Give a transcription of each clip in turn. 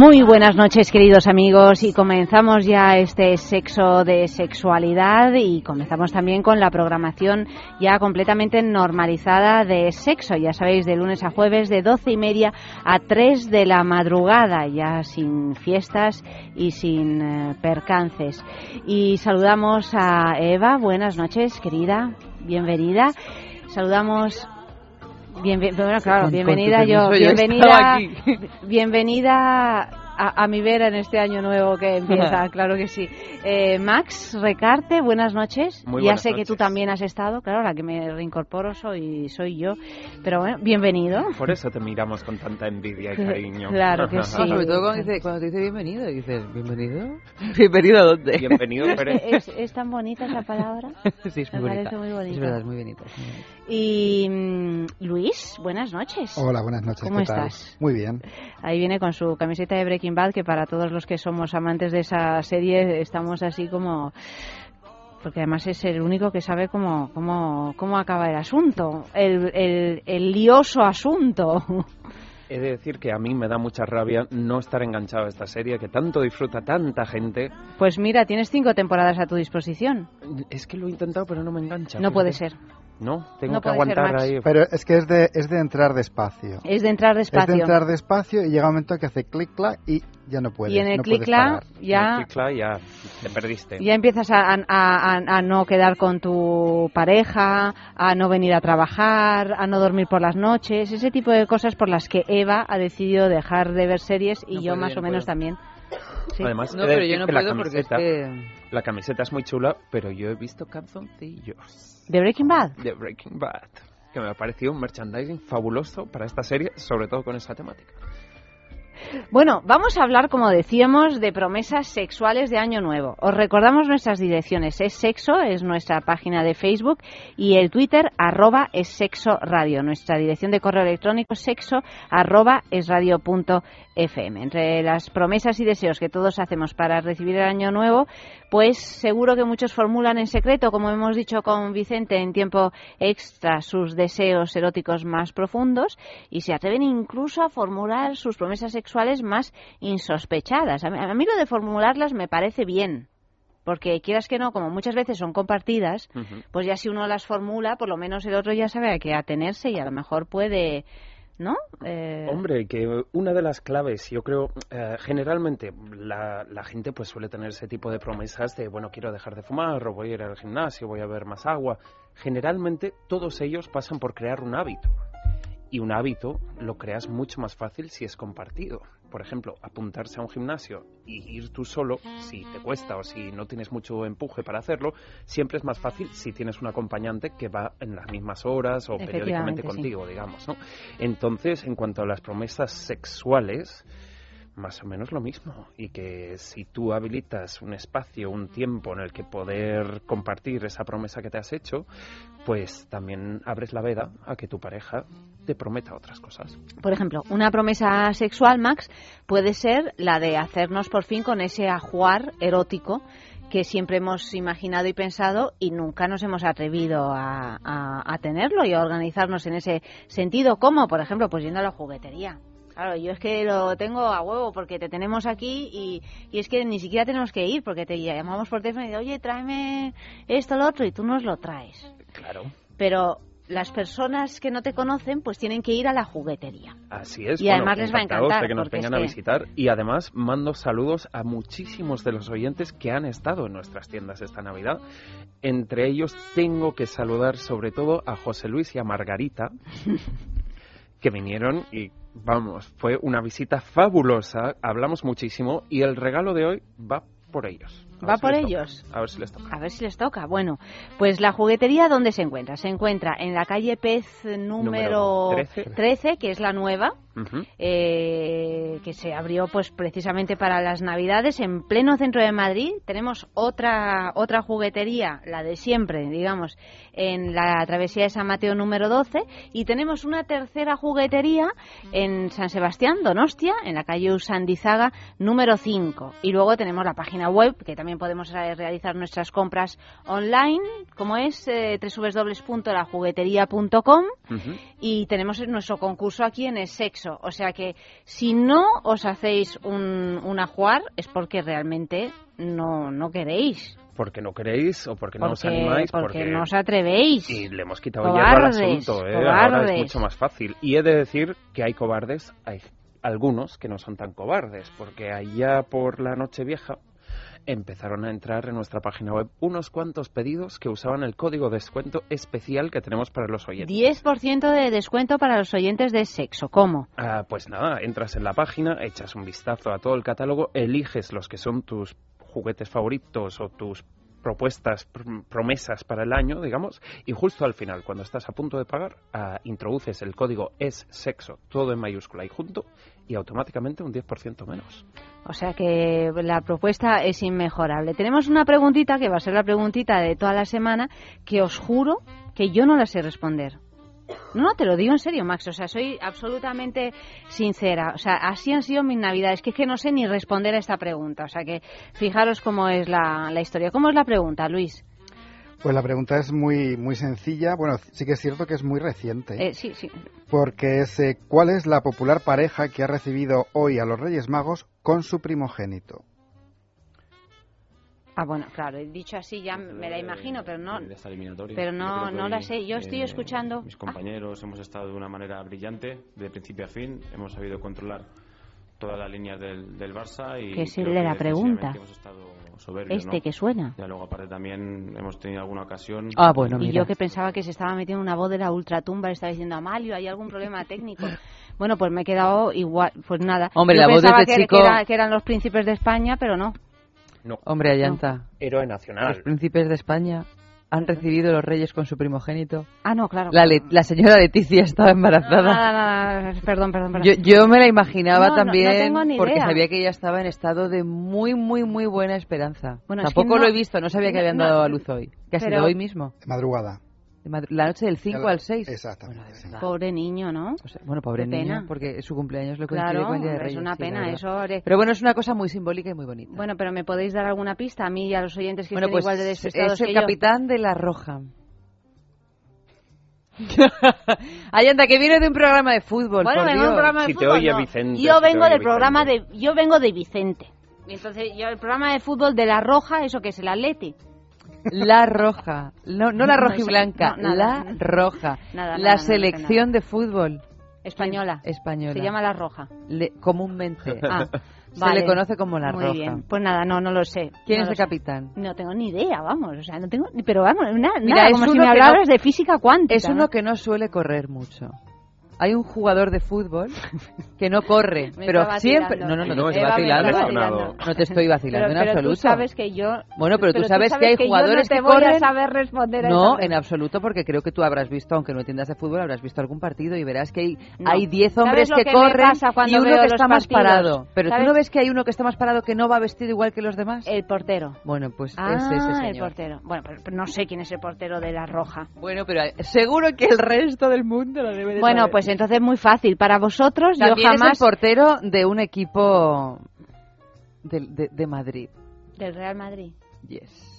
Muy buenas noches, queridos amigos, y comenzamos ya este sexo de sexualidad y comenzamos también con la programación ya completamente normalizada de sexo. Ya sabéis, de lunes a jueves, de doce y media a tres de la madrugada, ya sin fiestas y sin eh, percances. Y saludamos a Eva. Buenas noches, querida. Bienvenida. Saludamos Bien, bueno, claro, bienvenida yo, bienvenida, bienvenida a, mi vera en este año nuevo que empieza, claro que sí. Eh, Max Recarte, buenas noches. ya sé que tú también has estado, claro, la que me reincorporo soy, soy yo. Pero bueno, bienvenido. Por eso te miramos con tanta envidia y cariño. Claro que sí. sobre todo cuando, dice, cuando te dice bienvenido, dices, ¿bienvenido? ¿Bienvenido a dónde? Bienvenido, es, es, tan bonita esa palabra. sí, es muy me bonita. Parece muy bonita. Es verdad, es muy bonita. Y mm, Luis, buenas noches. Hola, buenas noches. ¿Cómo estás? Muy bien. Ahí viene con su camiseta de Breaking Bad, que para todos los que somos amantes de esa serie estamos así como porque además es el único que sabe cómo, cómo, cómo acaba el asunto, el, el, el lioso asunto. He de decir que a mí me da mucha rabia no estar enganchado a esta serie, que tanto disfruta tanta gente. Pues mira, tienes cinco temporadas a tu disposición. Es que lo he intentado, pero no me engancha. No puede ser. No, tengo que aguantar ahí. Pero es que es de, es de entrar despacio. Es de entrar despacio. Es de entrar despacio y llega un momento que hace clic clac y ya no puedes. Y en el no clic clac ya. ya te perdiste. Ya empiezas a, a, a, no quedar con tu pareja, a no venir a trabajar, a no dormir por las noches, ese tipo de cosas por las que Eva ha decidido dejar de ver series y yo más o menos también. Además, no, pero yo no puedo porque es que... La camiseta es muy chula, pero yo he visto calzoncillos. ¿De Breaking Bad? De Breaking Bad. Que me ha parecido un merchandising fabuloso para esta serie, sobre todo con esa temática. Bueno, vamos a hablar, como decíamos, de promesas sexuales de Año Nuevo. Os recordamos nuestras direcciones. Es Sexo, es nuestra página de Facebook, y el Twitter, arroba es Sexo Radio. Nuestra dirección de correo electrónico, sexo, arroba es radio punto FM. Entre las promesas y deseos que todos hacemos para recibir el Año Nuevo, pues seguro que muchos formulan en secreto, como hemos dicho con Vicente en tiempo extra, sus deseos eróticos más profundos y se atreven incluso a formular sus promesas sexuales más insospechadas. A mí, lo de formularlas me parece bien porque quieras que no, como muchas veces son compartidas, pues ya si uno las formula, por lo menos el otro ya sabe a qué atenerse y a lo mejor puede ¿no? Eh... Hombre, que una de las claves, yo creo, eh, generalmente la, la, gente pues suele tener ese tipo de promesas de, bueno, quiero dejar de fumar, o voy a ir al gimnasio, voy a beber más agua. Generalmente todos ellos pasan por crear un hábito. Y un hábito lo creas mucho más fácil si es compartido. Por ejemplo, apuntarse a un gimnasio y ir tú solo, si te cuesta o si no tienes mucho empuje para hacerlo, siempre es más fácil si tienes un acompañante que va en las mismas horas o periódicamente contigo, digamos. ¿no? Entonces, en cuanto a las promesas sexuales, más o menos lo mismo y que si tú habilitas un espacio, un tiempo en el que poder compartir esa promesa que te has hecho, pues también abres la veda a que tu pareja te prometa otras cosas. Por ejemplo, una promesa sexual, Max, puede ser la de hacernos por fin con ese ajuar erótico que siempre hemos imaginado y pensado y nunca nos hemos atrevido a, a tenerlo y a organizarnos en ese sentido, como por ejemplo, pues yendo a la juguetería. Claro, yo es que lo tengo a huevo porque te tenemos aquí y, y es que ni siquiera tenemos que ir porque te llamamos por teléfono y dices, oye, tráeme esto, lo otro y tú nos lo traes. Claro. Pero las personas que no te conocen pues tienen que ir a la juguetería. Así es. Y además les va a encantar. de que nos vengan a visitar y además mando saludos a muchísimos de los oyentes que han estado en nuestras tiendas esta Navidad. Entre ellos tengo que saludar sobre todo a José Luis y a Margarita que vinieron y vamos, fue una visita fabulosa, hablamos muchísimo y el regalo de hoy va por ellos. A ¿Va si por ellos? A ver si les toca. A ver si les toca. Bueno, pues la juguetería, ¿dónde se encuentra? Se encuentra en la calle Pez número, Número 13. 13, que es la nueva, eh, que se abrió pues precisamente para las Navidades en pleno centro de Madrid. Tenemos otra otra juguetería, la de siempre, digamos, en la travesía de San Mateo número 12 y tenemos una tercera juguetería en San Sebastián, Donostia, en la calle Usandizaga número 5. Y luego tenemos la página web que también podemos eh, realizar nuestras compras online, como es eh, www.lajuguetería.com Ujú. y tenemos nuestro concurso aquí en el sexo. O sea que si no os hacéis un, un ajuar es porque realmente no, no queréis. Porque no queréis o porque no os Porque, animáis. porque no os atrevéis. Y le hemos quitado hierro al Cobardes, asunto, ¿eh? Ahora es cobardes. mucho más fácil. Y he de decir que hay cobardes, hay algunos que no son tan cobardes, porque allá por la noche vieja empezaron a entrar en nuestra página web unos cuantos pedidos que usaban el código de descuento especial que tenemos para los oyentes. 10% de descuento para los oyentes de sexo. ¿Cómo? Ah, pues nada, entras en la página, echas un vistazo a todo el catálogo, eliges los que son tus juguetes favoritos o tus propuestas, pr- promesas para el año, digamos, y justo al final, cuando estás a punto de pagar, ah, introduces el código es sexo, todo en mayúscula y junto, y automáticamente un 10% menos. O sea que la propuesta es inmejorable. Tenemos una preguntita que va a ser la preguntita de toda la semana que os juro que yo no la sé responder. No, no, te lo digo en serio, Max. O sea, soy absolutamente sincera. O sea, así han sido mis navidades. Que es que no sé ni responder a esta pregunta. O sea, que fijaros cómo es la, la historia. ¿Cómo es la pregunta, Luis? Pues la pregunta es muy, muy sencilla. Bueno, sí que es cierto que es muy reciente. Eh, sí, sí. Porque es, eh, ¿cuál es la popular pareja que ha recibido hoy a los Reyes Magos con su primogénito? Ah, bueno, claro. Dicho así ya me la imagino, pero no. de esta eliminatoria. pero no- no la hoy, sé. Yo estoy escuchando- Mis Ah. compañeros hemos estado de una manera brillante, de principio a fin. Hemos sabido controlar todas las líneas del, del Barça y Que es el de la pregunta. Hemos estado soberbios, Este ¿no? que suena. Ya luego aparte también hemos tenido alguna ocasión. Ah, bueno, Y mira. yo que pensaba que se estaba metiendo una voz de la ultratumba, le estaba diciendo, Amalio, ¿hay algún problema técnico? Bueno, pues me he quedado igual, pues nada. Hombre, Yo la voz de pensaba este que, chico- que era- que eran los príncipes de España, pero no. No, Hombre, Ayanta, héroe los nacional. príncipes de España han recibido los reyes con su primogénito. Ah, no, claro. La, claro. Le- la señora Leticia estaba embarazada. Nada, perdón, perdón, perdón. Yo, yo me la imaginaba No, no, no también tengo ni porque idea. sabía que ella estaba en estado de muy, muy, muy buena esperanza. Bueno, es que Tampoco no- lo he visto, no sabía que no, habían no, dado a luz hoy. Que ha sido hoy mismo. De madrugada. La noche del 5 Ya al 6. Exactamente, Bueno. Pobre niño, ¿no? O sea, bueno, pobre niño, pena. porque su cumpleaños lo coincide Claro, con el Día de es Reyes. una sí, la pena. Eso haré- Pero bueno, es una cosa muy simbólica y muy bonita. Bueno, pero ¿me podéis dar alguna pista a mí y a los oyentes que Bueno, estén pues igual de despistados es el que yo? capitán de la Roja. Ayanta, que viene de un programa de fútbol, Bueno, vengo de un programa de Si te fútbol, oye no. Vicente, Yo si te vengo oye del programa de... Yo vengo de Vicente. Entonces, yo el programa de fútbol de La Roja, ¿eso que es? ¿El Atleti? La Roja. No, no la No roja y sé, blanca, no, nada. la Roja. Nada, nada, la selección de fútbol Española. española. Se llama La Roja. Le- comúnmente. Ah, Se vale. le conoce como la Muy Roja. bien. Pues nada, no, no lo sé. ¿Quién No es el sé. capitán? No tengo ni idea, vamos. O sea, no tengo... Pero vamos, Mira, nada es como si uno me no- de física cuántica. Es uno ¿no? que no suele correr mucho. Hay un jugador de fútbol que no corre, Me pero está siempre... vacilando. No, no, no, No, te estoy vacilando. No te estoy vacilando pero, en pero absoluto. tú sabes que yo... Bueno, pero tú sabes que hay yo jugadores no te que voy corren- a saber responder a No, en absoluto, porque creo que tú habrás visto, aunque no entiendas de fútbol, habrás visto algún partido y verás que hay No. hay 10 ¿Sabes hombres que, que corren y uno que está más parado. Pero tú ¿Sabes? no ves que hay uno que está más parado que no va vestido igual que los demás. El portero. Bueno, pues Ah, es ese señor. el portero. Bueno, pero, pero no sé quién es el portero de la Roja. Bueno, pero seguro que el resto del mundo lo debe de Bueno, saber. Pues entonces muy fácil. Para vosotros, yo También jamás... es el portero de un equipo de, de- de Madrid. Del Real Madrid. Yes.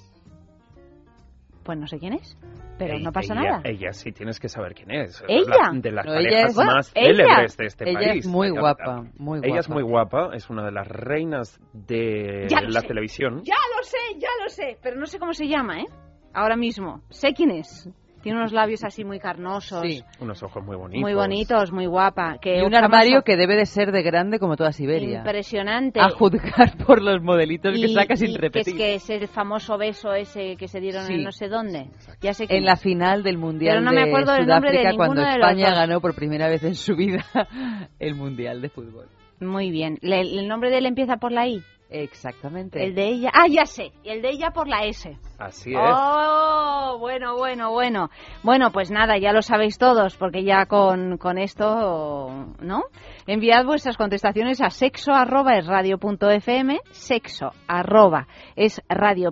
Pues no sé quién es. Pero Ella- no pasa ella- nada. Ella sí tienes que saber quién es. ¿Ella? La- de las No, ella parejas es- bueno, más ella- célebres de este ella país. es muy de guapa, muy Ella es guapa. muy guapa, es una de las reinas de la sé. televisión. Ya lo sé, ya lo sé. Pero no sé cómo se llama, ¿eh? Ahora mismo. Sé quién es. Tiene unos labios así muy carnosos. Sí. Unos ojos muy bonitos. Muy bonitos, muy guapa. Que Y un armario que debe de ser de grande como toda Siberia. Impresionante. A juzgar por los modelitos que Y- saca y sin que repetir. es que es el famoso beso ese que se dieron Sí. en no sé dónde. Ya sé quién En la final del Mundial Pero no me de acuerdo de Sudáfrica ninguno cuando de España ganó por primera vez en su vida el Mundial de fútbol. Muy bien. ¿El nombre de él empieza por la I? Exactamente. El de ella. Ah, ya sé. El de ella por la S. Así es. Oh, bueno, bueno, bueno. Bueno, pues nada, ya lo sabéis todos, porque ya con, con esto, ¿no? Enviad vuestras contestaciones a sexo arroba es radio fm, sexo arroba es radio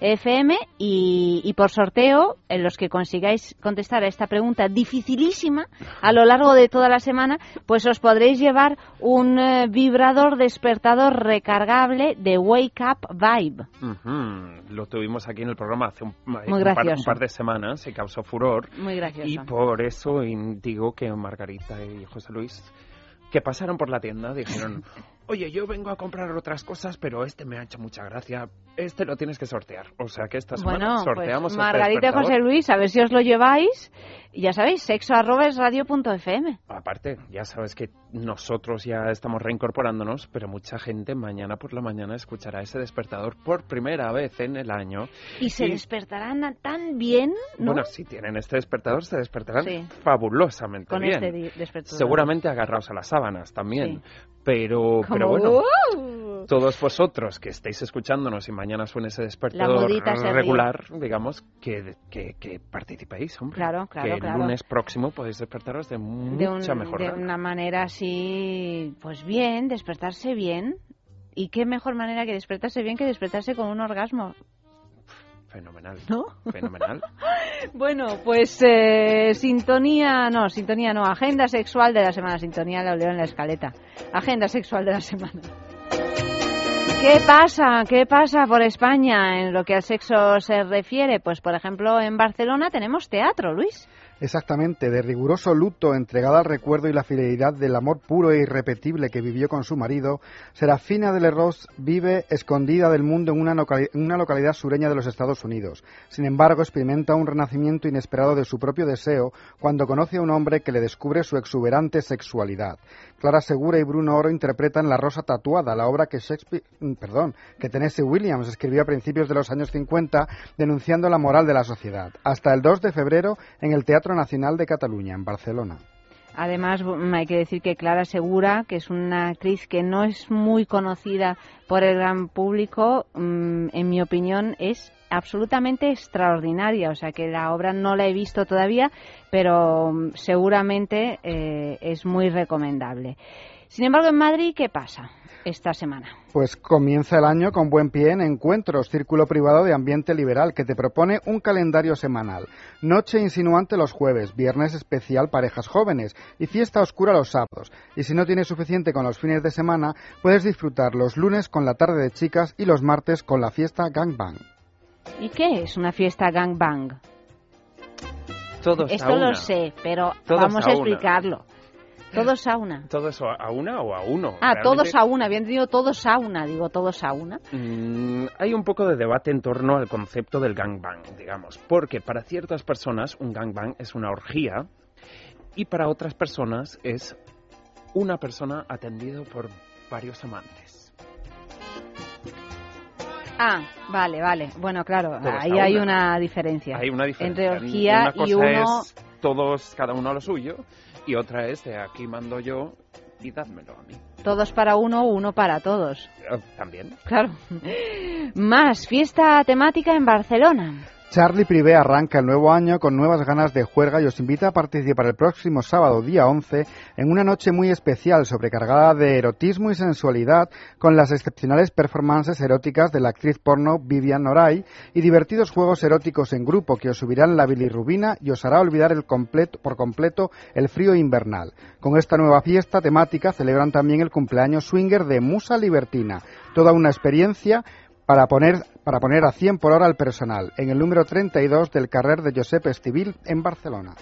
fm y, y por sorteo, en los que consigáis contestar a esta pregunta dificilísima a lo largo de toda la semana, pues os podréis llevar un eh, vibrador despertador recargable de Wake Up Vibe. Lo tuvimos aquí en el programa hace un, un par, gracioso. un par de semanas y causó furor. Muy gracioso. Y por eso digo que Margarita y José Luis, que pasaron por la tienda, dijeron, oye, yo vengo a comprar otras cosas, pero este me ha hecho mucha gracia, este lo tienes que sortear. O sea que esta semana Bueno, sorteamos pues Margarita. José Luis, a ver si os lo lleváis. Ya sabéis, sexo arroba es radio punto fm. Aparte, ya sabes que nosotros ya estamos reincorporándonos, pero mucha gente mañana por la mañana escuchará ese despertador por primera vez en el año. Y se Y- despertarán tan bien, ¿no? Bueno, si tienen este despertador, se despertarán Sí. fabulosamente Con bien. este despertador. Seguramente agarraos a las sábanas también. Sí. Pero, pero bueno, ¡uh! Todos vosotros que estéis escuchándonos y mañana suene ese despertador se ríe. regular, digamos, que, que, que participéis, hombre. Claro, claro, Que el claro. lunes próximo podéis despertaros de mucha de, un- mejor de gana. una manera así, pues bien, despertarse bien. Y qué mejor manera que despertarse bien que despertarse con un orgasmo, Fenomenal. ¿no? Fenomenal. Bueno, pues eh, sintonía, no, sintonía no, agenda sexual de la semana, sintonía la leo en la escaleta. Agenda sexual de la semana. ¿Qué pasa? ¿Qué pasa por España en lo que al sexo se refiere? Pues, por ejemplo, en Barcelona tenemos teatro, Luis. Exactamente, de riguroso luto, entregada al recuerdo y la fidelidad del amor puro e irrepetible que vivió con su marido, Serafina de Lerros vive escondida del mundo en una, una localidad sureña de los Estados Unidos. Sin embargo, experimenta un renacimiento inesperado de su propio deseo cuando conoce a un hombre que le descubre su exuberante sexualidad. Clara Segura y Bruno Oro interpretan La Rosa Tatuada, la obra que Shakespeare, mm, perdón, que Tennessee Williams escribió a principios de los años 50 denunciando la moral de la sociedad. Hasta el 2 de febrero en el Teatro Nacional de Cataluña, en Barcelona. Además, bu- hay que decir que Clara Segura, que es una actriz que no es muy conocida por el gran público, mm, en mi opinión es absolutamente extraordinaria. O sea que la obra no la he visto todavía, pero mm, seguramente eh, es muy recomendable. Sin embargo, en Madrid, ¿qué pasa esta semana? Pues comienza el año con buen pie en Encuentros, Círculo Privado de Ambiente Liberal, que te propone un calendario semanal. Noche insinuante los jueves, viernes especial parejas jóvenes y fiesta oscura los sábados. Y si no tienes suficiente con los fines de semana, puedes disfrutar los lunes con la tarde de chicas y los martes con la fiesta Gangbang. ¿Y qué es una fiesta gangbang? Todos a Esto una. lo sé, pero Todos vamos a a una. explicarlo. Todos sauna. ¿Todo eso a una o a uno? Ah, Realmente, todos a una. Habían tenido todos sauna. Digo, todos a una. mm, hay un poco de debate en torno al concepto del gangbang, digamos. Porque para ciertas personas un gangbang es una orgía y para otras personas es una persona atendido por varios amantes. Ah, vale, vale. Bueno, claro, Todos ahí hay una. una diferencia. Hay una diferencia. Entre orgía una cosa y uno... es todos, cada uno a lo suyo, y otra es de aquí mando yo y dádmelo a mí. Todos para uno, uno para todos. Eh, También. Claro. Más, fiesta temática en Barcelona. Charlie Privé arranca el nuevo año con nuevas ganas de juerga y os invita a participar el próximo sábado, día 11, en una noche muy especial sobrecargada de erotismo y sensualidad con las excepcionales performances eróticas de la actriz porno Vivian Noray y divertidos juegos eróticos en grupo que os subirán la bilirrubina y os hará olvidar el completo, por completo el frío invernal. Con esta nueva fiesta temática celebran también el cumpleaños swinger de Musa Libertina, toda una experiencia para poner, para poner a 100 por hora al personal, en el número 32 del carrer de Josep Estivil en Barcelona.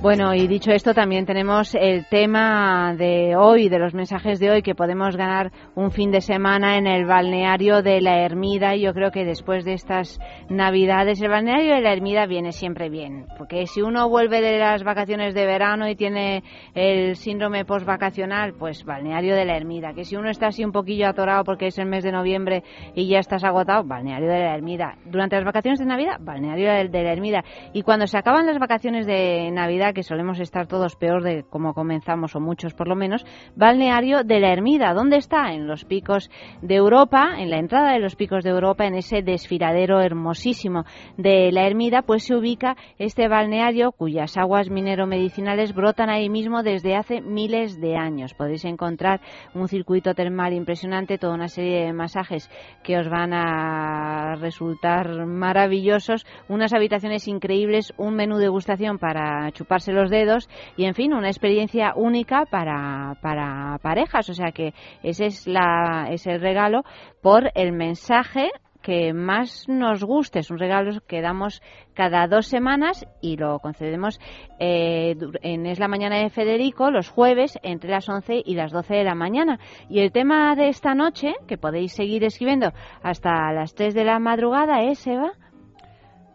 Bueno, y dicho esto, también tenemos el tema de hoy, de los mensajes de hoy, que podemos ganar un fin de semana en el balneario de la Ermida. Y yo creo que después de estas Navidades, el balneario de la Ermida viene siempre bien. Porque si uno vuelve de las vacaciones de verano y tiene el síndrome postvacacional, pues balneario de la Ermida. Que si uno está así un poquillo atorado porque es el mes de noviembre y ya estás agotado, balneario de la Ermida. Durante las vacaciones de Navidad, balneario de de la Ermida. Y cuando se acaban las vacaciones de Navidad, que solemos estar todos peor de como comenzamos, o muchos por lo menos, balneario de la Ermida. ¿Dónde está? En los picos de Europa, en la entrada de los picos de Europa, en ese desfiladero hermosísimo de la Ermida, pues se ubica este balneario cuyas aguas minero-medicinales brotan ahí mismo desde hace miles de años. Podéis encontrar un circuito termal impresionante, toda una serie de masajes que os van a resultar maravillosos, unas habitaciones increíbles, un menú de gustación para chuparse los dedos y, en fin, una experiencia única para, para parejas. O sea que ese es, la, es el regalo por el mensaje que más nos guste. Es un regalo que damos cada dos semanas y lo concedemos eh, en Es la Mañana de Federico los jueves entre las 11 y las 12 de la mañana. Y el tema de esta noche, que podéis seguir escribiendo hasta las 3 de la madrugada, es, Eva.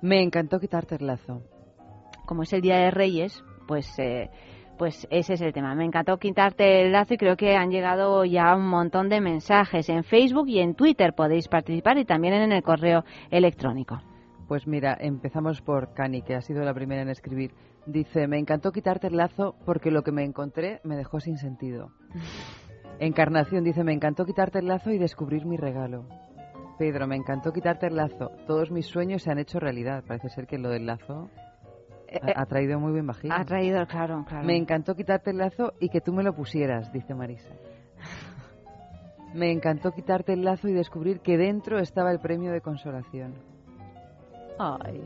Me encantó quitarte el lazo. Como es el Día de Reyes, pues... Eh, pues ese es el tema. Me encantó quitarte el lazo y creo que han llegado ya un montón de mensajes en Facebook y en Twitter. Podéis participar y también en el correo electrónico. Pues mira, empezamos por Cani, que ha sido la primera en escribir. Dice, me encantó quitarte el lazo porque lo que me encontré me dejó sin sentido. Encarnación dice, me encantó quitarte el lazo y descubrir mi regalo. Pedro, me encantó quitarte el lazo. Todos mis sueños se han hecho realidad. Parece ser que lo del lazo ha, traído muy bien bajito. Ha traído, claro, claro. Me encantó quitarte el lazo y que tú me lo pusieras, dice Marisa. me encantó quitarte el lazo y descubrir que dentro estaba el premio de consolación. Ay.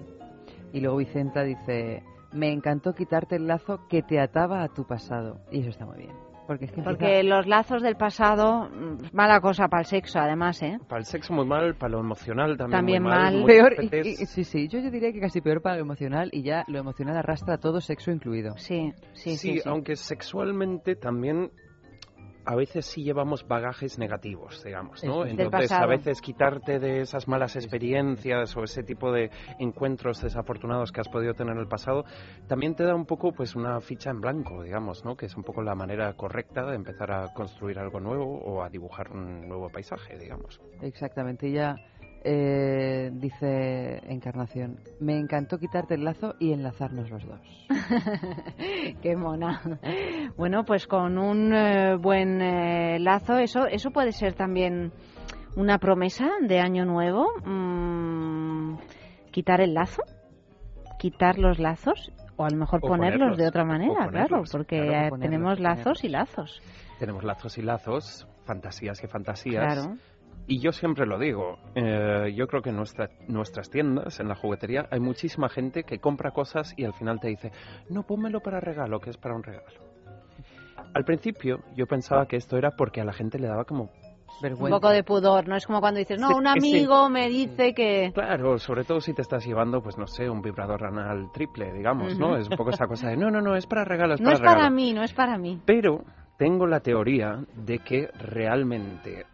Y luego Vicenta dice, me encantó quitarte el lazo que te ataba a tu pasado. Y eso está muy bien. Porque, los lazos del pasado, mala cosa para el sexo, además, ¿eh? Para el sexo muy mal, para lo emocional también, también muy mal. peor, sí, sí, yo, yo diría que casi peor para lo emocional y ya lo emocional arrastra todo sexo incluido. sí, sí. Sí, sí aunque sexualmente también a veces sí llevamos bagajes negativos, digamos, ¿no? Entonces, a veces quitarte de esas malas experiencias o ese tipo de encuentros desafortunados que has podido tener en el pasado, también te da un poco, pues, una ficha en blanco, digamos, ¿no? Que es un poco la manera correcta de empezar a construir algo nuevo o a dibujar un nuevo paisaje, digamos. Exactamente, ya eh, dice Encarnación, me encantó quitarte el lazo y enlazarnos los dos. Qué mona. Bueno, pues con un eh, buen eh, lazo, eso, eso puede ser también una promesa de año nuevo. Mm, quitar el lazo, quitar los lazos o a lo mejor ponerlos, de otra manera, claro, porque tenemos lazos y lazos. Tenemos lazos y lazos, fantasías y fantasías. Claro y yo siempre lo digo, eh, yo creo que en nuestra, nuestras tiendas, en la juguetería, hay muchísima gente que compra cosas y al final te dice, no, pónmelo para regalo, que es para un regalo. Al principio yo pensaba que esto era porque a la gente le daba como Vergüenza. Un poco de pudor, ¿no? Es como cuando dices, no, un amigo me dice que... Claro, sobre todo si te estás llevando, pues no sé, un vibrador anal triple, digamos, ¿no? Es un poco esa cosa de, no, no, no, es para regalos. No es para mí, no es para mí. Pero tengo la teoría de que realmente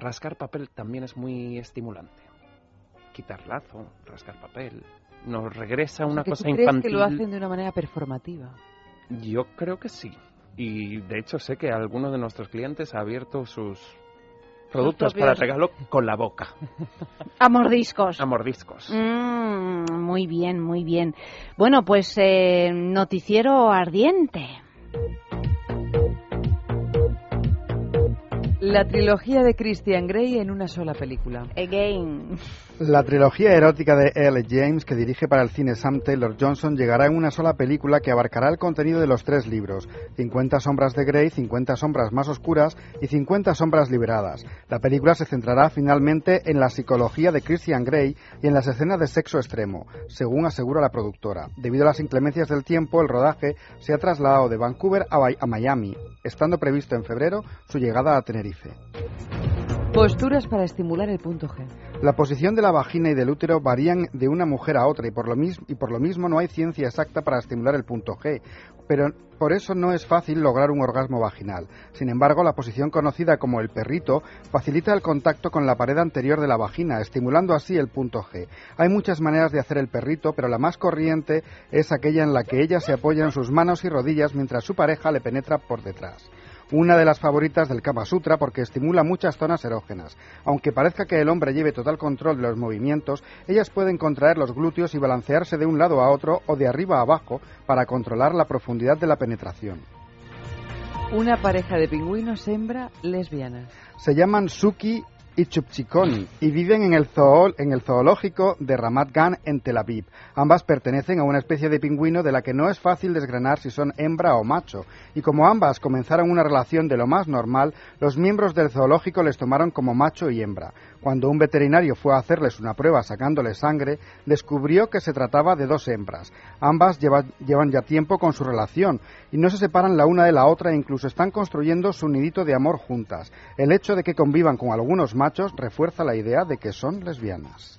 rascar papel también es muy estimulante. Quitar lazo, rascar papel, nos regresa una cosa infantil. ¿Crees que lo hacen de una manera performativa? Yo creo que sí. Y de hecho sé que alguno de nuestros clientes ha abierto sus productos para regalo con la boca. A mordiscos. A mordiscos. Mm, muy bien, muy bien. Bueno, pues eh, noticiero ardiente. La trilogía de Christian Grey en una sola película. La trilogía erótica de L. James, que dirige para el cine Sam Taylor Johnson, llegará en una sola película que abarcará el contenido de los tres libros: 50 sombras de Grey, 50 sombras más oscuras y 50 sombras liberadas. La película se centrará finalmente en la psicología de Christian Grey y en las escenas de sexo extremo, según asegura la productora. Debido a las inclemencias del tiempo, el rodaje se ha trasladado de Vancouver a Miami, estando previsto en febrero su llegada a Tenerife. Posturas para estimular el punto G. La posición de la vagina y del útero varían de una mujer a otra y por, lo mismo, y por lo mismo no hay ciencia exacta para estimular el punto G, pero por eso no es fácil lograr un orgasmo vaginal. Sin embargo, la posición conocida como el perrito facilita el contacto con la pared anterior de la vagina, estimulando así el punto G. Hay muchas maneras de hacer el perrito, pero la más corriente es aquella en la que ella se apoya en sus manos y rodillas mientras su pareja le penetra por detrás. Una de las favoritas del Kama Sutra porque estimula muchas zonas erógenas. Aunque parezca que el hombre lleve total control de los movimientos, ellas pueden contraer los glúteos y balancearse de un lado a otro o de arriba a abajo para controlar la profundidad de la penetración. Una pareja de pingüinos hembra lesbianas. Se llaman Suki y Chupchikoni y viven en el, en el zoológico de Ramat Gan en Tel Aviv. Ambas pertenecen a una especie de pingüino de la que no es fácil desgranar si son hembra o macho. Y como ambas comenzaron una relación de lo más normal, los miembros del zoológico les tomaron como macho y hembra. Cuando un veterinario fue a hacerles una prueba sacándoles sangre, descubrió que se trataba de dos hembras. Ambas llevan ya tiempo con su relación y no se separan la una de la otra e incluso están construyendo su nidito de amor juntas. El hecho de que convivan con algunos machos refuerza la idea de que son lesbianas.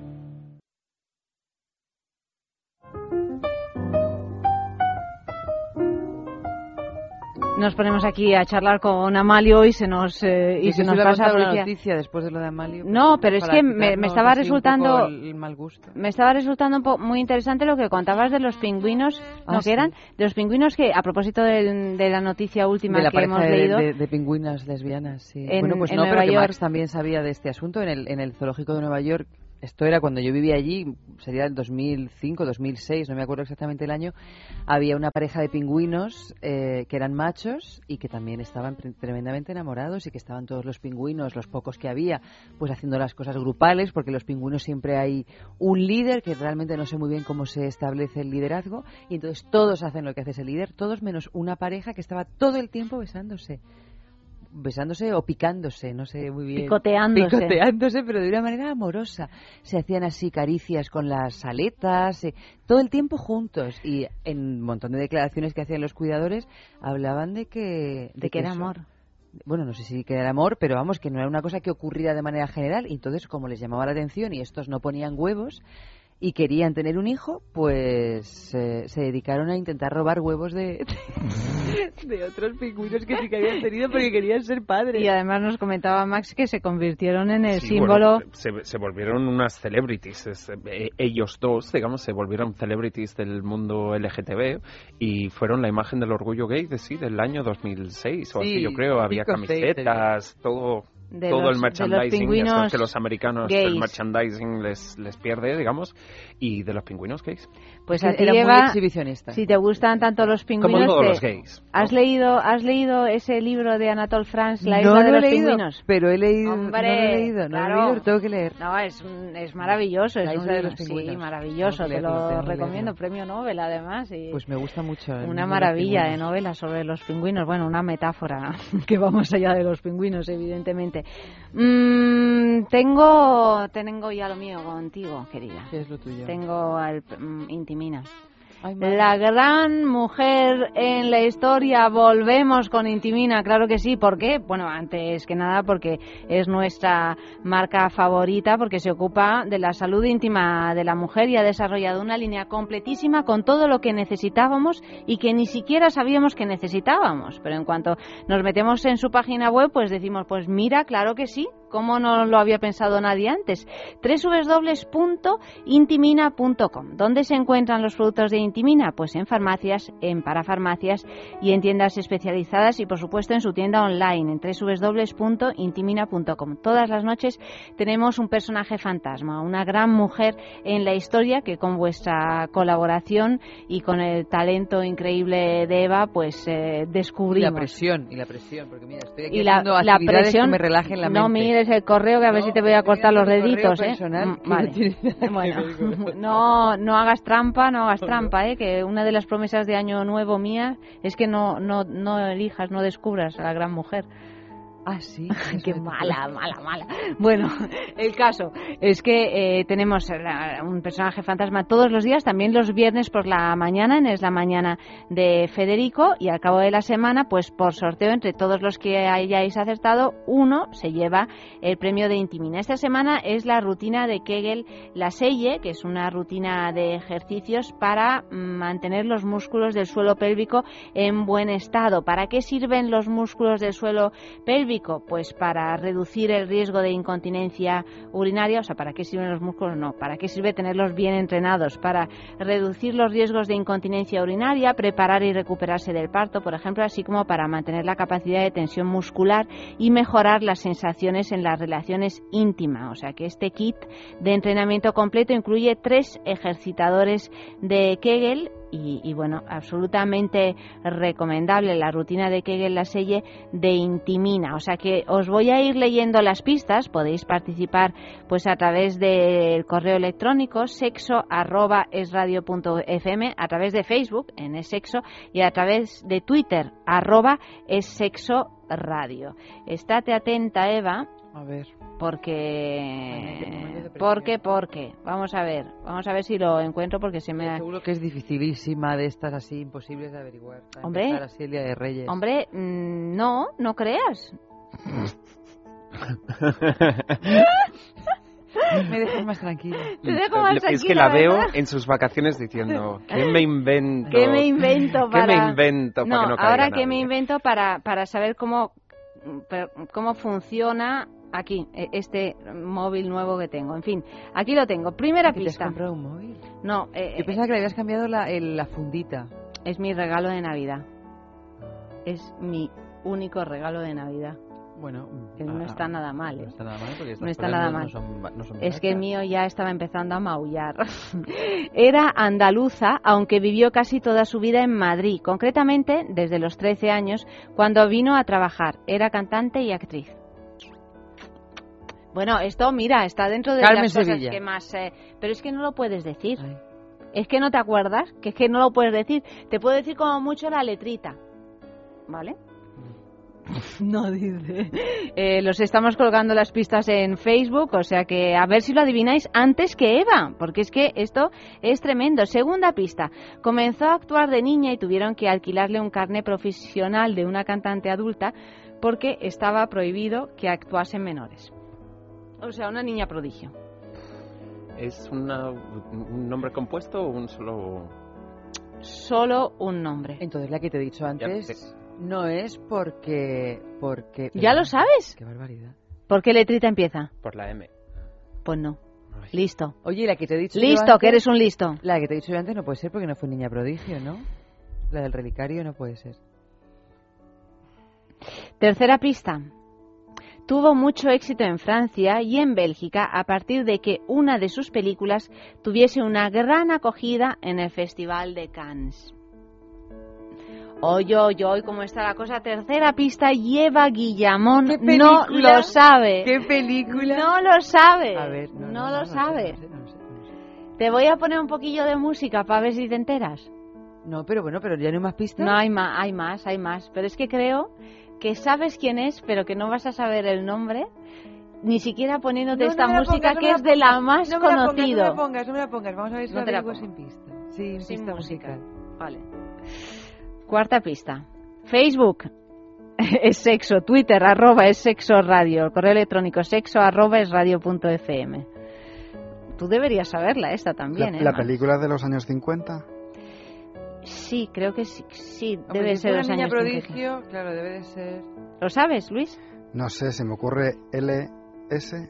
Nos ponemos aquí a charlar con Amalio y se nos eh, y, se nos pasa la noticia después de lo de Amalio. No, pero es que me, estaba resultando el mal gusto. me estaba resultando un muy interesante lo que contabas de los pingüinos, ¿no Ah, que eran? De los pingüinos que a propósito de, de la noticia última de la que hemos de, leído. de- de pingüinas lesbianas, sí. En- bueno, pues en no, Nueva pero que York. Max también sabía de este asunto en el, en el zoológico de Nueva York. Esto era cuando yo vivía allí, sería el 2005, 2006, no me acuerdo exactamente el año. Había una pareja de pingüinos eh, que eran machos y que también estaban tremendamente enamorados y que estaban todos los pingüinos, los pocos que había, pues haciendo las cosas grupales, porque los pingüinos siempre hay un líder que realmente no sé muy bien cómo se establece el liderazgo y entonces todos hacen lo que hace ese líder, todos menos una pareja que estaba todo el tiempo besándose besándose o picándose, no sé muy bien. Picoteándose. Picoteándose, pero de una manera amorosa. Se hacían así caricias con las aletas, eh, todo el tiempo juntos. Y en un montón de declaraciones que hacían los cuidadores hablaban de que... de que era eso- amor. bueno, no sé si que era amor, pero vamos, que no era una cosa que ocurriera de manera general. Y entonces, como les llamaba la atención y estos no ponían huevos y querían tener un hijo, pues eh, se dedicaron a intentar robar huevos de, de otros pingüinos que sí que habían tenido porque querían ser padres. Y además nos comentaba Max que se convirtieron en el Sí, símbolo bueno, se, se volvieron unas celebrities. es, eh, ellos dos, digamos, se volvieron celebrities del mundo LGTB y fueron la imagen del orgullo gay de sí, del año 2006 o así, Sí, yo creo. Había camisetas, todo. De todo los, el de los merchandising, pingüinos que los americanos gays. el merchandising les, les pierde, digamos, y de los pingüinos gays. Pues a ti, Eva, exhibicionista. si te gustan tanto los Como pingüinos, todos te- los gays. ¿no? ¿has leído has leído ese libro de Anatole France, La no isla de lo he los leído, pingüinos? pero he leído, no Hombre, lo he leído, no claro. lo he leído, tengo que leer. No, es, un- es maravilloso. La es un isla de libro- los pingüinos. Sí, maravilloso. Te lo recomiendo. Premio Nobel, además. Y Pues me gusta mucho. una de maravilla de novela sobre los pingüinos. Bueno, una metáfora que va más allá de los pingüinos, evidentemente. Mm, tengo, tengo ya lo mío contigo, querida. ¿Qué es lo tuyo? Tengo al mm, Intimina. La gran mujer en la historia. Volvemos con Intimina, claro que sí. ¿Por qué? Bueno, antes que nada porque es nuestra marca favorita, porque se ocupa de la salud íntima de la mujer y ha desarrollado una línea completísima con todo lo que necesitábamos y que ni siquiera sabíamos que necesitábamos. Pero en cuanto nos metemos en su página web, pues decimos, pues mira, claro que sí, ¿Cómo no lo había pensado nadie antes? www.intimina.com. ¿Dónde se encuentran los productos de Intimina? Pues en farmacias, en parafarmacias y en tiendas especializadas y por supuesto en su tienda online en www.intimina.com. Todas las noches tenemos un personaje fantasma, una gran mujer en la historia que con vuestra colaboración y con el talento increíble de Eva pues eh, descubrimos. Y la presión, y la presión, porque mira, estoy aquí y la, haciendo la actividades presión, que me relajen la mente. No mires el correo que a ver si te voy a cortar los deditos, ¿eh? personal, no Bueno, no, no hagas trampa, no hagas trampa, ¿eh? Que una de las promesas de año nuevo mía es que no, no, no elijas, no descubras a la gran mujer. Ah, sí. Qué mala, mala, mala. Bueno, el caso es que eh, tenemos un personaje fantasma todos los días, también los viernes por la mañana, en Es la Mañana de Federico, y al cabo de la semana, pues por sorteo entre todos los que hayáis acertado, uno se lleva el premio de Intimina. Esta semana es la rutina de Kegel La Selle, que es una rutina de ejercicios para mantener los músculos del suelo pélvico en buen estado. ¿Para qué sirven los músculos del suelo pélvico? Pues para reducir el riesgo de incontinencia urinaria, o sea, ¿para qué sirven los músculos? No, ¿para qué sirve tenerlos bien entrenados? Para reducir los riesgos de incontinencia urinaria, preparar y recuperarse del parto, por ejemplo, así como para mantener la capacidad de tensión muscular y mejorar las sensaciones en las relaciones íntimas. O sea, que este kit de entrenamiento completo incluye tres ejercitadores de Kegel y, y, bueno, absolutamente recomendable la rutina de Kegel la selle de Intimina. O sea que os voy a ir leyendo las pistas, podéis participar pues a través del correo electrónico sexo arroba esradio.fm, a través de Facebook en es sexo y a través de Twitter arroba es sexo radio. Estate atenta, Eva. A ver. Porque, porque, porque, vamos a ver, vamos a ver si lo encuentro porque se me ha... Seguro que es dificilísima de estas así imposibles de averiguar. Hombre, empezar así el Día de Reyes. Hombre, mm, no, no creas. Me dejas más tranquila. Te dejo más es que la veo ¿verdad? en sus vacaciones diciendo, ¿qué me invento? ¿Qué me invento para...? ¿Qué me invento para no, que no caiga ahora nadie? que me invento para, para saber cómo, cómo funciona aquí, e- este móvil nuevo que tengo. En fin, aquí lo tengo. Primera ¿Que te has pista. comprado un móvil? No, eh, Yo pensaba que le habías cambiado la, el- la fundita. es mi regalo de Navidad. Es mi único regalo de Navidad. Bueno, Que no ah, está nada mal, ¿eh? No está nada mal porque No está cosas nada no- mal. no son no son Es que el mío ya estaba empezando a maullar. Era andaluza, aunque vivió casi toda su vida en Madrid, concretamente desde los 13 años, cuando vino a trabajar. Era cantante y actriz. Bueno, esto, mira, está dentro de Carmen las cosas Sevilla. que más... eh, pero es que no lo puedes decir. Es que no te acuerdas, que es que no lo puedes decir. Te puedo decir como mucho la letrita. ¿Vale? No dice. Eh, los estamos colgando las pistas en Facebook, o sea que a ver si lo adivináis antes que Eva, porque es que esto es tremendo. Segunda pista. Comenzó a actuar de niña y tuvieron que alquilarle un carné profesional de una cantante adulta porque estaba prohibido que actuasen menores. O sea, una niña prodigio. ¿Es una- un nombre compuesto o un solo...? Solo un nombre. Entonces la que te he dicho antes no es porque... porque ¿Ya lo sabes? Qué barbaridad. ¿Por qué letrita empieza? Por la M. Pues no. Listo. Oye, la que te he dicho yo Listo, antes- que eres un listo. La que te he dicho yo antes no puede ser porque no fue niña prodigio, ¿no? La del relicario no puede ser. Tercera pista. Tuvo mucho éxito en Francia y en Bélgica a partir de que una de sus películas tuviese una gran acogida en el Festival de Cannes. Oye, oye, oye, cómo está la cosa. Tercera pista, lleva Guillamón. No lo sabe. ¿Qué película? No lo sabe. A ver, no, no, no, no, lo no sabe. sé, sé, Te voy a poner un poquillo de música para ver si te enteras. No, pero bueno, pero ya no hay más pistas. No, hay más, hay más, hay más. Pero es que creo que sabes quién es, pero que no vas a saber el nombre, ni siquiera poniéndote No, no esta música pongas, que es de la más conocido. no me la pongas, no me la pongas. Vamos a ver si No la te la averiguo pongo. sin pistas. Sí, Sin pista musical. Vale. Cuarta pista. Facebook es sexo, Twitter arroba es sexo radio, correo electrónico sexo arroba es radio punto fm. Tú deberías saberla esta también, la, ¿eh? la película de los años 50. Sí, creo que sí, sí Hombre, debe si ser los niña años 50. prodigio, claro, debe de ser... ¿Lo sabes, Luis? No sé, se me ocurre LS.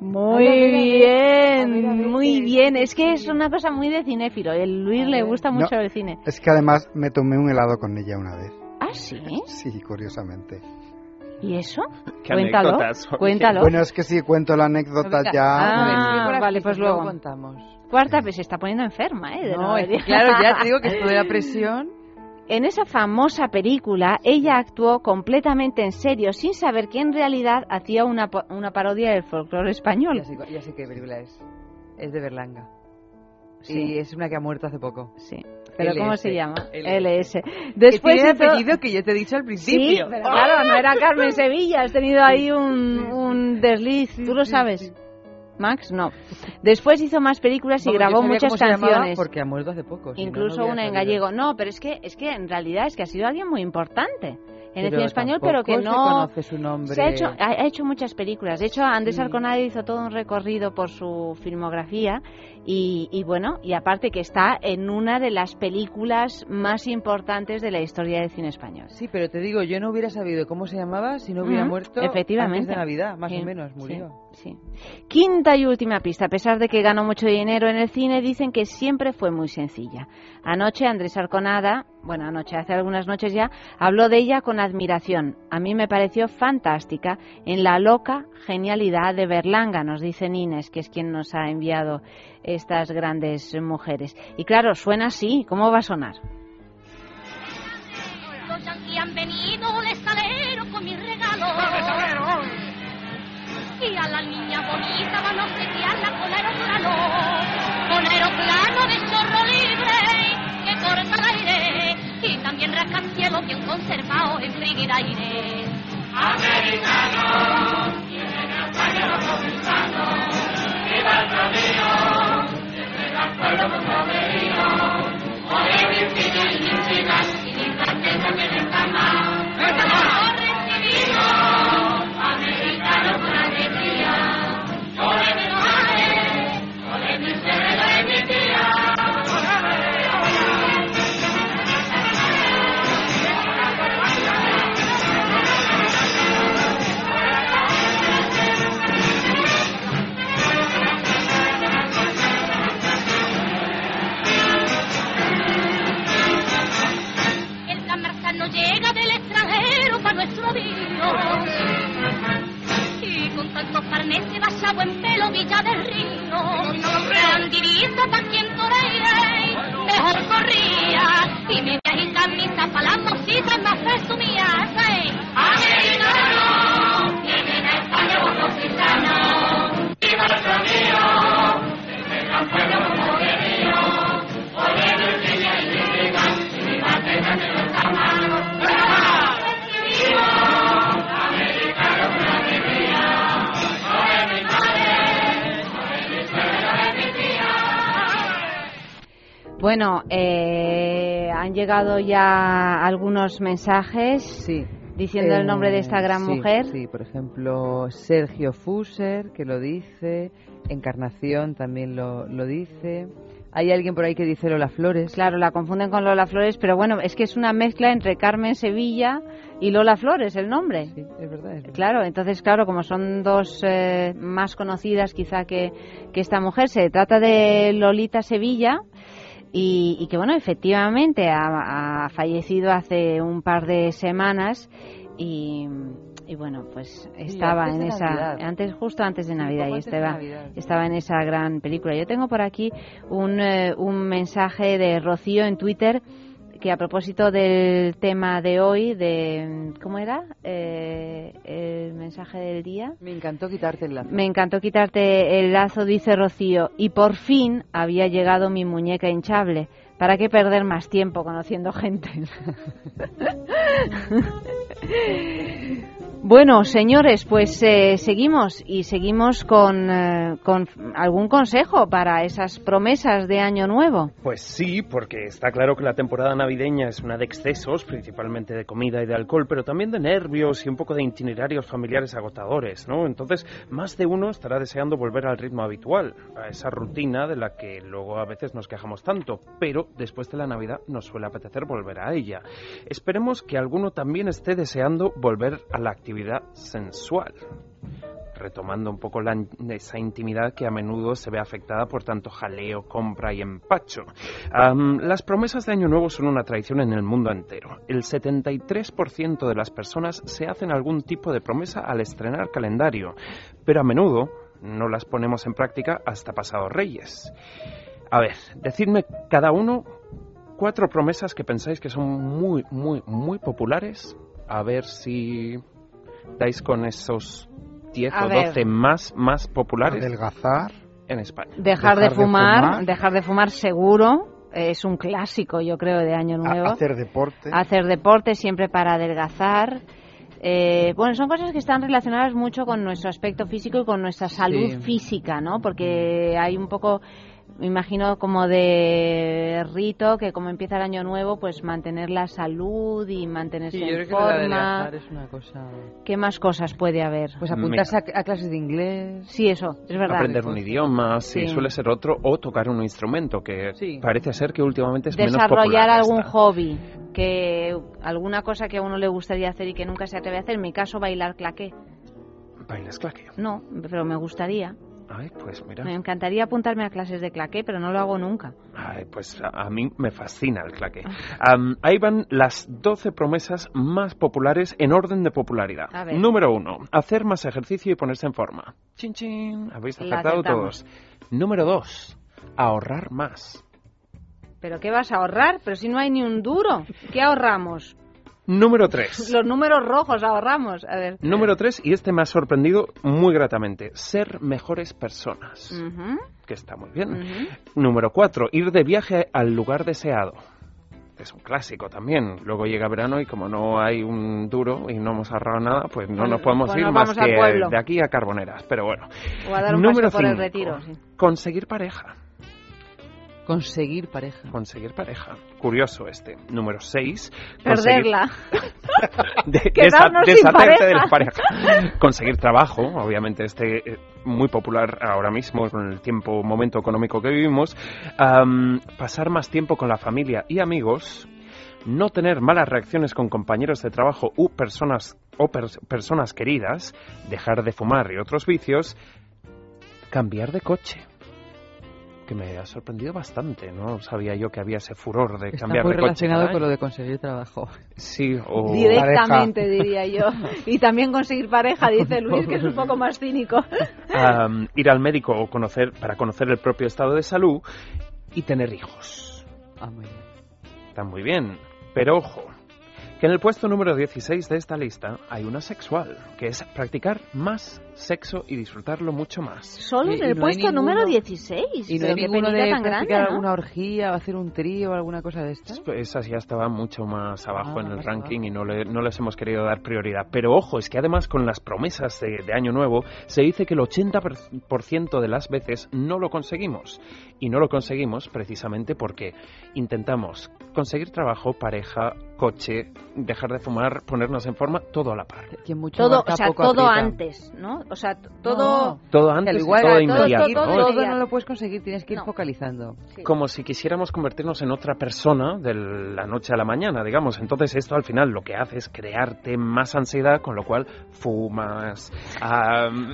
Muy A ver, a ver, a bien, ver, a ver, muy bien. Es que es una cosa muy de cinéfilo. El Luis A le gusta No. mucho el cine. Es que además me tomé un helado con ella una vez. Ah, sí. Sí, curiosamente. ¿Y eso? Qué Cuéntalo. Cuéntalo. Bueno, es que si cuento la anécdota ya... Ah, vale, pues luego. contamos. Cuarta, pues se está poniendo enferma, ¿eh? de No, claro, ya te digo que esto de la presión... En esa famosa película, ella actuó completamente en serio, sin saber que en realidad hacía una, una parodia del folclore español. Ya sé, ya sé qué película es. Es de Berlanga. Sí. Y es una que ha muerto hace poco. Sí. ¿Pero cómo LS. se llama? LS. LS. Después que tiene el apellido que yo te he dicho al Sí, principio. pero claro, no era Carmen Sevilla. Has tenido ahí un, un desliz. ¿Tú lo sabes? Max, no. Después hizo más películas y grabó muchas canciones. Porque ha muerto hace poco. si no, no incluso una en gallego. No, pero es que es que en realidad es que ha sido alguien muy importante en el cine español, pero que tampoco se no conoce su nombre. se ha hecho ha, ha hecho muchas películas. De hecho, Andrés Sí. Arconada hizo todo un recorrido por su filmografía y, y bueno, y aparte que está en una de las películas más importantes de la historia del cine español. Sí, pero te digo, yo no hubiera sabido cómo se llamaba si no hubiera muerto efectivamente. antes de Navidad, más Sí, o menos, sí, murió. sí. Quinta y última pista. A pesar de que ganó mucho dinero en el cine, dicen que siempre fue muy sencilla. Anoche Andrés Arconada, bueno, anoche, hace algunas noches ya, habló de ella con admiración. A mí me pareció fantástica en la loca genialidad de Berlanga, nos dice Nines, que es quien nos ha enviado estas grandes mujeres. Y claro, suena así. ¿Cómo va a sonar? Los yanquis han venido de salero con mis regalos. Y a la niña bonita van a obsequiarla con aeroplano. Con aeroplano de chorro libre que corta el aire. Y también rascacielos bien conservados en frigir aire. Americano, tienen a España los conquistados. Viva el rodeo, viva el nuestro. Y con tantos carnetes vaya buen pelo Villa del Río. Gran divisa pa' quien toreire, mejor corría. Y media y camisa pa' las mositas más presumidas. ¡eh! Bueno, eh, han llegado ya algunos mensajes Sí. diciendo el nombre de esta Eh, gran sí, mujer. Sí, por ejemplo, Sergio Fuser, que lo dice. Encarnación también lo, lo dice. Hay alguien por ahí que dice Lola Flores. Claro, la confunden con Lola Flores, pero bueno, es que es una mezcla entre Carmen Sevilla y Lola Flores, el nombre. Sí, es verdad. es verdad. Claro, entonces, claro, como son dos eh, más conocidas quizá que, que esta mujer, se trata de Lolita Sevilla y, y que, bueno, efectivamente ha, ha fallecido hace un par de semanas y, y bueno, pues estaba en esa, Navidad. antes justo antes de Navidad y estaba, Navidad. estaba en esa gran película. Yo tengo por aquí un, eh, un mensaje de Rocío en Twitter que a propósito del tema de hoy, de ¿cómo era? Eh, el mensaje del día. Me encantó quitarte el lazo. Me encantó quitarte el lazo, dice Rocío, y por fin había llegado mi muñeca hinchable. ¿Para qué perder más tiempo conociendo gente? Bueno, señores, pues eh, seguimos y seguimos con, eh, con algún consejo para esas promesas de Año Nuevo. Pues sí, porque está claro que la temporada navideña es una de excesos, principalmente de comida y de alcohol, pero también de nervios y un poco de itinerarios familiares agotadores, ¿no? Entonces, más de uno estará deseando volver al ritmo habitual, a esa rutina de la que luego a veces nos quejamos tanto, pero después de la Navidad nos suele apetecer volver a ella. Esperemos que alguno también esté deseando volver a la actividad sensual retomando un poco esa intimidad que a menudo se ve afectada por tanto jaleo, compra y empacho. Las promesas de Año Nuevo son una tradición en el mundo entero. El 73% de las personas se hacen algún tipo de promesa al estrenar calendario, pero a menudo no las ponemos en práctica hasta pasados Reyes. A ver, decidme cada uno cuatro promesas que pensáis que son muy, muy, muy populares. A ver si dais con esos 10 A o ver. 12 más, más populares Adelgazar. en España. Dejar, de, fumar, dejar de fumar seguro, es un clásico, yo creo, de Año Nuevo. A- hacer deporte. Hacer deporte siempre para adelgazar. Eh, bueno, son cosas que están relacionadas mucho con nuestro aspecto físico y con nuestra salud Sí. física, ¿no? Porque hay un poco, me imagino, como de rito que como empieza el año nuevo, pues mantener la salud y mantenerse Sí, yo en creo que lo de forma. adelgazar es una cosa... ¿Qué más cosas puede haber? Pues apuntarse a, a clases de inglés. Sí, eso, es verdad. Aprender un idioma, sí, Sí. suele ser otro, o tocar un instrumento, que parece ser que últimamente es menos desarrollar popular algún esta. hobby, que alguna cosa que a uno le gustaría hacer y que nunca se atreve a hacer. En mi caso, bailar claqué. ¿Bailas claque? No, pero me gustaría. Ay, pues mira. Me encantaría apuntarme a clases de claqué, pero no lo hago nunca. Ay, pues a, a mí me fascina el claque. Am, ahí van las 12 promesas más populares en orden de popularidad. A ver. Número uno, hacer más ejercicio y ponerse en forma. Chin chin, habéis acertado todos. Número dos, ahorrar más. ¿Pero qué vas a ahorrar? Pero si no hay ni un duro. ¿Qué ahorramos? Número tres. Los números rojos ahorramos. A ver. Número tres, y este me ha sorprendido muy gratamente, ser mejores personas, Ujú, que está muy bien. ujú. Número cuatro, ir de viaje al lugar deseado. Es un clásico también. Luego llega verano y como no hay un duro y no hemos ahorrado nada, pues no Pues- nos podemos pues ir más que de aquí a Carboneras. Pero bueno. O a dar un Número paseo por el cinco, retiro. sí. Conseguir pareja. Conseguir pareja. Conseguir pareja. Curioso este. Número 6. Perderla. de, Quedarnos sin deshacerte de la pareja. pareja. Conseguir trabajo, obviamente este eh, muy popular ahora mismo con el tiempo, momento económico que vivimos. Pasar más tiempo con la familia y amigos. No tener malas reacciones con compañeros de trabajo u personas o pers- personas queridas. Dejar de fumar y otros vicios. Cambiar de coche. Que me ha sorprendido bastante, ¿no? Sabía yo que había ese furor de Está cambiar muy de coche. relacionado cada con año. lo de conseguir trabajo. Sí, o Directamente, diría yo. Y también conseguir pareja, dice Luis, que es un poco más cínico. am, ir al médico o conocer para conocer el propio estado de salud y tener hijos. Ah, muy bien. Está muy bien, pero ojo, que en el puesto número 16 de esta lista hay una sexual, que es practicar más sexo y disfrutarlo mucho más. Solo Y- en el no puesto ninguno- número 16. Y no pero hay ninguno de tan grande, ¿no? alguna orgía o hacer un trío o alguna cosa de esta. Esas ya estaban mucho más abajo Ah, en el ranking y no, le- no les hemos querido dar prioridad. Pero ojo, es que además con las promesas de, de Año Nuevo se dice que el 80% de las veces no lo conseguimos. Y no lo conseguimos precisamente porque intentamos conseguir trabajo, pareja, coche, dejar de fumar, ponernos en forma, todo a la par. Quien mucho Todo, o sea, poco todo aprieta. antes, ¿no? O sea, todo... Todo antes y todo todo, inmediato. todo, ¿no? todo inmediato. no lo puedes conseguir, tienes que ir No. focalizando. como si quisiéramos convertirnos en otra persona de la noche a la mañana, digamos. Entonces esto al final lo que hace es crearte más ansiedad, con lo cual fumas,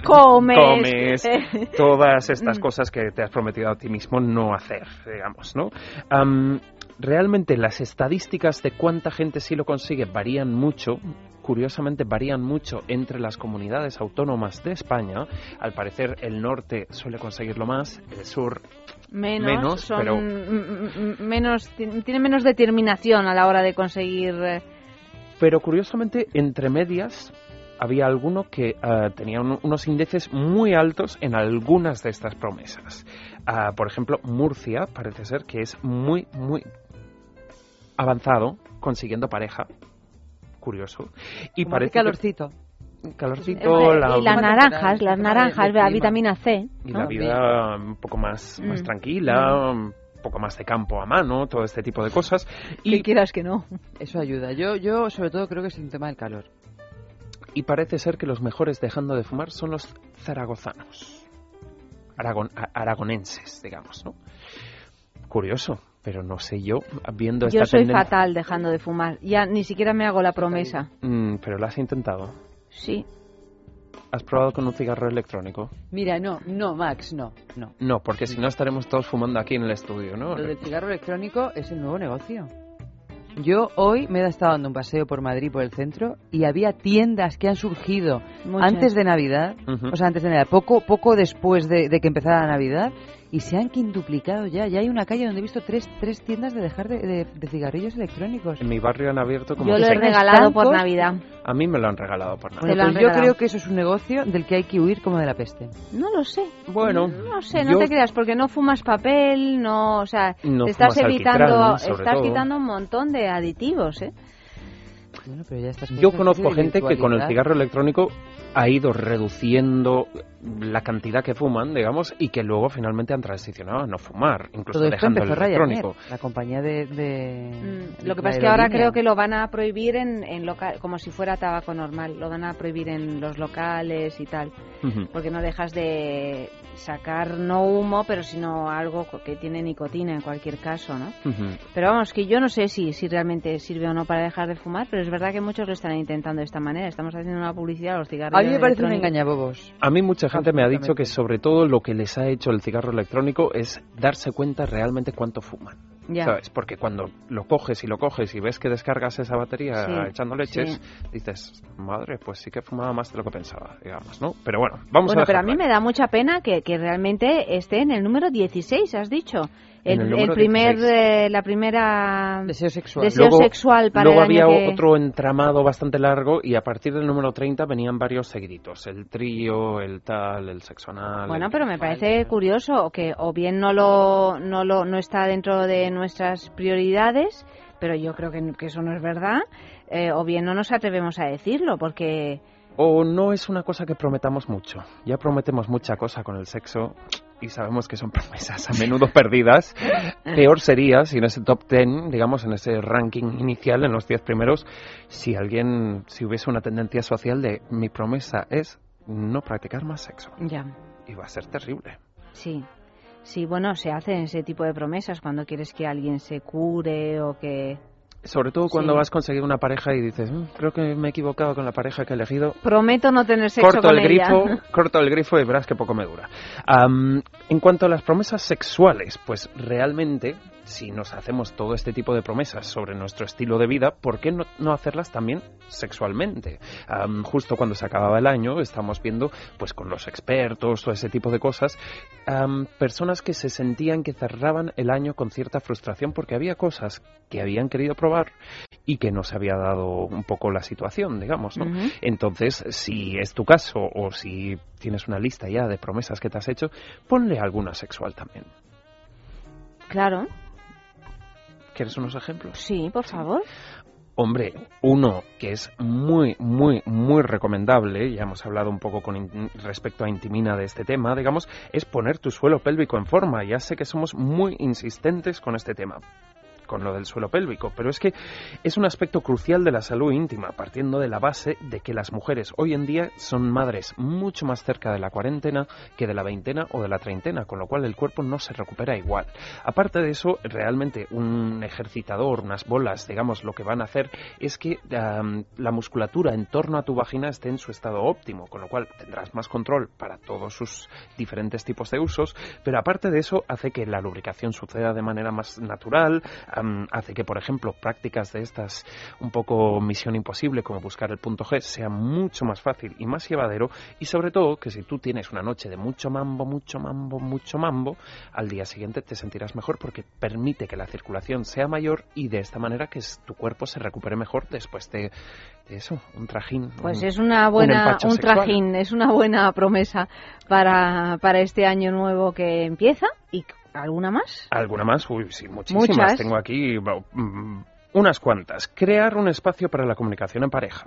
comes, todas estas Mm. cosas que te has prometido a ti mismo no hacer, digamos, ¿no? Realmente las estadísticas de cuánta gente sí lo consigue varían mucho. Curiosamente varían mucho entre las comunidades autónomas de España. Al parecer el norte suele conseguirlo más, el sur Menos, Menos, son pero- menos, ti- tienen menos determinación a la hora de conseguir... eh, Pero curiosamente, entre medias, había alguno que ah, tenía un- unos índices muy altos en algunas de estas promesas. Por ejemplo, Murcia parece ser que es muy, muy avanzado consiguiendo pareja. Curioso. Y Como parece que- calorcito. calorcito, Eh, la, y las naranjas, las naranjas, la vitamina C. y ¿no? la vida un poco más, más Mm. tranquila, un poco más de campo a mano, todo este tipo de cosas. Que quieras que no. Eso ayuda. Yo, yo sobre todo creo que es un tema del calor. Y parece ser que los mejores dejando de fumar son los zaragozanos. Aragon- aragonenses, digamos, ¿no? Curioso, pero no sé yo, viendo esta Yo soy tendencia- fatal dejando de fumar. Ya ni siquiera me hago la promesa. Mm, pero lo has intentado. Sí. ¿Has probado con un cigarro electrónico? Mira, no, no, Max, no, no. No, porque si no estaremos todos fumando aquí en el estudio, ¿no? Lo del cigarro electrónico es el nuevo negocio. Yo hoy me he estado dando un paseo por Madrid, por el centro, y había tiendas que han surgido Muchas. antes de Navidad, o sea, antes de Navidad, poco, poco después de, de que empezara la Navidad, y se han quintuplicado ya. Ya hay una calle donde he visto tres, tres tiendas de dejar de, de- de cigarrillos electrónicos. En mi barrio han abierto como Yo lo he regalado por. Navidad. A mí me lo han regalado por Bueno, Navidad. han pues yo regalado. creo que eso es un negocio del que hay que huir como de la peste. No lo sé. Bueno, No sé, no yo- te creas, porque no fumas papel, no, o sea, No te estás evitando, estás todo. quitando un montón de aditivos, ¿eh? Bueno, pero ya estas Yo conozco gente que con el cigarro electrónico ha ido reduciendo la cantidad que fuman, digamos, y que luego finalmente han transicionado a no fumar, incluso Todo dejando el la compañía de... de- Mm, Lo que pasa es que ahora creo que lo van a prohibir en, en loca- como si fuera tabaco normal, lo van a prohibir en los locales y tal, porque no dejas de sacar no humo, pero sino algo que tiene nicotina en cualquier caso, ¿no? Pero vamos, que yo no sé si, si realmente sirve o no para dejar de fumar, pero es verdad que muchos lo están intentando de esta manera. Estamos haciendo una publicidad a los cigarros. A mí me parece un electrónicos. engañabobos. A mí mucha gente me ha dicho que sobre todo lo que les ha hecho el cigarro electrónico es darse cuenta realmente cuánto fuman. Ya. ¿Sabes? Porque cuando lo coges y lo coges y ves que descargas esa batería Sí, echando leches, sí. dices, madre, pues sí que fumaba más de lo que pensaba, digamos, ¿no? Pero bueno, vamos Bueno, a pero a mí me da mucha pena que, que realmente esté en el número 16, has dicho. El, el número primer, 16. eh, la primera Deseo sexual. deseo Luego- sexual para Luego el año había que- otro entramado bastante largo y a partir del número 30 venían varios seguiditos. El trío, el tal, el sexo anal. Bueno, el- pero me parece curioso que o bien no lo, no lo no está dentro de nuestras prioridades, pero yo creo que, que eso no es verdad, eh, o bien no nos atrevemos a decirlo, porque O no es una cosa que prometamos mucho. Ya prometemos mucha cosa con el sexo y sabemos que son promesas a menudo perdidas. Peor sería si en ese top 10, digamos, en ese ranking inicial, en los 10 primeros, si alguien, si hubiese una tendencia social de mi promesa es no practicar más sexo. ya, Y va a ser terrible. sí. Sí, bueno, se hacen ese tipo de promesas cuando quieres que alguien se cure o que... Sobre todo cuando Sí. vas a conseguir una pareja y dices, "Mm, creo que me he equivocado con la pareja que he elegido. Prometo no tener sexo Corto con el ella. grifo, corto el grifo y verás que poco me dura. En cuanto a las promesas sexuales, pues realmente, si nos hacemos todo este tipo de promesas sobre nuestro estilo de vida, ¿por qué no, no hacerlas también sexualmente? Am, justo cuando se acababa el año, estamos viendo, pues con los expertos, todo ese tipo de cosas, am, personas que se sentían que cerraban el año con cierta frustración porque había cosas que habían querido probar y que no se había dado un poco la situación, digamos, ¿no? Entonces, si es tu caso o si tienes una lista ya de promesas que te has hecho, ponle alguna sexual también. Claro, ¿Quieres unos ejemplos? sí, por favor. Hombre, uno que es muy, muy, muy recomendable, ya hemos hablado un poco con in- respecto a Intimina de este tema, digamos, es poner tu suelo pélvico en forma. Ya sé que somos muy insistentes con este tema con lo del suelo pélvico, pero es que es un aspecto crucial de la salud íntima, partiendo de la base de que las mujeres hoy en día son madres mucho más cerca de la cuarentena que de la veintena o de la treintena, con lo cual el cuerpo no se recupera igual. Aparte de eso, realmente un ejercitador, unas bolas, digamos, lo que van a hacer es que la musculatura en torno a tu vagina esté en su estado óptimo, con lo cual tendrás más control para todos sus diferentes tipos de usos, pero aparte de eso hace que la lubricación suceda de manera más natural, hace que, por ejemplo, prácticas de estas un poco misión imposible, como buscar el punto G, sea mucho más fácil y más llevadero, y sobre todo que si tú tienes una noche de mucho mambo, mucho mambo, mucho mambo, al día siguiente te sentirás mejor porque permite que la circulación sea mayor y de esta manera que tu cuerpo se recupere mejor después de, de eso, un trajín. Pues un- es una un buena, un trajín, es una buena promesa para, para este año nuevo que empieza. ¿Y alguna más? ¿Alguna más? Uy, sí, muchísimas. Muchas. Tengo aquí mm, unas cuantas. Crear un espacio para la comunicación en pareja.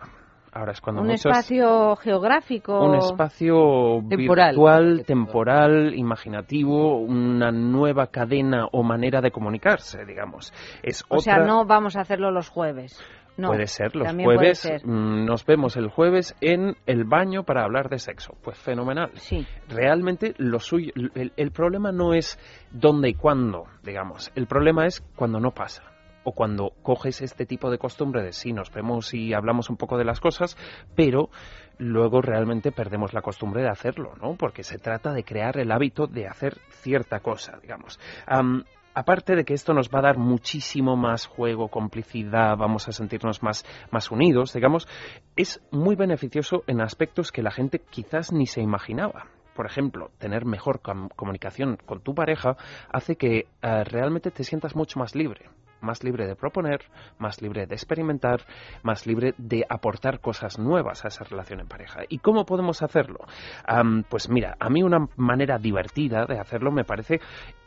Ahora es cuando un muchos... espacio geográfico. Un espacio Temporal. virtual, temporal, imaginativo, una nueva cadena o manera de comunicarse, digamos. Es O otra... sea, no vamos a hacerlo los jueves. No, puede ser, los jueves ser. mm, nos vemos el jueves en el baño para hablar de sexo. Pues fenomenal. Sí. Realmente lo suyo, el, el problema no es dónde y cuándo, digamos. El problema es cuando no pasa. O cuando coges este tipo de costumbre de sí, nos vemos y hablamos un poco de las cosas, pero luego realmente perdemos la costumbre de hacerlo, ¿no? Porque se trata de crear el hábito de hacer cierta cosa, digamos. Am, aparte de que esto nos va a dar muchísimo más juego, complicidad, vamos a sentirnos más, más unidos, digamos, es muy beneficioso en aspectos que la gente quizás ni se imaginaba. Por ejemplo, tener mejor com- comunicación con tu pareja hace que eh, realmente te sientas mucho más libre. Más libre de proponer, más libre de experimentar, más libre de aportar cosas nuevas a esa relación en pareja. ¿Y cómo podemos hacerlo? Am, pues mira, a mí una manera divertida de hacerlo me parece,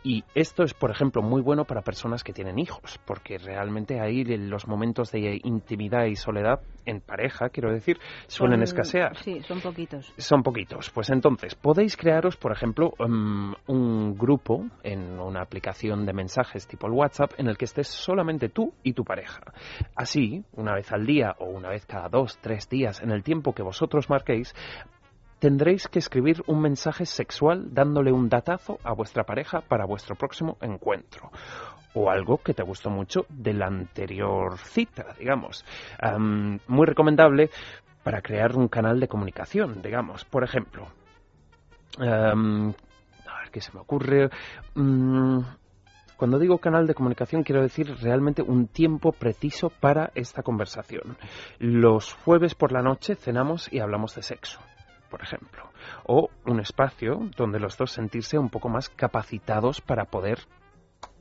y esto es, por ejemplo, muy bueno para personas que tienen hijos, porque realmente ahí los momentos de intimidad y soledad en pareja, quiero decir, suelen Son- escasear. Sí, son poquitos. Son poquitos. Pues entonces, podéis crearos, por ejemplo, mm, un grupo en una aplicación de mensajes tipo el WhatsApp en el que estés solamente tú y tu pareja. Así, una vez al día o una vez cada dos, tres días, en el tiempo que vosotros marquéis, tendréis que escribir un mensaje sexual dándole un datazo a vuestra pareja para vuestro próximo encuentro. O algo que te gustó mucho de la anterior cita, digamos. Am, muy recomendable para crear un canal de comunicación, digamos. Por ejemplo, a ver qué se me ocurre. Mm, cuando digo canal de comunicación quiero decir realmente un tiempo preciso para esta conversación. Los jueves por la noche cenamos y hablamos de sexo, por ejemplo. O un espacio donde los dos sentirse un poco más capacitados para poder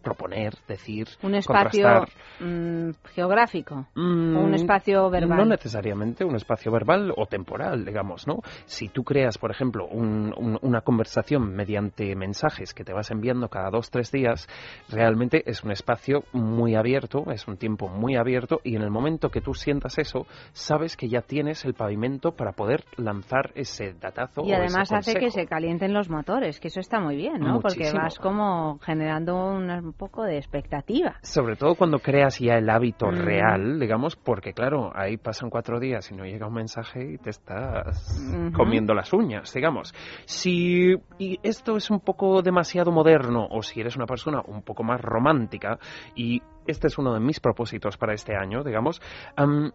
proponer, decir, Un espacio mm, geográfico. Mm, un espacio verbal. No necesariamente un espacio verbal o temporal, digamos, ¿no? Si tú creas, por ejemplo, un- un- una conversación mediante mensajes que te vas enviando cada dos, tres días, realmente es un espacio muy abierto, es un tiempo muy abierto y en el momento que tú sientas eso, sabes que ya tienes el pavimento para poder lanzar ese datazo. Y o además ese hace que se calienten los motores, que eso está muy bien, ¿no? Porque vas como generando un, un poco de expectativa. Sobre todo cuando creas ya el hábito Mm. real, digamos, porque claro, ahí pasan cuatro días y no llega un mensaje y te estás comiendo las uñas, digamos. Si y esto es un poco demasiado moderno o si eres una persona un poco más romántica y este es uno de mis propósitos para este año, digamos, am,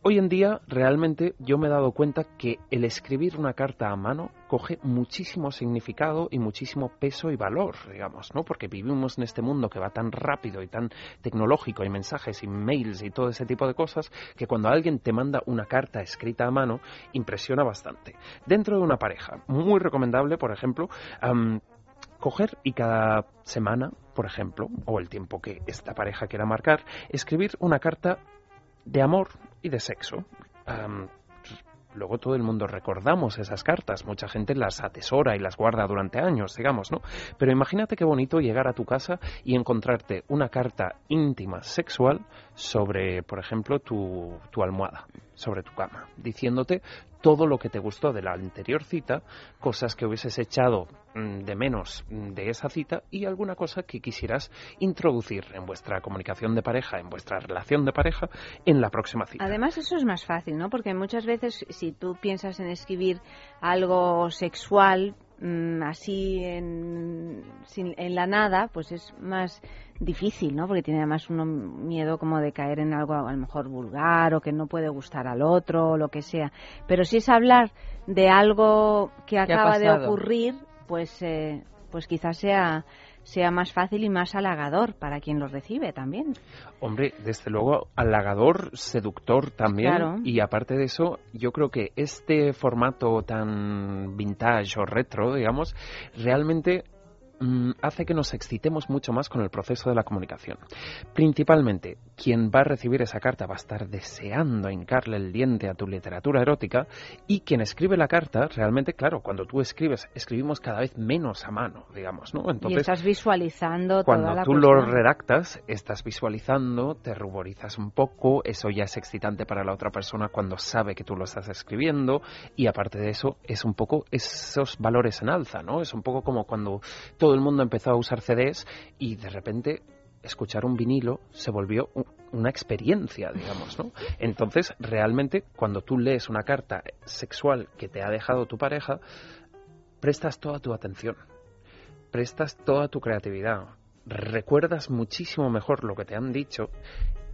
Hoy en día, realmente, yo me he dado cuenta que el escribir una carta a mano coge muchísimo significado y muchísimo peso y valor, digamos, ¿no? Porque vivimos en este mundo que va tan rápido y tan tecnológico, y mensajes y mails y todo ese tipo de cosas, que cuando alguien te manda una carta escrita a mano, impresiona bastante. Dentro de una pareja, muy recomendable, por ejemplo, am, coger y cada semana, por ejemplo, o el tiempo que esta pareja quiera marcar, escribir una carta de amor y de sexo. Am, luego todo el mundo recordamos esas cartas, mucha gente las atesora y las guarda durante años, digamos, ¿no? Pero imagínate qué bonito llegar a tu casa y encontrarte una carta íntima sexual sobre, por ejemplo, tu, tu almohada, sobre tu cama, diciéndote todo lo que te gustó de la anterior cita, cosas que hubieses echado mm, de menos mm, de esa cita y alguna cosa que quisieras introducir en vuestra comunicación de pareja, en vuestra relación de pareja, en la próxima cita. Además, eso es más fácil, ¿no? Porque muchas veces, si tú piensas en escribir algo sexual, mm, así en, sin- en la nada, pues es más difícil, ¿no? Porque tiene además uno miedo como de caer en algo a lo mejor vulgar o que no puede gustar al otro o lo que sea. Pero si es hablar de algo que ha acaba de ocurrir, pues, eh, pues quizás sea sea más fácil y más halagador para quien lo recibe también. Hombre, desde luego, halagador, seductor también. Claro. Y aparte de eso, yo creo que este formato tan vintage o retro, digamos, realmente mm, hace que nos excitemos mucho más con el proceso de la comunicación. Principalmente, quien va a recibir esa carta va a estar deseando hincarle el diente a tu literatura erótica y quien escribe la carta, realmente, claro, cuando tú escribes, escribimos cada vez menos a mano, digamos, ¿no? y estás visualizando cuando toda la tú cuestión. lo redactas, estás visualizando, te ruborizas un poco, eso ya es excitante para la otra persona cuando sabe que tú lo estás escribiendo y aparte de eso es un poco esos valores en alza, ¿no? Es un poco como cuando todo el mundo empezó a usar CDs y de repente escuchar un vinilo se volvió una experiencia, digamos, ¿no? Entonces, realmente, cuando tú lees una carta sexual que te ha dejado tu pareja, prestas toda tu atención, prestas toda tu creatividad, recuerdas muchísimo mejor lo que te han dicho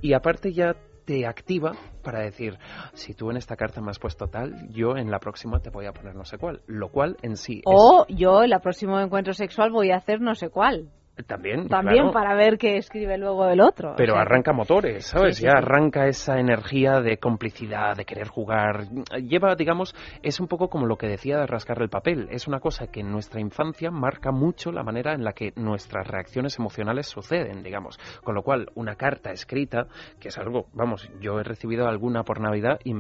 y aparte ya te activa para decir, si tú en esta carta me has puesto tal, yo en la próxima te voy a poner no sé cuál, lo cual en sí O yo, en el próximo encuentro sexual, voy a hacer no sé cuál. También, También claro, para ver qué escribe luego el otro. o Pero sea, arranca motores, ¿sabes? Sí, sí, ya sí. arranca esa energía de complicidad, de querer jugar. Lleva, digamos, es un poco como lo que decía de rascar el papel. Es una cosa que en nuestra infancia marca mucho la manera en la que nuestras reacciones emocionales suceden, digamos. Con lo cual, una carta escrita, que es algo, vamos, yo he recibido alguna por Navidad y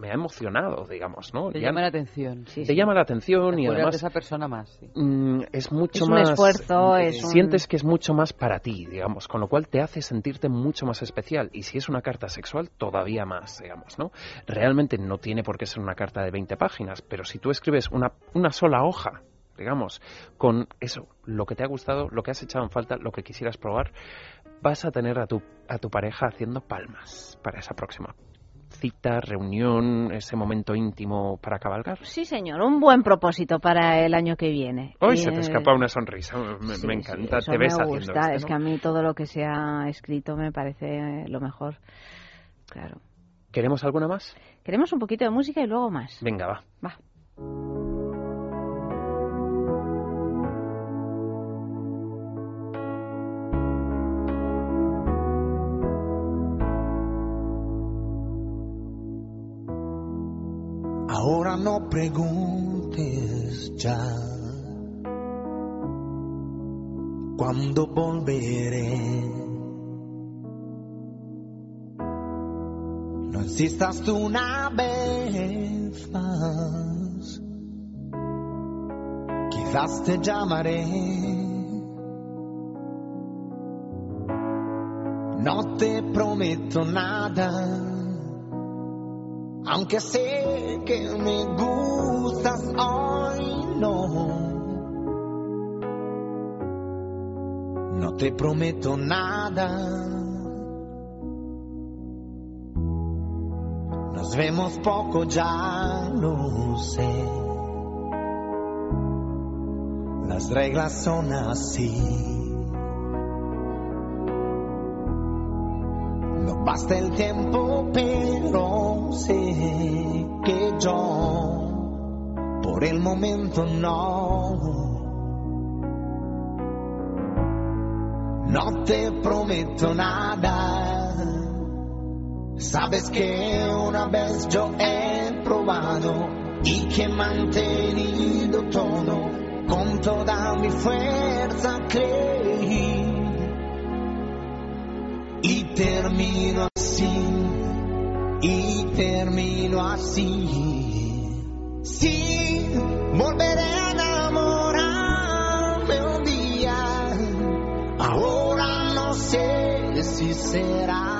me ha emocionado, digamos, ¿no? Te Ya- llama la atención. te llama la atención y Acuérdate de además esa persona más. sí. mm, es mucho Es un más esfuerzo, es un- sientes que es mucho más para ti digamos con lo cual te hace sentirte mucho más especial y si es una carta sexual todavía más digamos no realmente no tiene por qué ser una carta de 20 páginas pero si tú escribes una una sola hoja digamos con eso lo que te ha gustado lo que has echado en falta lo que quisieras probar vas a tener a tu a tu pareja haciendo palmas para esa próxima cita reunión ese momento íntimo para cabalgar Sí, señor, un buen propósito para el año que viene. Hoy se te escapa una sonrisa, me, sí, me sí, encanta, eso te ves me gusta. esto, Es ¿no? que a mí todo lo que se ha escrito me parece lo mejor. Claro. ¿Queremos alguna más? Queremos un poquito de música y luego más. Venga, va. Va. No preguntes ya cuándo volveré. No insistas tú una vez más. Quizás te llamaré. No te prometo nada. Aunque sé que me gustas hoy, no. No te prometo nada. Nos vemos poco, ya lo sé. Las reglas son así. No basta el tiempo, pero sé que yo por el momento no. No te prometo nada. Sabes que una vez yo he probado y que he mantenido todo con toda mi fuerza creí y termino así y termino así. Sí volveré a enamorarme un día. Ahora no sé si será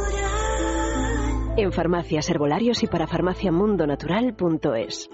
En farmacias, herbolarios y para farmaciamundonatural.es.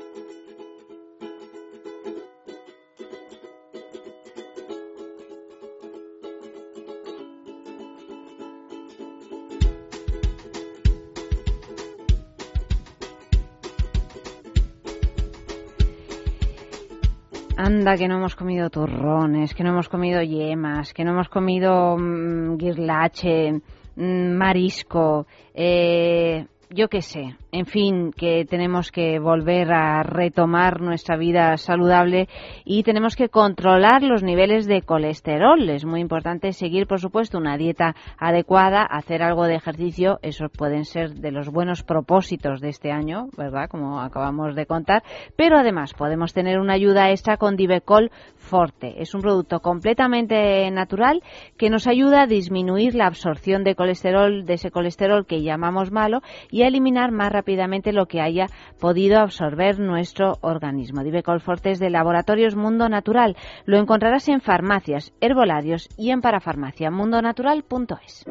Anda, que no hemos comido turrones, que no hemos comido yemas, que no hemos comido mm, guirlache, marisco, eh, yo qué sé, en fin, que tenemos que volver a retomar nuestra vida saludable y tenemos que controlar los niveles de colesterol. Es muy importante seguir, por supuesto, una dieta adecuada, hacer algo de ejercicio, esos pueden ser de los buenos propósitos de este año, ¿verdad? Como acabamos de contar, pero además podemos tener una ayuda extra con Divecol Forte. Es un producto completamente natural que nos ayuda a disminuir la absorción de colesterol, de ese colesterol que llamamos malo, y a eliminar más rápidamente lo que haya podido absorber nuestro organismo. Divecol Forte es de Laboratorios Mundo Natural. Lo encontrarás en farmacias, herbolarios y en parafarmacia mundonatural.es.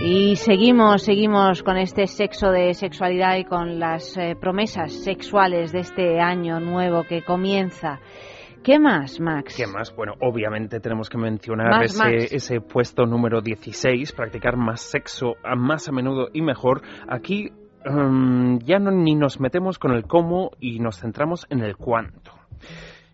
Y seguimos, seguimos con este sexo de sexualidad y con las eh, promesas sexuales de este año nuevo que comienza. ¿Qué más, Max? ¿Qué más? Bueno, obviamente tenemos que mencionar Más, ese, puesto número 16, practicar más sexo a más a menudo y mejor. Aquí mm, ya no, ni nos metemos con el cómo y nos centramos en el cuánto.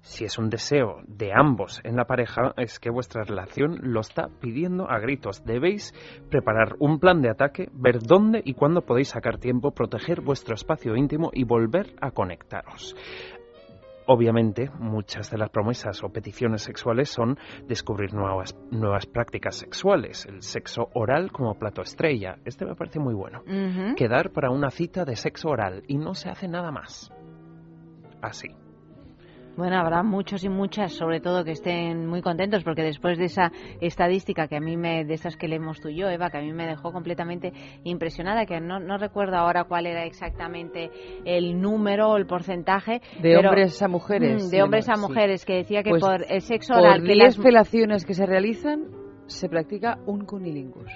Si es un deseo de ambos en la pareja, es que vuestra relación lo está pidiendo a gritos. Debéis preparar un plan de ataque, ver dónde y cuándo podéis sacar tiempo, proteger vuestro espacio íntimo y volver a conectaros. Obviamente, muchas de las promesas o peticiones sexuales son descubrir nuevas, nuevas prácticas sexuales, el sexo oral como plato estrella. Este me parece muy bueno. Quedar para una cita de sexo oral y no se hace nada más. Así. Bueno, habrá muchos y muchas, sobre todo, que estén muy contentos, porque después de esa estadística que a mí me, de esas que leemos tú y yo, Eva, que a mí me dejó completamente impresionada, que no, no recuerdo ahora cuál era exactamente el número o el porcentaje. De pero- hombres a mujeres. Mm, de hombres a Sí. mujeres, que decía que Pues por el sexo por oral, que 10 las- felaciones que se realizan, se practica un cunilingus.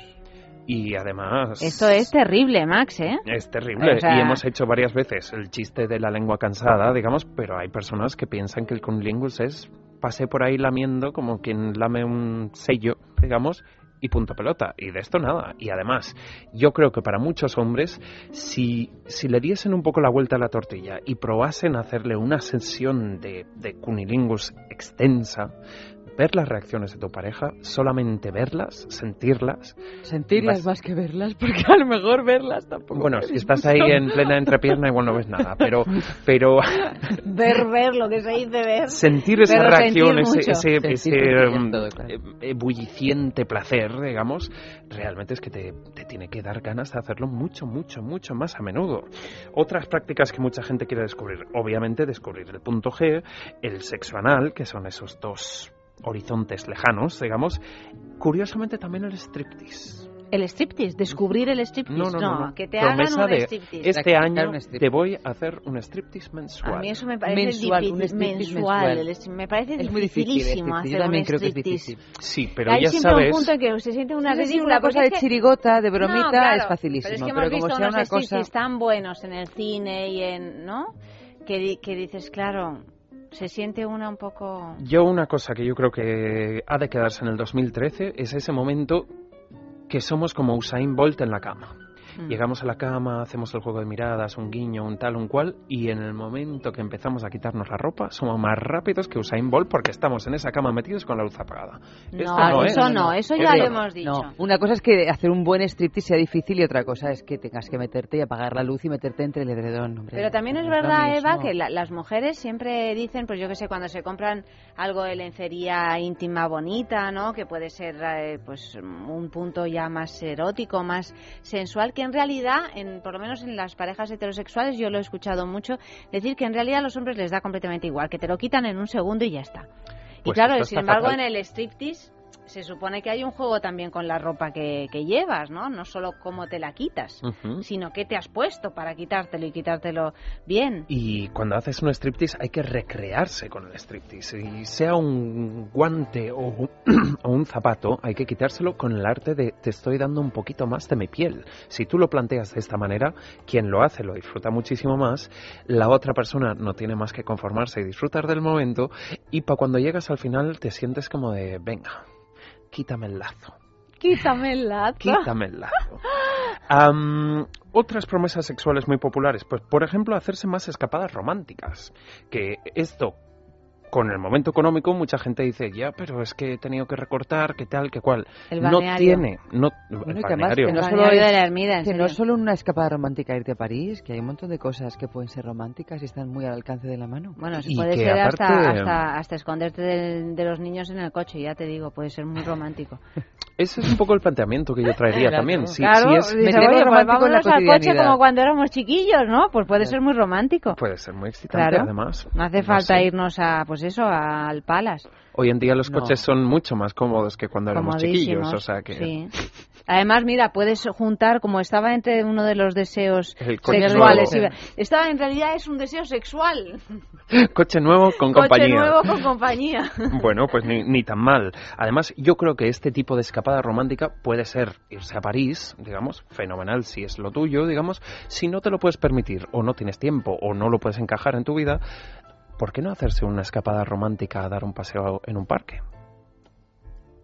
Y además... Esto es terrible, Max, ¿eh? Es terrible. O sea- Y hemos hecho varias veces el chiste de la lengua cansada, digamos, pero hay personas que piensan que el cunnilingus es pasé por ahí lamiendo como quien lame un sello, digamos, y punto pelota. Y de esto nada. Y además, yo creo que para muchos hombres, si, si le diesen un poco la vuelta a la tortilla y probasen hacerle una sesión de, de cunilingus extensa, ver las reacciones de tu pareja, solamente verlas, sentirlas. Sentirlas vas- más que verlas, porque a lo mejor verlas tampoco. Bueno, es si estás ahí en plena entrepierna igual no ves nada, pero, pero Ver, ver, lo que se dice ver. sentir esa Pero reacción, sentir ese, ese, Sentir ese, um, todo, claro. eh, ebulliciente placer, digamos, realmente es que te, te tiene que dar ganas de hacerlo mucho, mucho, mucho más a menudo. Otras prácticas que mucha gente quiere descubrir, obviamente descubrir el punto G, el sexo anal, que son esos dos horizontes lejanos, digamos, curiosamente también el striptease. El striptease, descubrir el striptease. No, no, no, no. que te Promesa hagan un de striptease. este año un striptease. te voy a hacer un striptease mensual. A mí eso me parece Mensual, un difícil. striptease mensual. mensual. me parece Es muy difícil. dificilísimo es difícil. hacer Yo también un creo que es striptease. difícil. Sí, pero Hay ya siempre sabes... un punto en que se siente una Sí, sí, ridícula. una cosa de chirigota, de bromita, No, claro, es facilísimo. Pero es que pero como visto sea unos una cosa... striptease tan buenos en el cine y en... ¿no? Que, que dices, claro, se siente una un poco... Yo una cosa que yo creo que ha de quedarse en el 2013 es ese momento que somos como Usain Bolt en la cama. Mm. Llegamos a la cama, hacemos el juego de miradas, un guiño, un tal, un cual, y en el momento que empezamos a quitarnos la ropa, somos más rápidos que Usain Bolt porque estamos en esa cama metidos con la luz apagada. No, Esto eso es. no, eso ya lo hemos dicho. No, una cosa es que hacer un buen striptease sea difícil y otra cosa es que tengas que meterte y apagar la luz y meterte entre el edredón. hombre. Pero también es verdad, Eva, que la- las mujeres siempre dicen, pues yo que sé, cuando se compran algo de lencería íntima bonita, ¿no? Que puede ser eh, pues un punto ya más erótico, más sensual, que en realidad, en, por lo menos en las parejas heterosexuales, yo lo he escuchado mucho, decir que en realidad a los hombres les da completamente igual, que te lo quitan en un segundo y ya está. y Pues claro, sin embargo, fatal. en el striptease se supone que hay un juego también con la ropa que, que llevas, ¿no? No solo cómo te la quitas, sino qué te has puesto para quitártelo y quitártelo bien. Y cuando haces un striptease hay que recrearse con el striptease. Y sea un guante o un, o un zapato, hay que quitárselo con el arte de te estoy dando un poquito más de mi piel. Si tú lo planteas de esta manera, quien lo hace lo disfruta muchísimo más, la otra persona no tiene más que conformarse y disfrutar del momento, y para cuando llegas al final te sientes como de, venga, quítame el lazo. Quítame el lazo. Quítame el lazo. Otras promesas sexuales muy populares, pues por ejemplo hacerse más escapadas románticas, que esto con el momento económico mucha gente dice, ya, pero es que he tenido que recortar, que tal, que cual. El no tiene, no, Bueno, el y que además que no solo de la Ermida, en que no es solo una escapada romántica irte a París, que hay un montón de cosas que pueden ser románticas y están muy al alcance de la mano. Bueno, se Y puede ser hasta, aparte- hasta, hasta esconderte del- de, los niños en el coche, ya te digo, puede ser muy romántico. Ese es un poco el planteamiento que yo traería Claro. también. Si, claro, si es, dice, Metemos oye, pues romántico en la al coche como cuando éramos chiquillos, ¿no? Pues puede ser muy romántico. puede ser muy excitante Claro. además. No hace No falta sé. irnos a, pues eso, al Palace. Hoy en día los No. coches son mucho más cómodos que cuando éramos chiquillos, o sea que sí. Además, mira, puedes juntar, como estaba entre uno de los deseos El coche sexuales, nuevo. estaba en realidad es un deseo sexual. coche nuevo con Coche compañía. nuevo con compañía. Bueno, pues ni, ni tan mal. Además, yo creo que este tipo de escapada romántica puede ser irse a París, digamos, fenomenal si es lo tuyo, digamos. Si no te lo puedes permitir, o no tienes tiempo, o no lo puedes encajar en tu vida, ¿por qué no hacerse una escapada romántica a dar un paseo en un parque?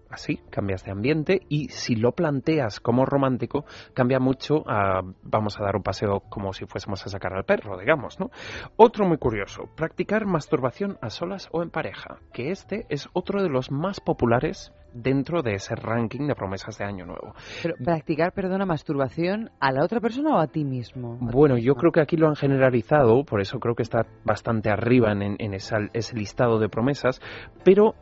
Así, cambias de ambiente y si lo planteas como romántico, cambia mucho a vamos a dar un paseo como si fuésemos a sacar al perro, digamos, ¿no? Otro muy curioso, practicar masturbación a solas o en pareja, que este es otro de los más populares dentro de ese ranking de promesas de Año Nuevo. Pero practicar, perdona, masturbación a la otra persona o a ti mismo. Bueno, yo creo que aquí lo han generalizado, por eso creo que está bastante arriba en, en esa- ese listado de promesas, pero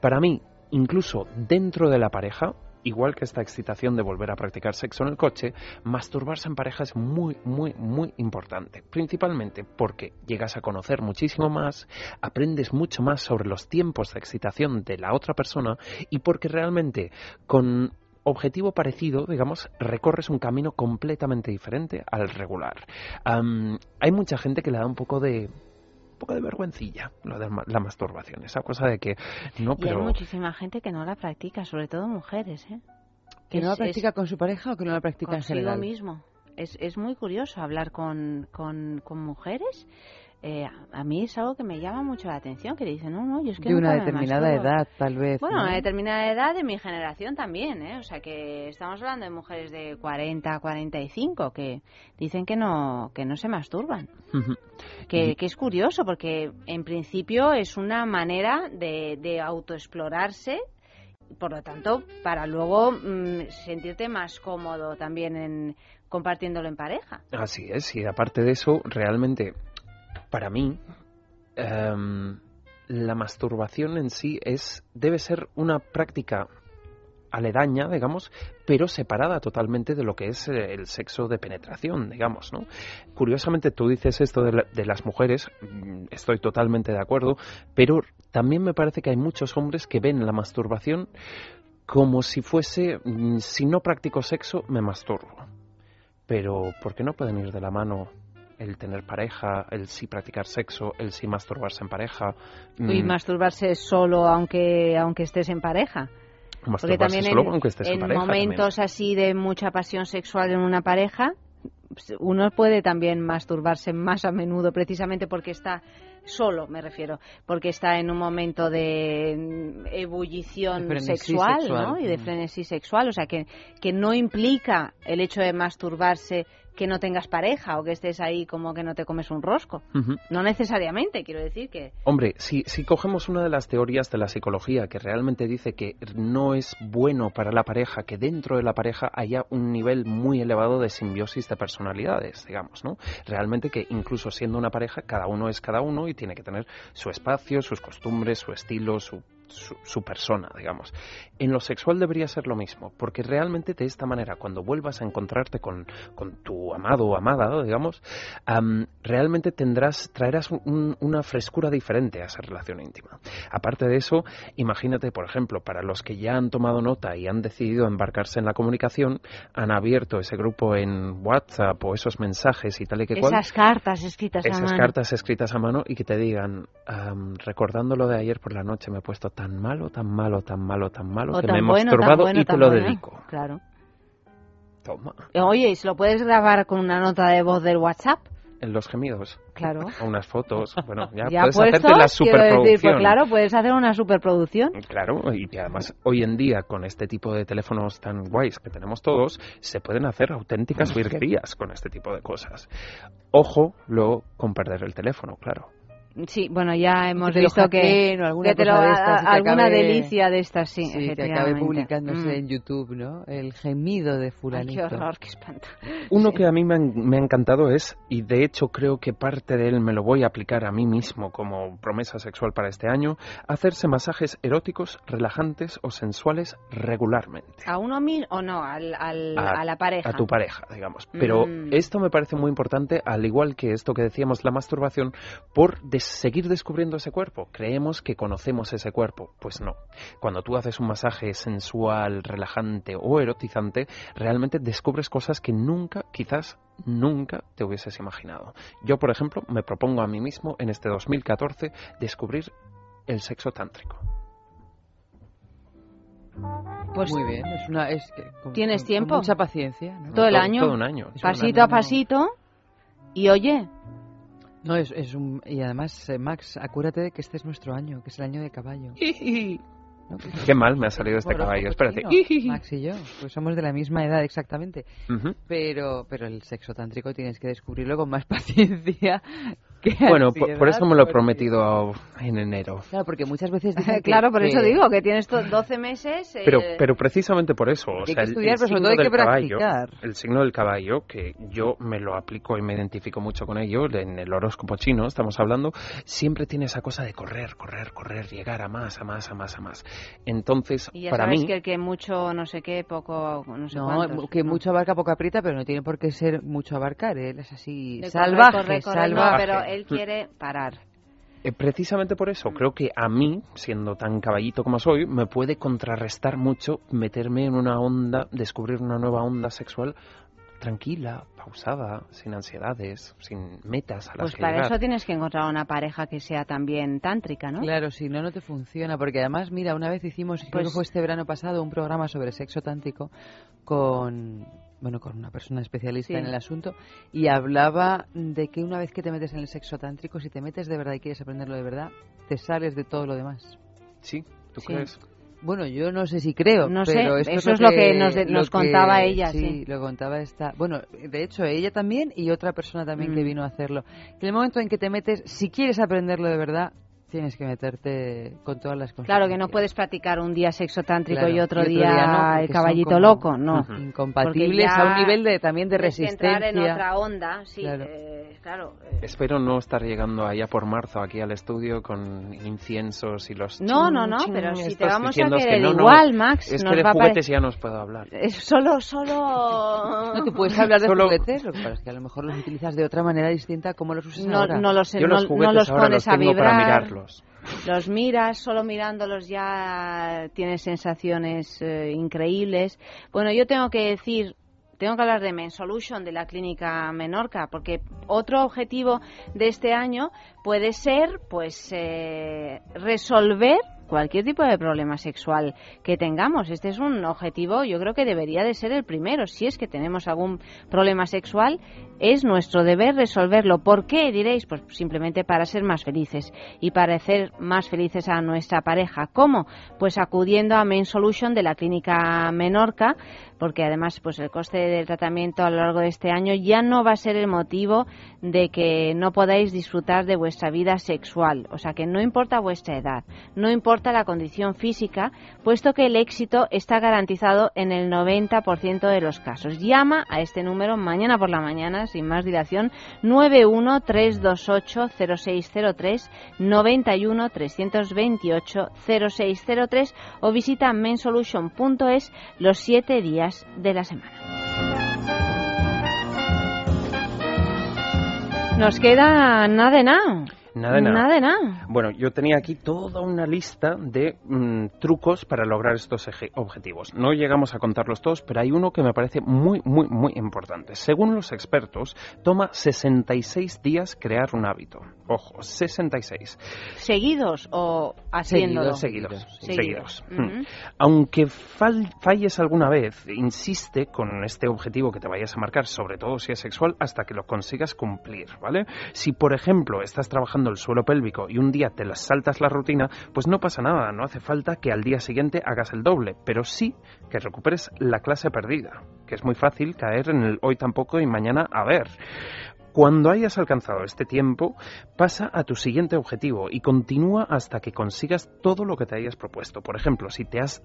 para mí, incluso dentro de la pareja, igual que esta excitación de volver a practicar sexo en el coche, masturbarse en pareja es muy, muy, muy importante. Principalmente porque llegas a conocer muchísimo más, aprendes mucho más sobre los tiempos de excitación de la otra persona y porque realmente con objetivo parecido, digamos, recorres un camino completamente diferente al regular. Hay mucha gente que le da un poco de poco de vergüencilla lo de la masturbación, esa cosa de que no, Y hay pero muchísima gente que no la practica, sobre todo mujeres, ¿eh? ¿Que no Es- la es practica con su pareja o que no la practica en consigo general? mismo. Es, es muy curioso hablar con, con, con mujeres. Eh, a- mí es algo que me llama mucho la atención, que dicen, no, no, yo es que De una nunca determinada masturbo". edad, tal vez. Bueno, ¿no? a determinada edad de mi generación también, ¿eh? O sea que estamos hablando de mujeres de 40, 45 que dicen que no, que no se masturban. Que, que es curioso porque en principio es una manera de, de autoexplorarse, por lo tanto, para luego mm, sentirte más cómodo también en compartiéndolo en pareja. Así es, y aparte de eso, realmente, para mí, em, la masturbación en sí es debe ser una práctica aledaña, digamos, pero separada totalmente de lo que es eh, el sexo de penetración, digamos, ¿no? Curiosamente, tú dices esto de, la- de las mujeres, mm, estoy totalmente de acuerdo, pero también me parece que hay muchos hombres que ven la masturbación como si fuese, mm, si no practico sexo, me masturbo. Pero, ¿por qué no pueden ir de la mano el tener pareja, el sí practicar sexo, el sí masturbarse en pareja? Y Mm, masturbarse solo aunque aunque estés en pareja. Porque también solo en, aunque estés en, en pareja. momentos así de mucha pasión sexual en una pareja, uno puede también masturbarse más a menudo precisamente porque está solo me refiero, porque está en un momento de ebullición De sexual, sexual. ¿no? Y de Mm. frenesí sexual, o sea, que, que no implica el hecho de masturbarse que no tengas pareja o que estés ahí como que no te comes un rosco. No necesariamente, quiero decir que... Hombre, si, si cogemos una de las teorías de la psicología que realmente dice que no es bueno para la pareja que dentro de la pareja haya un nivel muy elevado de simbiosis de personalidades, digamos, ¿no? Realmente que incluso siendo una pareja, cada uno es cada uno y tiene que tener su espacio, sus costumbres, su estilo, su, su, su persona, digamos. En lo sexual debería ser lo mismo, porque realmente de esta manera, cuando vuelvas a encontrarte con, con tu amado o amada, digamos, am, realmente tendrás, traerás un- una frescura diferente a esa relación íntima. Aparte de eso, imagínate, por ejemplo, para los que ya han tomado nota y han decidido embarcarse en la comunicación, han abierto ese grupo en WhatsApp o esos mensajes y tal y que cual. Esas cartas escritas a Esas mano. cartas escritas a mano y que te digan, am, recordando lo de ayer por la noche, me he puesto tan malo, tan malo, tan malo, tan malo, O que tan me he bueno, tan masturbado bueno, y te lo bueno. dedico. Claro. Toma. Oye, ¿y se lo puedes grabar con una nota de voz del WhatsApp? En los gemidos. Claro. O unas fotos. Bueno, ya, Ya puedes puestos, hacerte la decir, superproducción. pues claro, puedes hacer una superproducción. Claro, y que además hoy en día con este tipo de teléfonos tan guays que tenemos todos, se pueden hacer auténticas virguerías con este tipo de cosas. Ojo luego con perder el teléfono, claro. Sí, bueno, ya hemos lo visto que, o alguna que te lo- cosa de estas te alguna acabe- delicia de estas, sí, Sí, que acabe publicándose Mm. en YouTube, ¿no? El gemido de Ay, fulanito. qué horror, qué espanto. Uno que a mí me, han- me ha encantado es, y de hecho creo que parte de él me lo voy a aplicar a mí mismo como promesa sexual para este año, hacerse masajes eróticos, relajantes o sensuales regularmente. ¿A uno mismo o no? Al, al- a, la pareja. A tu pareja, digamos. Pero Mm. esto me parece muy importante, al igual que esto que decíamos, la masturbación, por des- seguir descubriendo ese cuerpo. Creemos que conocemos ese cuerpo. Pues no. Cuando tú haces un masaje sensual, relajante o erotizante, realmente descubres cosas que nunca, quizás nunca te hubieses imaginado. Yo, por ejemplo, me propongo a mí mismo en este 2014 descubrir el sexo tántrico. Pues Muy bien, es una... Es que, con- ¿Tienes con- con tiempo? mucha paciencia, ¿no? todo el año. todo un año. Es Pasito a año- pasito. Y oye, No, es, es un... Y además, eh, Max, acuérdate de que este es nuestro año, que es el año de caballo. ¿No? Qué mal me ha salido este caballo. Espérate. Max y yo, pues somos de la misma edad exactamente. Pero, pero el sexo tántrico tienes que descubrirlo con más paciencia Bueno, por, eso me lo he prometido en enero. Claro, porque muchas veces dicen que- claro, por eso digo que tienes to- 12 meses. eh, Pero, pero precisamente por eso, o Hay sea, que el- estudiar, el pero sobre signo todo hay caballo, el signo del caballo, que yo me lo aplico y me identifico mucho con ello, en el horóscopo chino estamos hablando, siempre tiene esa cosa de correr, correr, correr, llegar a más, a más, a más, a más. Entonces, y ya para sabes mí, que el que mucho, no sé qué, poco, no sé No, cuántos. que no. mucho abarca poco aprieta, pero no tiene por qué ser mucho abarcar. Él es así De salvaje, correr, correr, no, salvaje. pero él quiere parar. eh, precisamente por eso, creo que a mí, siendo tan caballito como soy, me puede contrarrestar mucho meterme en una onda, descubrir una nueva onda sexual tranquila, pausada, sin ansiedades, sin metas a las Pues que para llegar. eso tienes que encontrar una pareja que sea también tántrica, ¿no? Claro, si no, no te funciona. Porque además, mira, una vez hicimos, creo Pues- que fue este verano pasado, un programa sobre sexo tántrico con, bueno, con una persona especialista Sí. en el asunto y hablaba de que una vez que te metes en el sexo tántrico, si te metes de verdad y quieres aprenderlo de verdad, te sales de todo lo demás. Sí, ¿tú Sí. crees? Bueno, yo no sé si creo, No sé, pero esto eso es lo que nos de- nos lo contaba ella, Sí, sí. lo contaba esta. Bueno, de hecho ella también y otra persona también que Mm. vino a hacerlo. Que en el momento en que te metes, si quieres aprenderlo de verdad, tienes que meterte con todas las cosas. Claro que no puedes practicar un día sexo tántrico Claro, y otro, y otro día, día no, el caballito como loco, no. Ujú. incompatibles Porque ya a un nivel de también de resistencia. entrar en otra onda, sí, Claro. eh, claro. eh. Espero no estar llegando allá por marzo aquí al estudio con inciensos y los... No, no, no, pero si te vamos a querer que no, no, igual, Max, Es nos que de va juguetes ya no os puedo hablar. Es solo, solo... No, tú puedes hablar de Solo- juguetes, lo que pasa es que a lo mejor los utilizas de otra manera distinta a como los usas No, ahora. no los, Yo no, los no juguetes los ahora pones los a tengo para vibrar, los miras, solo mirándolos ya tienes sensaciones eh, increíbles. Bueno, yo tengo que decir, tengo que hablar de Men Solution, de la clínica Menorca, porque otro objetivo de este año puede ser, pues, eh, resolver cualquier tipo de problema sexual que tengamos. Este es un objetivo, yo creo que debería de ser el primero. Si es que tenemos algún problema sexual, es nuestro deber resolverlo. ¿Por qué? Diréis, pues simplemente para ser más felices y para hacer más felices a nuestra pareja. ¿Cómo? Pues acudiendo a Main Solution de la clínica Menorca, porque además pues el coste del tratamiento a lo largo de este año ya no va a ser el motivo de que no podáis disfrutar de vuestra vida sexual. O sea que no importa vuestra edad, no importa la condición física, puesto que el éxito está garantizado en el 90% de los casos. Llama a este número mañana por la mañana, sin más dilación, 913280603 91 328 0603 o visita mensolution.es los siete días de la semana. Nos queda nada de nada. Nada de nada. Nada de nada. Bueno, yo tenía aquí toda una lista de mm, trucos para lograr estos objetivos. No llegamos a contarlos todos, pero hay uno que me parece muy, muy, muy importante. Según los expertos, toma 66 días crear un hábito. Ojo, 66. ¿Seguidos o haciéndolo? Seguidos, seguidos, Seguidos. seguidos. Mm. Aunque fal- falles alguna vez, insiste con este objetivo que te vayas a marcar, sobre todo si es sexual, hasta que lo consigas cumplir, ¿vale? Si, por ejemplo, estás trabajando el suelo pélvico y un día te las saltas la rutina, pues no pasa nada, no hace falta que al día siguiente hagas el doble, pero sí que recuperes la clase perdida, que es muy fácil caer en el hoy tampoco y mañana a ver. Cuando hayas alcanzado este tiempo, pasa a tu siguiente objetivo y continúa hasta que consigas todo lo que te hayas propuesto. Por ejemplo, si te has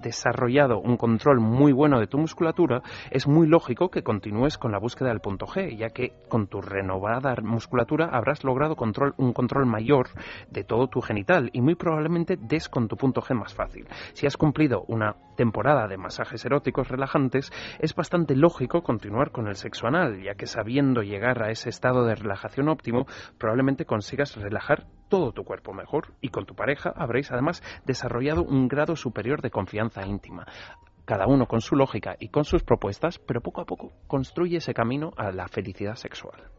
desarrollado un control muy bueno de tu musculatura, es muy lógico que continúes con la búsqueda del punto G, ya que con tu renovada musculatura habrás logrado control, un control mayor de todo tu genital y muy probablemente des con tu punto G más fácil. Si has cumplido una temporada de masajes eróticos relajantes, es bastante lógico continuar con el sexo anal, ya que sabiendo llegar a ese estado de relajación óptimo, probablemente consigas relajar todo tu cuerpo mejor y con tu pareja habréis además desarrollado un grado superior de confianza íntima. Cada uno con su lógica y con sus propuestas, pero poco a poco construye ese camino a la felicidad sexual.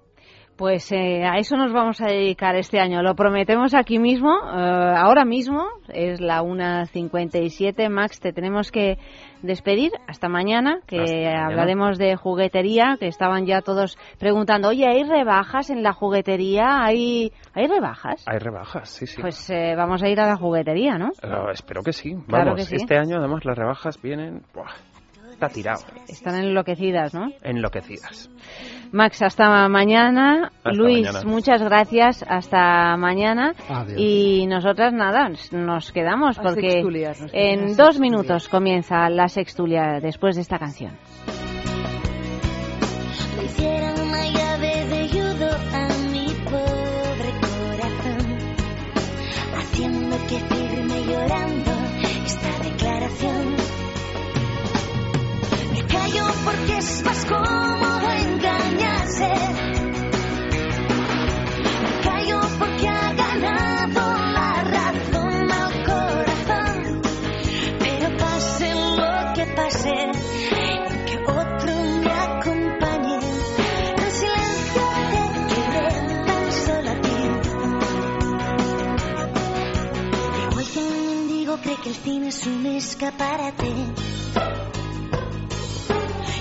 Pues eh, a eso nos vamos a dedicar este año. Lo prometemos aquí mismo, eh, ahora mismo, es la 1.57. Max, te tenemos que despedir hasta mañana, que Hasta mañana. hablaremos de juguetería, que estaban ya todos preguntando, oye, ¿hay rebajas en la juguetería? ¿Hay, ¿hay rebajas? Hay rebajas, sí, sí. Pues eh, vamos a ir a la juguetería, ¿no? Eh, espero que sí. Claro Vamos, que sí. este año además las rebajas vienen... buah, está tirado. Están enloquecidas, ¿no? Enloquecidas. Max, hasta mañana. Hasta Luis, mañana. muchas gracias. Hasta mañana. Adiós. Y nosotras nada, nos quedamos porque nos en quedamos dos minutos comienza la sextulia después de esta canción. Porque es más cómodo engañarse. Me porque ha ganado la razón al corazón. Pero pase lo que pase, cree que el cine es un escaparate.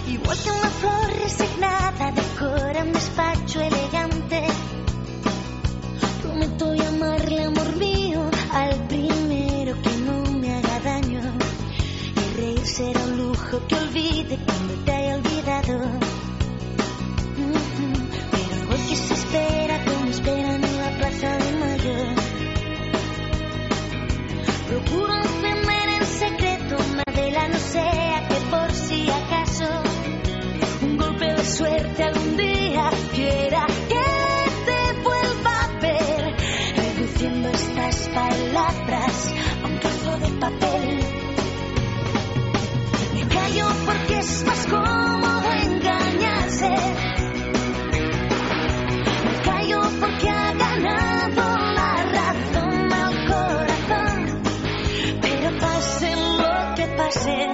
Igual que una flor resignada decora un despacho elegante. Prometo llamarle amor mío al primero que no me haga daño. Y reír será un lujo que olvide cuando te haya olvidado. Más cómodo engañarse. Me callo porque ha ganado la razón al corazón. Pero pase lo que pase,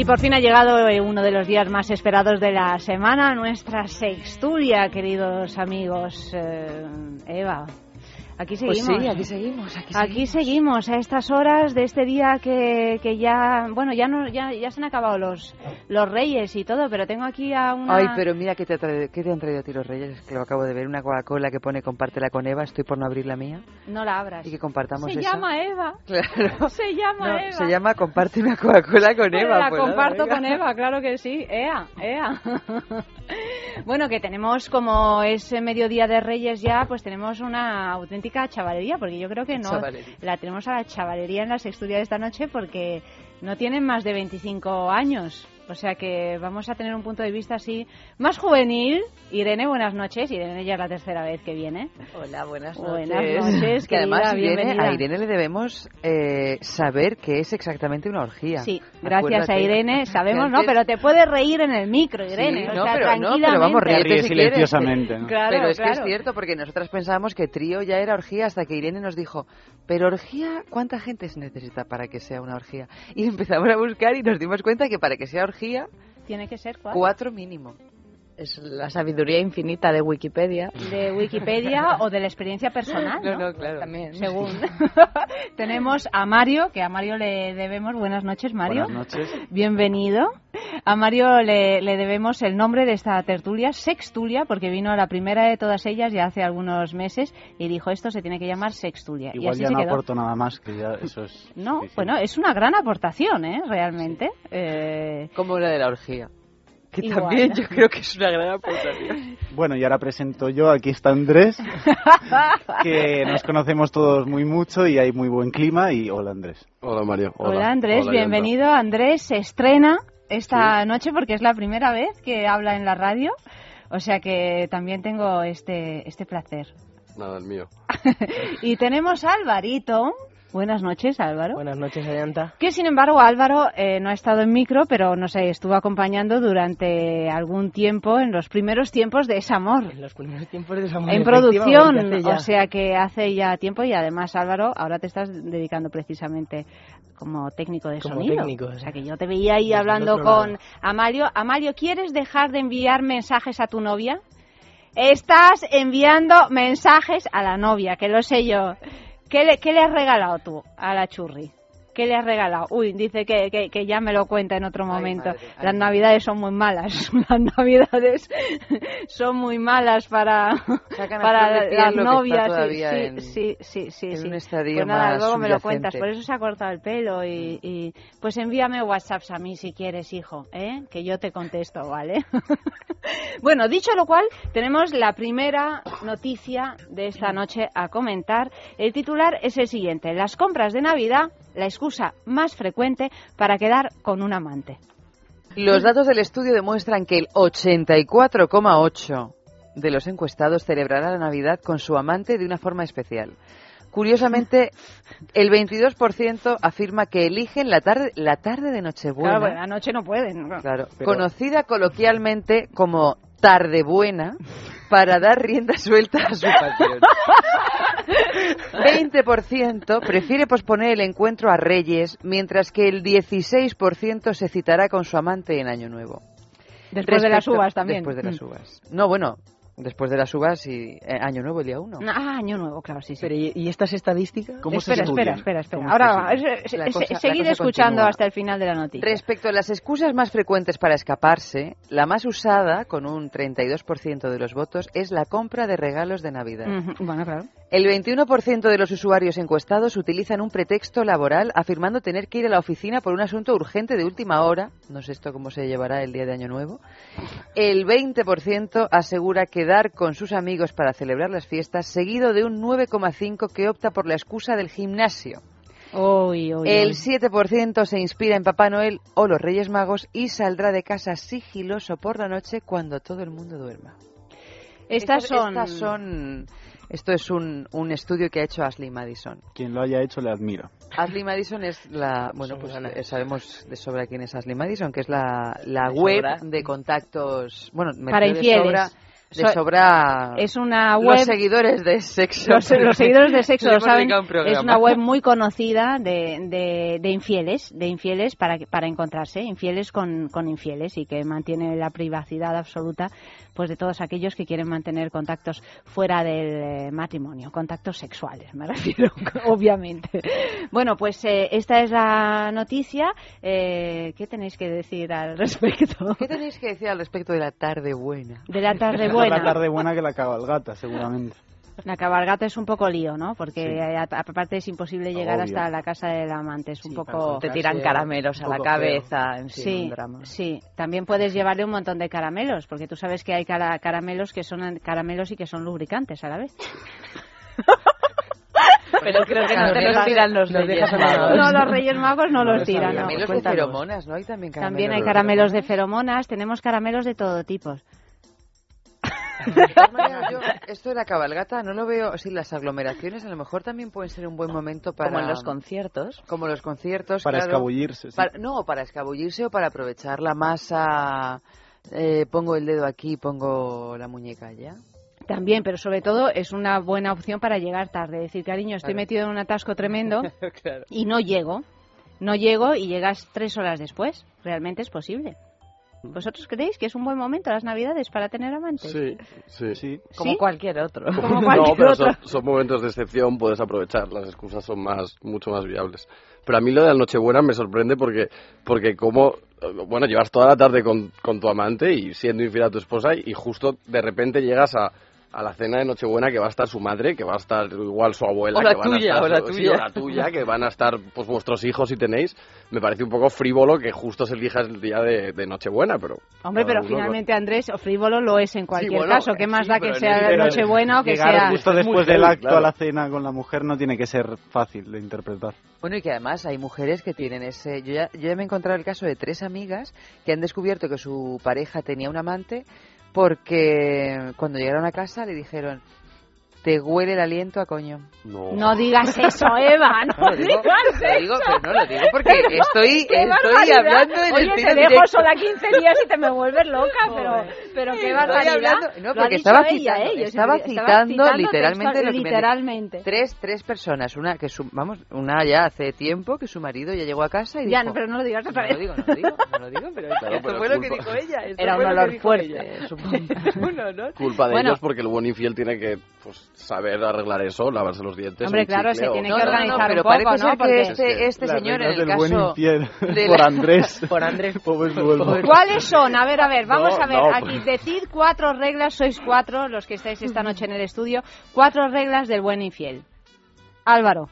Y por fin ha llegado eh, uno de los días más esperados de la semana, nuestra sextulia, queridos amigos. Eh, Eva, aquí Pues seguimos. sí, aquí seguimos, aquí Aquí seguimos a estas horas de este día que, que ya, bueno, ya no, ya, ya se han acabado los, los reyes y todo, pero tengo aquí a una... Ay, pero mira que te, ha traído- qué te han traído a ti los reyes, Es que lo acabo de ver, una Coca-Cola que pone compártela con Eva, estoy por no abrir la mía No la abras. y que compartamos Se esa. llama Eva. Claro. Se llama No, Eva. se llama comparte una Coca-Cola con Pues Eva. la pues nada, comparto venga. con Eva, claro que sí. Ea, ea. bueno, que tenemos, como es eh, mediodía de Reyes ya, pues tenemos una auténtica chavalería, porque yo creo que no Chavalería. la tenemos a la chavalería en la sexturia de esta noche porque no tienen más de 25 años. O sea que vamos a tener un punto de vista así más juvenil. Irene, buenas noches. Irene ya es la tercera vez que viene. Hola, buenas noches. Buenas noches, que además Irene- a Irene le debemos eh, saber que es exactamente una orgía. Sí, gracias a. Irene. Sabemos, ¿no? Pero te puedes reír en el micro, Irene. Sí, o no, sea, pero, no, tranquilamente. pero vamos, ríete Ríe si quieres. silenciosamente, ¿no? Claro, pero es que es cierto, porque nosotras pensábamos que trío ya era orgía hasta que Irene nos dijo, pero orgía, ¿cuánta gente se necesita para que sea una orgía? Y empezamos a buscar y nos dimos cuenta que para que sea orgía, Tiene que ser cuatro. cuatro mínimo. Es la sabiduría infinita de Wikipedia. de Wikipedia o de la experiencia personal, ¿no? No, no, claro. También. Según. Tenemos a Mario, que a Mario le debemos. Buenas noches, Mario. Buenas noches. Bienvenido. A Mario le, le debemos el nombre de esta tertulia, Sextulia, porque vino a la primera de todas ellas ya hace algunos meses y dijo esto se tiene que llamar Sextulia. y Igual así ya se no quedó. aporto nada más, que ya eso es... No, bueno, es una gran aportación, ¿eh? Realmente. Eh, Como la de la orgía. Que Igual. también yo creo que es una gran aportación. Bueno, y ahora presento yo, aquí está Andrés, que nos conocemos todos muy mucho y hay muy buen clima y hola Andrés. Hola Mario. Hola, Andrés, bienvenido. Andrés se estrena esta noche porque es la primera vez que habla en la radio. O sea que también tengo este, este placer. Nada, el mío. Y tenemos a Alvarito. Buenas noches, Álvaro. Buenas noches, Ayanta. Que sin embargo Álvaro eh, no ha estado en micro, pero nos estuvo acompañando durante algún tiempo, en los primeros tiempos de ese amor. En los primeros tiempos de En producción, o sea que hace ya tiempo y además Álvaro, ahora te estás dedicando precisamente como técnico de Como sonido. técnico, o sea que yo te veía ahí hablando con lado. Amalia. Amalia, ¿quieres dejar de enviar mensajes a tu novia? Estás enviando mensajes a la novia, que lo sé yo. ¿Qué le, qué le has regalado tú a la churri? ¿Qué le has regalado? Uy, dice que, que, que ya me lo cuenta en otro momento. Las navidades son muy malas. Las navidades son muy malas para, Sacan para las novias. sí, sí, en- sí, sí, sí, en un estadio Pues nada, más luego me lo cuentas. Por eso se ha cortado el pelo y, y- pues envíame WhatsApps a mí si quieres, hijo, ¿eh? que yo te contesto, ¿vale? bueno, dicho lo cual, tenemos la primera noticia de esta noche a comentar. El titular es el siguiente: las compras de Navidad, la excusa más frecuente para quedar con un amante. Los datos del estudio demuestran que el 84,8 de los encuestados celebrará la Navidad con su amante de una forma especial. Curiosamente, el 22% afirma que eligen la tarde, la tarde de Nochebuena, Claro, bueno, anoche no pueden. ¿no? claro, Pero- conocida coloquialmente como tarde buena, para dar rienda suelta a su pasión. 20% prefiere posponer el encuentro a Reyes, mientras que el 16% se citará con su amante en Año Nuevo. Después de las Respecto- uvas también. Después de las Mm. uvas. No, bueno, después de las uvas y eh, Año Nuevo el día 1. Ah, año nuevo, claro, sí, sí. Pero, ¿y, y estas estadísticas? espera, espera, espera, espera. Ahora, se- se- cosa- la seguid escuchando continúa. hasta el final de la noticia. Respecto a las excusas más frecuentes para escaparse, la más usada, con un 32% de los votos, es la compra de regalos de Navidad. Ujú, Bueno, claro. El 21% de los usuarios encuestados utilizan un pretexto laboral afirmando tener que ir a la oficina por un asunto urgente de última hora. No sé esto cómo se llevará el día de Año Nuevo. El 20% asegura quedar con sus amigos para celebrar las fiestas, seguido de un 9,5% que opta por la excusa del gimnasio. Uy, uy, El uy. 7% se inspira en Papá Noel o los Reyes Magos y saldrá de casa sigiloso por la noche cuando todo el mundo duerma. Estas son- estas son- Esto es un, un estudio que ha hecho Ashley Madison. Quien lo haya hecho le admiro. Ashley Madison es la... Bueno, pues sabemos de sobra quién es Ashley Madison, que es la, la De web sobra. de contactos... Bueno, me Para refiero de infieles. sobra Le So- sobra es una los web seguidores de sexo. Los, los seguidores de sexo lo saben. un. Es una web muy conocida de, de, de infieles, de infieles para, para encontrarse, infieles con, con infieles y que mantiene la privacidad absoluta pues de todos aquellos que quieren mantener contactos fuera del eh, matrimonio, contactos sexuales, me refiero, obviamente. Bueno, pues eh, esta es la noticia. Eh, ¿Qué tenéis que decir al respecto? ¿Qué tenéis que decir al respecto de la tarde buena? De la tarde La buena. tarde buena que la cabalgata, seguramente. La cabalgata es un poco lío, ¿no? Porque Sí. aparte es imposible llegar Obvio. hasta la casa del amante. Es un poco... Te tiran caramelos a la cabeza, en fin, Sí, un drama. sí. También puedes llevarle un montón de caramelos, porque tú sabes que hay cara- caramelos que son caramelos y que son lubricantes a la vez. Pero creo que no te los tiran los Nos reyes magos. No, los Reyes Magos no, los tiran, no. Caramelos de Cuéntanos. feromonas, ¿no? Hay también caramelos. También hay caramelos de feromonas, tenemos caramelos de todo tipo. De todas maneras, yo esto de la cabalgata no lo veo. Sí, las aglomeraciones a lo mejor también pueden ser un buen momento para. Como en los conciertos. Como los conciertos. Para claro. escabullirse, sí. Para- no, para escabullirse o para aprovechar la masa. eh, pongo el dedo aquí, pongo la muñeca allá. También, pero sobre todo es una buena opción para llegar tarde. Decir, cariño, estoy Claro. metido en un atasco tremendo y no llego. No llego y llegas tres horas después. Realmente es posible. ¿Vosotros creéis que es un buen momento las Navidades para tener amantes? Sí, sí. Como ¿Sí? cualquier otro. Como no, cualquier pero otro. son, son momentos de excepción, puedes aprovechar, las excusas son más, mucho más viables. Pero a mí lo de la Nochebuena me sorprende porque, porque como, bueno, llevas toda la tarde con, con tu amante y siendo infiel a tu esposa y justo de repente llegas a, a la cena de Nochebuena que va a estar su madre, que va a estar igual su abuela, O la que van tuya, a estar, o la sí, tuya. o la tuya, que van a estar pues vuestros hijos si tenéis. Me parece un poco frívolo que justo se elija el día de, de Nochebuena, pero... Hombre, pero finalmente Andrés, o frívolo lo es en cualquier bueno, caso. ¿Qué más sí, da que sea Nochebuena o que Llegar sea... justo después del acto claro. a la cena con la mujer no tiene que ser fácil de interpretar. Bueno, y que además hay mujeres que tienen ese... Yo ya, yo ya me he encontrado el caso de tres amigas que han descubierto que su pareja tenía un amante porque cuando llegaron a casa le dijeron, te huele el aliento a coño. No. No digas eso, Eva, no, No lo digo, digas lo eso. digo, pero no lo digo porque Pero, estoy, ¡qué estoy hablando en Oye, te dejo directo. sola 15 días y te me vuelves loca, pero, pero qué Estoy barbaridad. hablando- no, Lo ha porque dicho estaba ella, citando, ¿eh? Estaba citando literalmente textual- lo que me- literalmente. Tres, tres personas, una que su, vamos, una ya hace tiempo que su marido ya llegó a casa y Ya, dijo, no, pero no lo digas otra no vez. lo digo, no lo digo, no lo digo, pero Claro, esto pero fue es lo que dijo ella. esto Era un olor fuerte. Culpa de ellos porque el buen infiel tiene que pues, saber arreglar eso, lavarse los dientes. Hombre, claro, chicle se o- tiene No, que no, no, organizar pero un poco, parece ser ¿no? que Porque- este, este señor en el del buen caso infiel de por Andrés. Por Andrés. Pobre sueldo. ¿Cuáles son? A ver, a ver, vamos No, a ver. no, Aquí, pues- decid cuatro reglas, sois cuatro los que estáis esta noche en el estudio. Cuatro reglas del buen infiel. Álvaro.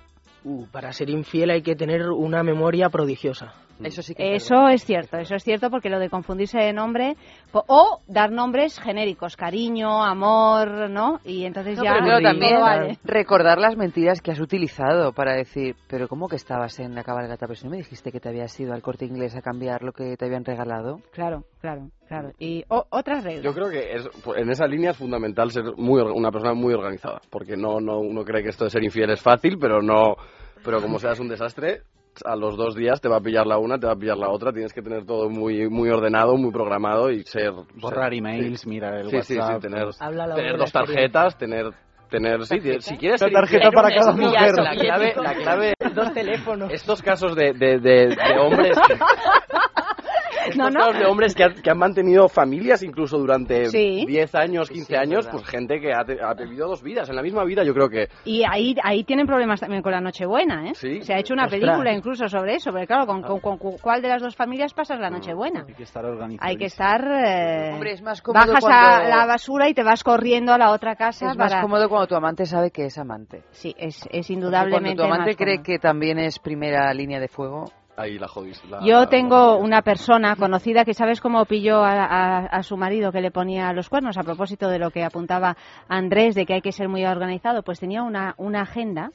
Uh, para ser infiel hay que tener una memoria prodigiosa. Eso sí que es Eso es cierto, eso es cierto porque lo de confundirse de nombre po- o dar nombres genéricos, cariño, amor, ¿no? Y entonces No, ya pero claro, también vale. recordar las mentiras que has utilizado para decir, pero ¿cómo que estabas en la cabalgata? Pero si no me dijiste que te habías ido al corte inglés a cambiar lo que te habían regalado. Claro, claro, claro. Y o- otras reglas. Yo creo que es, en esa línea es fundamental ser muy, una persona muy organizada, porque no, no uno cree que esto de ser infiel es fácil, pero no, pero como seas un desastre, a los dos días te va a pillar la una, te va a pillar la otra, tienes que tener todo muy, muy ordenado, muy programado y ser... Borrar ser- emails, sí. mirar el sí, sí, WhatsApp. sí, tener, la tener buena dos tarjetas, tener... Tener, sí, ¿Tarjeta? si quieres Una ser tarjeta para cada mujer. La clave, la clave, Dos teléfonos. estos casos de, de, de, de hombres No, no. de hombres que, han- que han mantenido familias incluso durante Sí. 10 años, Sí, 15 sí, años, pues gente que ha, ha vivido dos vidas en la misma vida, yo creo que Y ahí, ahí tienen problemas también con la Nochebuena, ¿eh? Sí. Se ha hecho una Ostras. película incluso sobre eso, porque claro, con, con- con cuál de las dos familias pasas la Nochebuena? Hay que estar organizado. Hay que estar... eh, Hombre, es más cómodo bajas cuando- a la basura y te vas corriendo a la otra casa Es más para... cómodo cuando tu amante sabe que es amante. Sí, es, es indudablemente Cuando tu amante más cree cómodo. que también es primera línea de fuego. Ahí la jodís. la- Yo la- tengo una persona conocida que sabes cómo pilló a, a- a su marido que le ponía los cuernos a propósito de lo que apuntaba Andrés de que hay que ser muy organizado. Pues tenía una, una agenda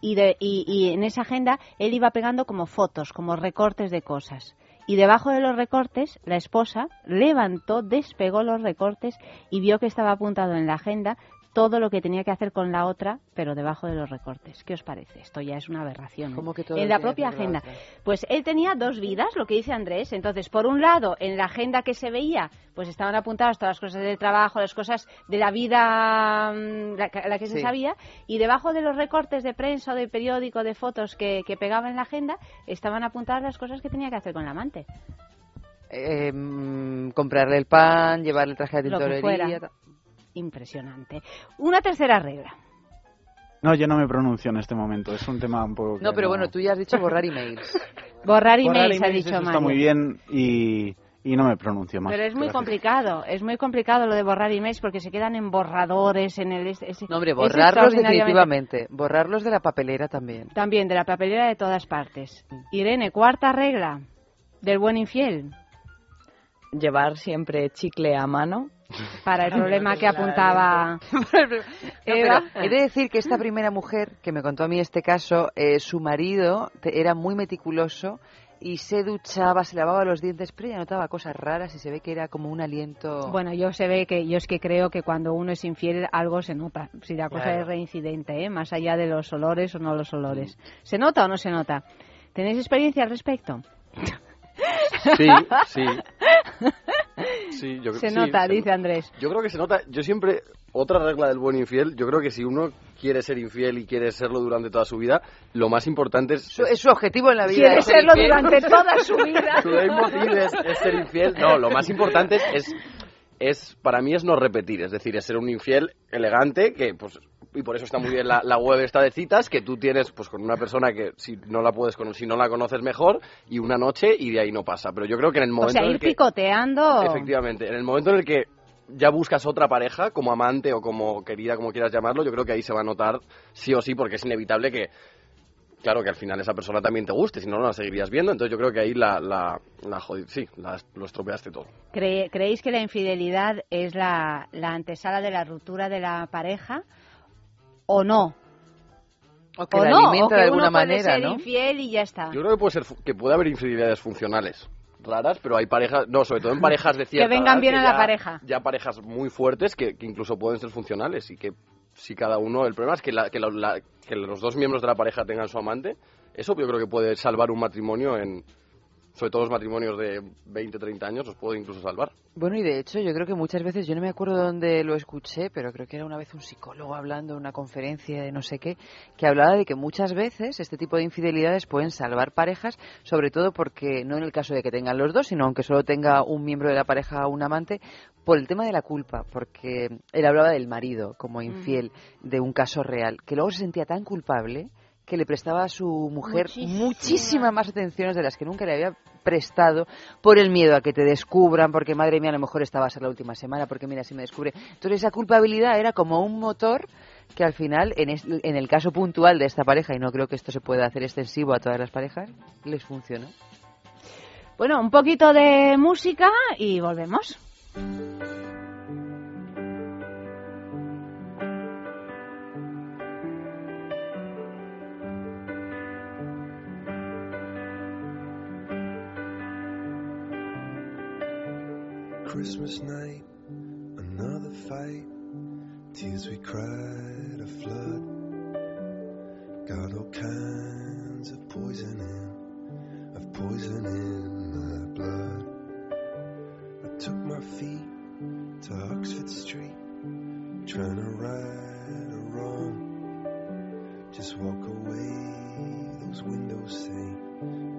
y, de, y, y en esa agenda él iba pegando como fotos, como recortes de cosas. Y debajo de los recortes, la esposa levantó, despegó los recortes y vio que estaba apuntado en la agenda todo lo que tenía que hacer con la otra, pero debajo de los recortes. ¿Qué os parece? Esto ya es una aberración. ¿Cómo que todo en la propia la agenda. Pues él tenía dos vidas, lo que dice Andrés. Entonces, por un lado, en la agenda que se veía, pues estaban apuntadas todas las cosas del trabajo, las cosas de la vida, mm, la, que- la que se sabía, y debajo de los recortes de prensa de periódico, de fotos que, que pegaba en la agenda, estaban apuntadas las cosas que tenía que hacer con la amante. Eh, mm, comprarle el pan, llevarle el traje de tintorería. Impresionante. Una tercera regla. No, yo no me pronuncio en este momento. Es un tema un poco. No, pero bueno, tú ya has dicho borrar emails. Borrar Borrar emails, ha emails, dicho eso Mario. está muy bien y, y no me pronuncio más. Pero es muy Gracias. complicado, es muy complicado lo de borrar emails porque se quedan en borradores, en el... es- es- No, hombre, borrarlos definitivamente. Borrarlos de la papelera también. También de la papelera de todas partes. Irene, cuarta regla del buen infiel Llevar siempre chicle a mano. Para el problema que apuntaba Eva. he de decir que esta primera mujer que me contó a mí este caso, eh, su marido era muy meticuloso y se duchaba, se lavaba los dientes, pero ella notaba cosas raras y se ve que era como un aliento. Bueno, yo se ve que yo es que creo que cuando uno es infiel algo se nota, si la cosa Claro. es reincidente, ¿eh? más allá de los olores o no los olores. ¿Se nota o no se nota? ¿Tenéis experiencia al respecto? Sí, sí. Sí, yo, Se sí, nota, se dice Andrés. Yo creo que se nota. Yo siempre. Otra regla del buen infiel. Yo creo que si uno quiere ser infiel y quiere serlo durante toda su vida, lo más importante es. Su- es su objetivo en la vida. Quiere serlo infiel. durante toda su vida. Su es, es ser infiel. No, lo más importante es, es, es- Para mí es no repetir. Es decir, es ser un infiel elegante que, pues. Y por eso está muy bien la, la web esta de citas que tú tienes pues con una persona que si no la puedes conocer, si no la conoces mejor y una noche y de ahí no pasa. Pero yo creo que en el O momento sea, en el ir que picoteando. Efectivamente, en el momento en el que ya buscas otra pareja, como amante o como querida, como quieras llamarlo, yo creo que ahí se va a notar sí o sí, porque es inevitable que, claro, que al final esa persona también te guste, si no, no la seguirías viendo. Entonces yo creo que ahí la, la, la sí, la- lo estropeaste todo. Cre- ¿Creéis que la infidelidad es la, la antesala de la ruptura de la pareja o no? O que o la no, alimenta o que de alguna uno puede manera, ser ¿no? infiel y ya está. Yo creo que puede ser que puede haber infidelidades funcionales raras, pero hay parejas, no, sobre todo en parejas de cierta vengan edad, bien a la ya- pareja. Ya parejas muy fuertes que, que incluso pueden ser funcionales y que si cada uno, el problema es que, la- que, la- la- que los dos miembros de la pareja tengan su amante, eso yo creo que puede salvar un matrimonio en, sobre todo los matrimonios de 20, 30 años, los puede incluso salvar. Bueno, y de hecho yo creo que muchas veces, yo no me acuerdo dónde lo escuché, pero creo que era una vez un psicólogo hablando en una conferencia de no sé qué, que hablaba de que muchas veces este tipo de infidelidades pueden salvar parejas, sobre todo porque, no en el caso de que tengan los dos, sino aunque solo tenga un miembro de la pareja un amante, por el tema de la culpa, porque él hablaba del marido como infiel de un caso real, que luego se sentía tan culpable que le prestaba a su mujer muchísimas más atenciones de las que nunca le había prestado por el miedo a que te descubran, porque madre mía, a lo mejor esta va a ser la última semana, porque mira, si me descubre. Entonces esa culpabilidad era como un motor que al final, en, es- en el caso puntual de esta pareja, y no creo que esto se pueda hacer extensivo a todas las parejas, les funcionó. Bueno, un poquito de música y volvemos. Christmas night, another fight. Tears we cried a flood. Got all kinds of poison in, of poison in my blood. I took my feet to Oxford Street, trying to right a wrong. Just walk away, those windows say,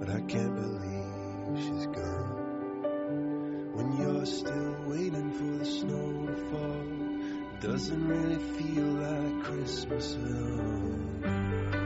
but I can't believe she's gone. You're still waiting for the snow to fall, doesn't really feel like Christmas at all.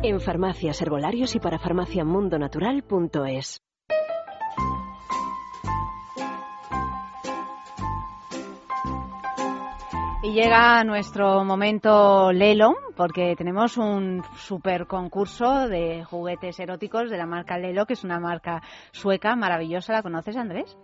En farmacias, herbolarios y para farmaciamundonatural.es. Y llega nuestro momento Lelo, porque tenemos un super concurso de juguetes eróticos de la marca Lelo, que es una marca sueca maravillosa. ¿La conoces, Andrés?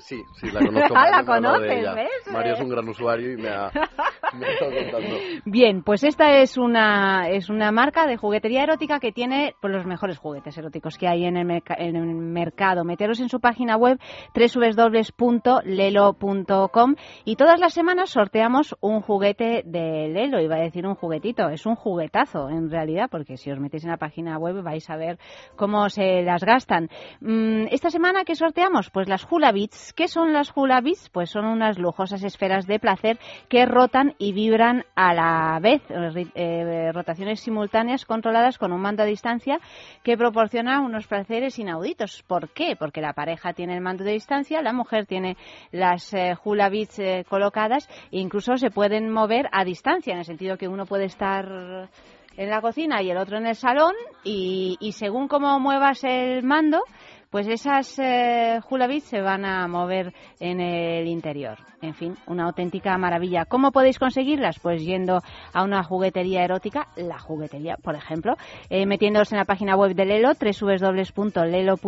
Sí, sí, la conozco. Ah, la conoces. ¿ves? Mario es un gran usuario y me ha, me ha estado contando. Bien, pues esta es una, es una marca de juguetería erótica que tiene pues, los mejores juguetes eróticos que hay en el, en el mercado. Meteros en su página web www.lelo.com y todas las semanas sorteamos un juguete de Lelo. Iba a decir un juguetito, es un juguetazo en realidad, porque si os metéis en la página web vais a ver cómo se las gastan. Mm, esta semana, ¿qué sorteamos? Pues las Hula Beats. ¿Qué son las Hula Beats? Pues son unas lujosas esferas de placer que rotan y vibran a la vez, eh, eh, rotaciones simultáneas controladas con un mando a distancia que proporciona unos placeres inauditos. ¿Por qué? Porque la pareja tiene el mando de distancia, la mujer tiene las eh, hula beats eh, colocadas e incluso se pueden mover a distancia, en el sentido que uno puede estar en la cocina y el otro en el salón y, y según cómo muevas el mando, pues esas eh, hula se van a mover en el interior. En fin, una auténtica maravilla. ¿Cómo podéis conseguirlas? Pues yendo a una juguetería erótica, la juguetería, por ejemplo, eh, en la página web de Lelo, www.lelo.com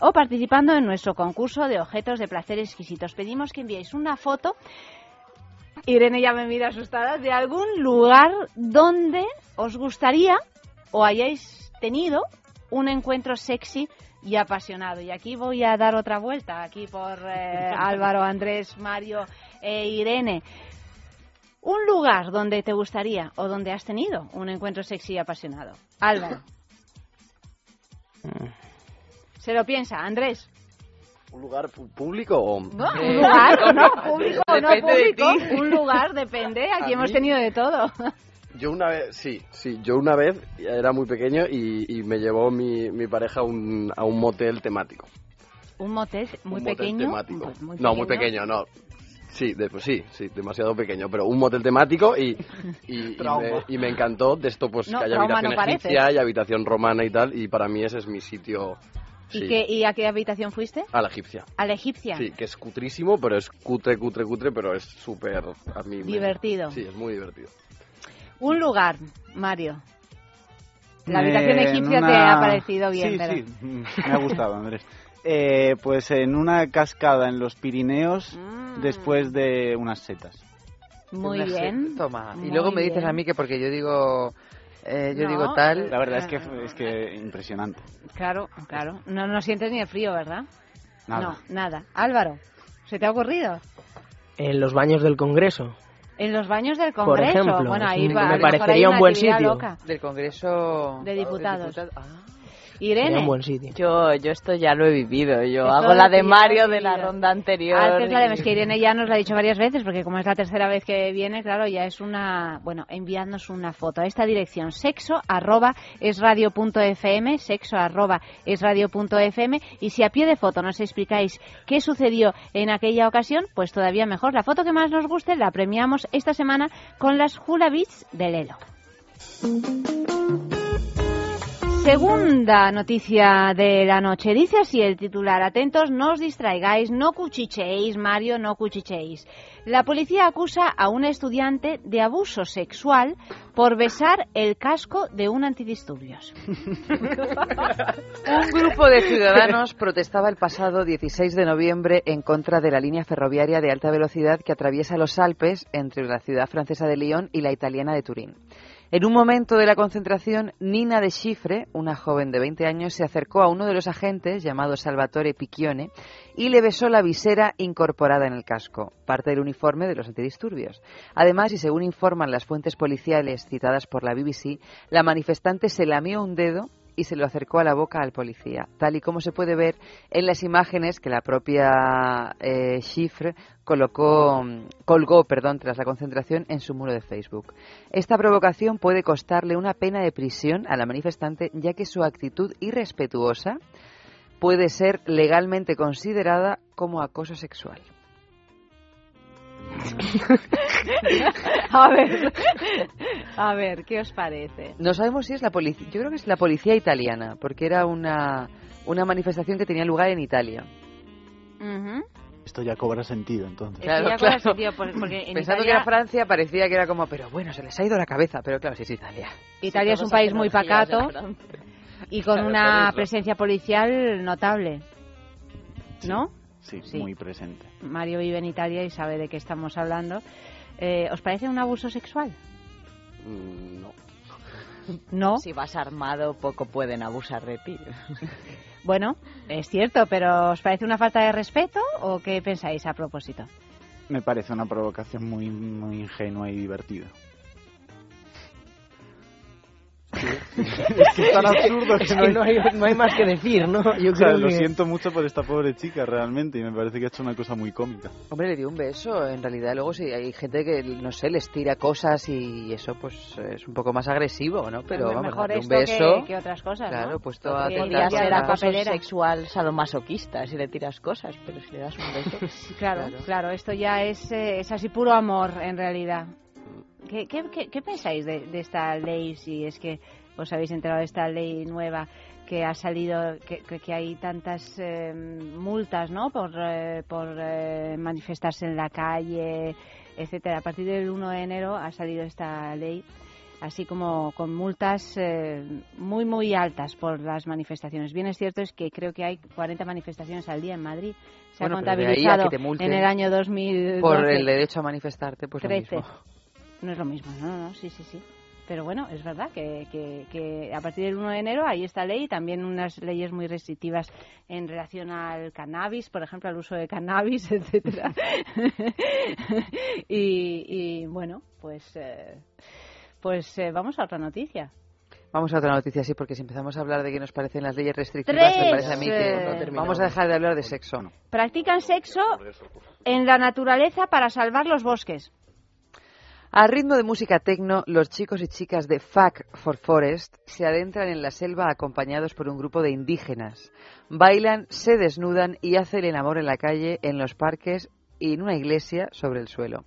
o participando en nuestro concurso de objetos de placer exquisitos. Pedimos que enviéis una foto Irene ya me mira asustada, de algún lugar donde os gustaría o hayáis tenido un encuentro sexy y apasionado. Y aquí voy a dar otra vuelta, aquí por eh, Álvaro, Andrés, Mario e Irene. Un lugar donde te gustaría o donde has tenido un encuentro sexy y apasionado. Álvaro. Se lo piensa, Andrés. ¿Un lugar público o...? No, un lugar, o no, público o no público. Un lugar, depende. Aquí hemos tenido de todo. Yo una vez, sí, sí, yo una vez era muy pequeño y, y me llevó mi, mi pareja a un, a un motel temático. Un motel muy un motel pequeño. temático. pues muy no, muy pequeño, no. Sí, de- pues sí, sí, demasiado pequeño, pero un motel temático y, y, me, y me encantó de esto, pues No, que haya trauma habitación no egipcia y habitación romana y tal, y para mí ese es mi sitio, ¿Y, sí, qué, ¿Y a qué habitación fuiste? a la egipcia. A la egipcia. Sí, que es cutrísimo, pero es cutre, cutre, cutre, pero es súper, a mí me- Divertido. Sí, es muy divertido. Un lugar, Mario. La Eh, habitación en egipcia te ha parecido bien, Sí, pero... sí, mm, me ha gustado, Andrés. Eh, pues en una cascada en los Pirineos después de unas setas. Muy bien. Toma. Muy y luego me dices bien. a mí que porque yo digo, eh, yo No. digo tal. La verdad es que es que impresionante. Claro, claro. No, no sientes ni el frío, ¿verdad? Nada. No, nada. Álvaro, ¿se te ha ocurrido? En los baños del Congreso. En los baños del Por Congreso. ejemplo, bueno, ahí va, a me parecería un buen sitio. loca Del Congreso de diputados. Ah. Irene. Sería un buen sitio. Yo, yo esto ya lo he vivido. Yo Esto hago la de que Mario de la ronda anterior. Ah, es que es la de- y- es que Irene ya nos lo ha dicho varias veces, porque como es la tercera vez que viene, claro, ya es una... Bueno, enviadnos una foto a esta dirección, sexo arroba es radio punto fm, sexo arroba es radio punto fm, y si a pie de foto nos explicáis qué sucedió en aquella ocasión, pues todavía mejor. La foto que más nos guste la premiamos esta semana con las Hula Beats de Lelo. Segunda noticia de la noche. Dice así el titular. Atentos, no os distraigáis, no cuchichéis, Mario, no cuchichéis. La policía acusa a un estudiante de abuso sexual por besar el casco de un antidisturbios. Un grupo de ciudadanos protestaba el pasado 16 de noviembre en contra de la línea ferroviaria de alta velocidad que atraviesa los Alpes entre la ciudad francesa de Lyon y la italiana de Turín. En un momento de la concentración, Nina de Chifre, una joven de 20 años, se acercó a uno de los agentes, llamado Salvatore Picchione, y le besó la visera incorporada en el casco, parte del uniforme de los antidisturbios. Además, y según informan las fuentes policiales citadas por la BBC, la manifestante se lamió un dedo y se lo acercó a la boca al policía, tal y como se puede ver en las imágenes que la propia eh, colocó, colgó perdón, tras la concentración en su muro de Facebook. Esta provocación puede costarle una pena de prisión a la manifestante, ya que su actitud irrespetuosa puede ser legalmente considerada como acoso sexual. a ver, a ver, ¿qué os parece? No sabemos si es la policía, yo creo que es la policía italiana, porque era una, una manifestación que tenía lugar en Italia. Ujú. Esto ya cobra sentido, entonces. Esto ya cobra sentido, por- porque en Pensando que Italia- era Francia parecía que era como, pero bueno, se les ha ido la cabeza, pero claro, sí es Italia. Italia es un país muy pacato y con Claro, una presencia policial notable. ¿No? Sí, Sí. muy presente. Mario vive en Italia y sabe de qué estamos hablando. Eh, ¿Os parece un abuso sexual? Mm, No. No. Si vas armado, poco pueden abusar de ti. Bueno, es cierto, pero ¿os parece una falta de respeto o qué pensáis a propósito? Me parece una provocación muy, muy ingenua y divertida. Es que es tan absurdo Es que no hay, no hay más que decir, ¿no? Yo O sea, creo lo que- siento mucho por esta pobre chica realmente y me parece que ha hecho una cosa muy cómica. Hombre, le dio un beso, en realidad luego sí hay gente que, no sé, les tira cosas y eso pues es un poco más agresivo, ¿no? Pero vamos, mejor un esto que- beso... que otras cosas, ¿no? Claro, puesto a Que tratar Podría ser acoso sexual sadomasoquista si le tiras cosas, pero si le das un beso... Claro, claro, esto ya es, eh, es así puro amor en realidad. ¿Qué, qué, qué- qué pensáis de, de esta ley? Si es que os habéis enterado de esta ley nueva que ha salido, que, que- que hay tantas eh, multas, ¿no? Por, eh, por eh, manifestarse en la calle, etcétera. A partir del 1 de enero ha salido esta ley, así como con multas eh, muy, muy altas por las manifestaciones. Bien es cierto es que creo que hay 40 manifestaciones al día en Madrid. Se Bueno, ha contabilizado en el año 2012. Por el derecho a manifestarte, pues lo 13. mismo. No es lo mismo, no, no, sí, sí, sí. Pero bueno, es verdad que, que, que a partir del 1 de enero hay esta ley y también unas leyes muy restrictivas en relación al cannabis, por ejemplo, al uso de cannabis, etcétera. y, y bueno, pues, eh, pues eh, vamos a otra noticia. Vamos a otra noticia, sí, porque si empezamos a hablar de qué nos parecen las leyes restrictivas, me parece a mí que vamos a dejar de hablar de sexo. Practican sexo en la naturaleza para salvar los bosques. A ritmo de música tecno, los chicos y chicas de Fuck for Forest se adentran en la selva acompañados por un grupo de indígenas. Bailan, se desnudan y hacen el amor en la calle, en los parques y en una iglesia sobre el suelo.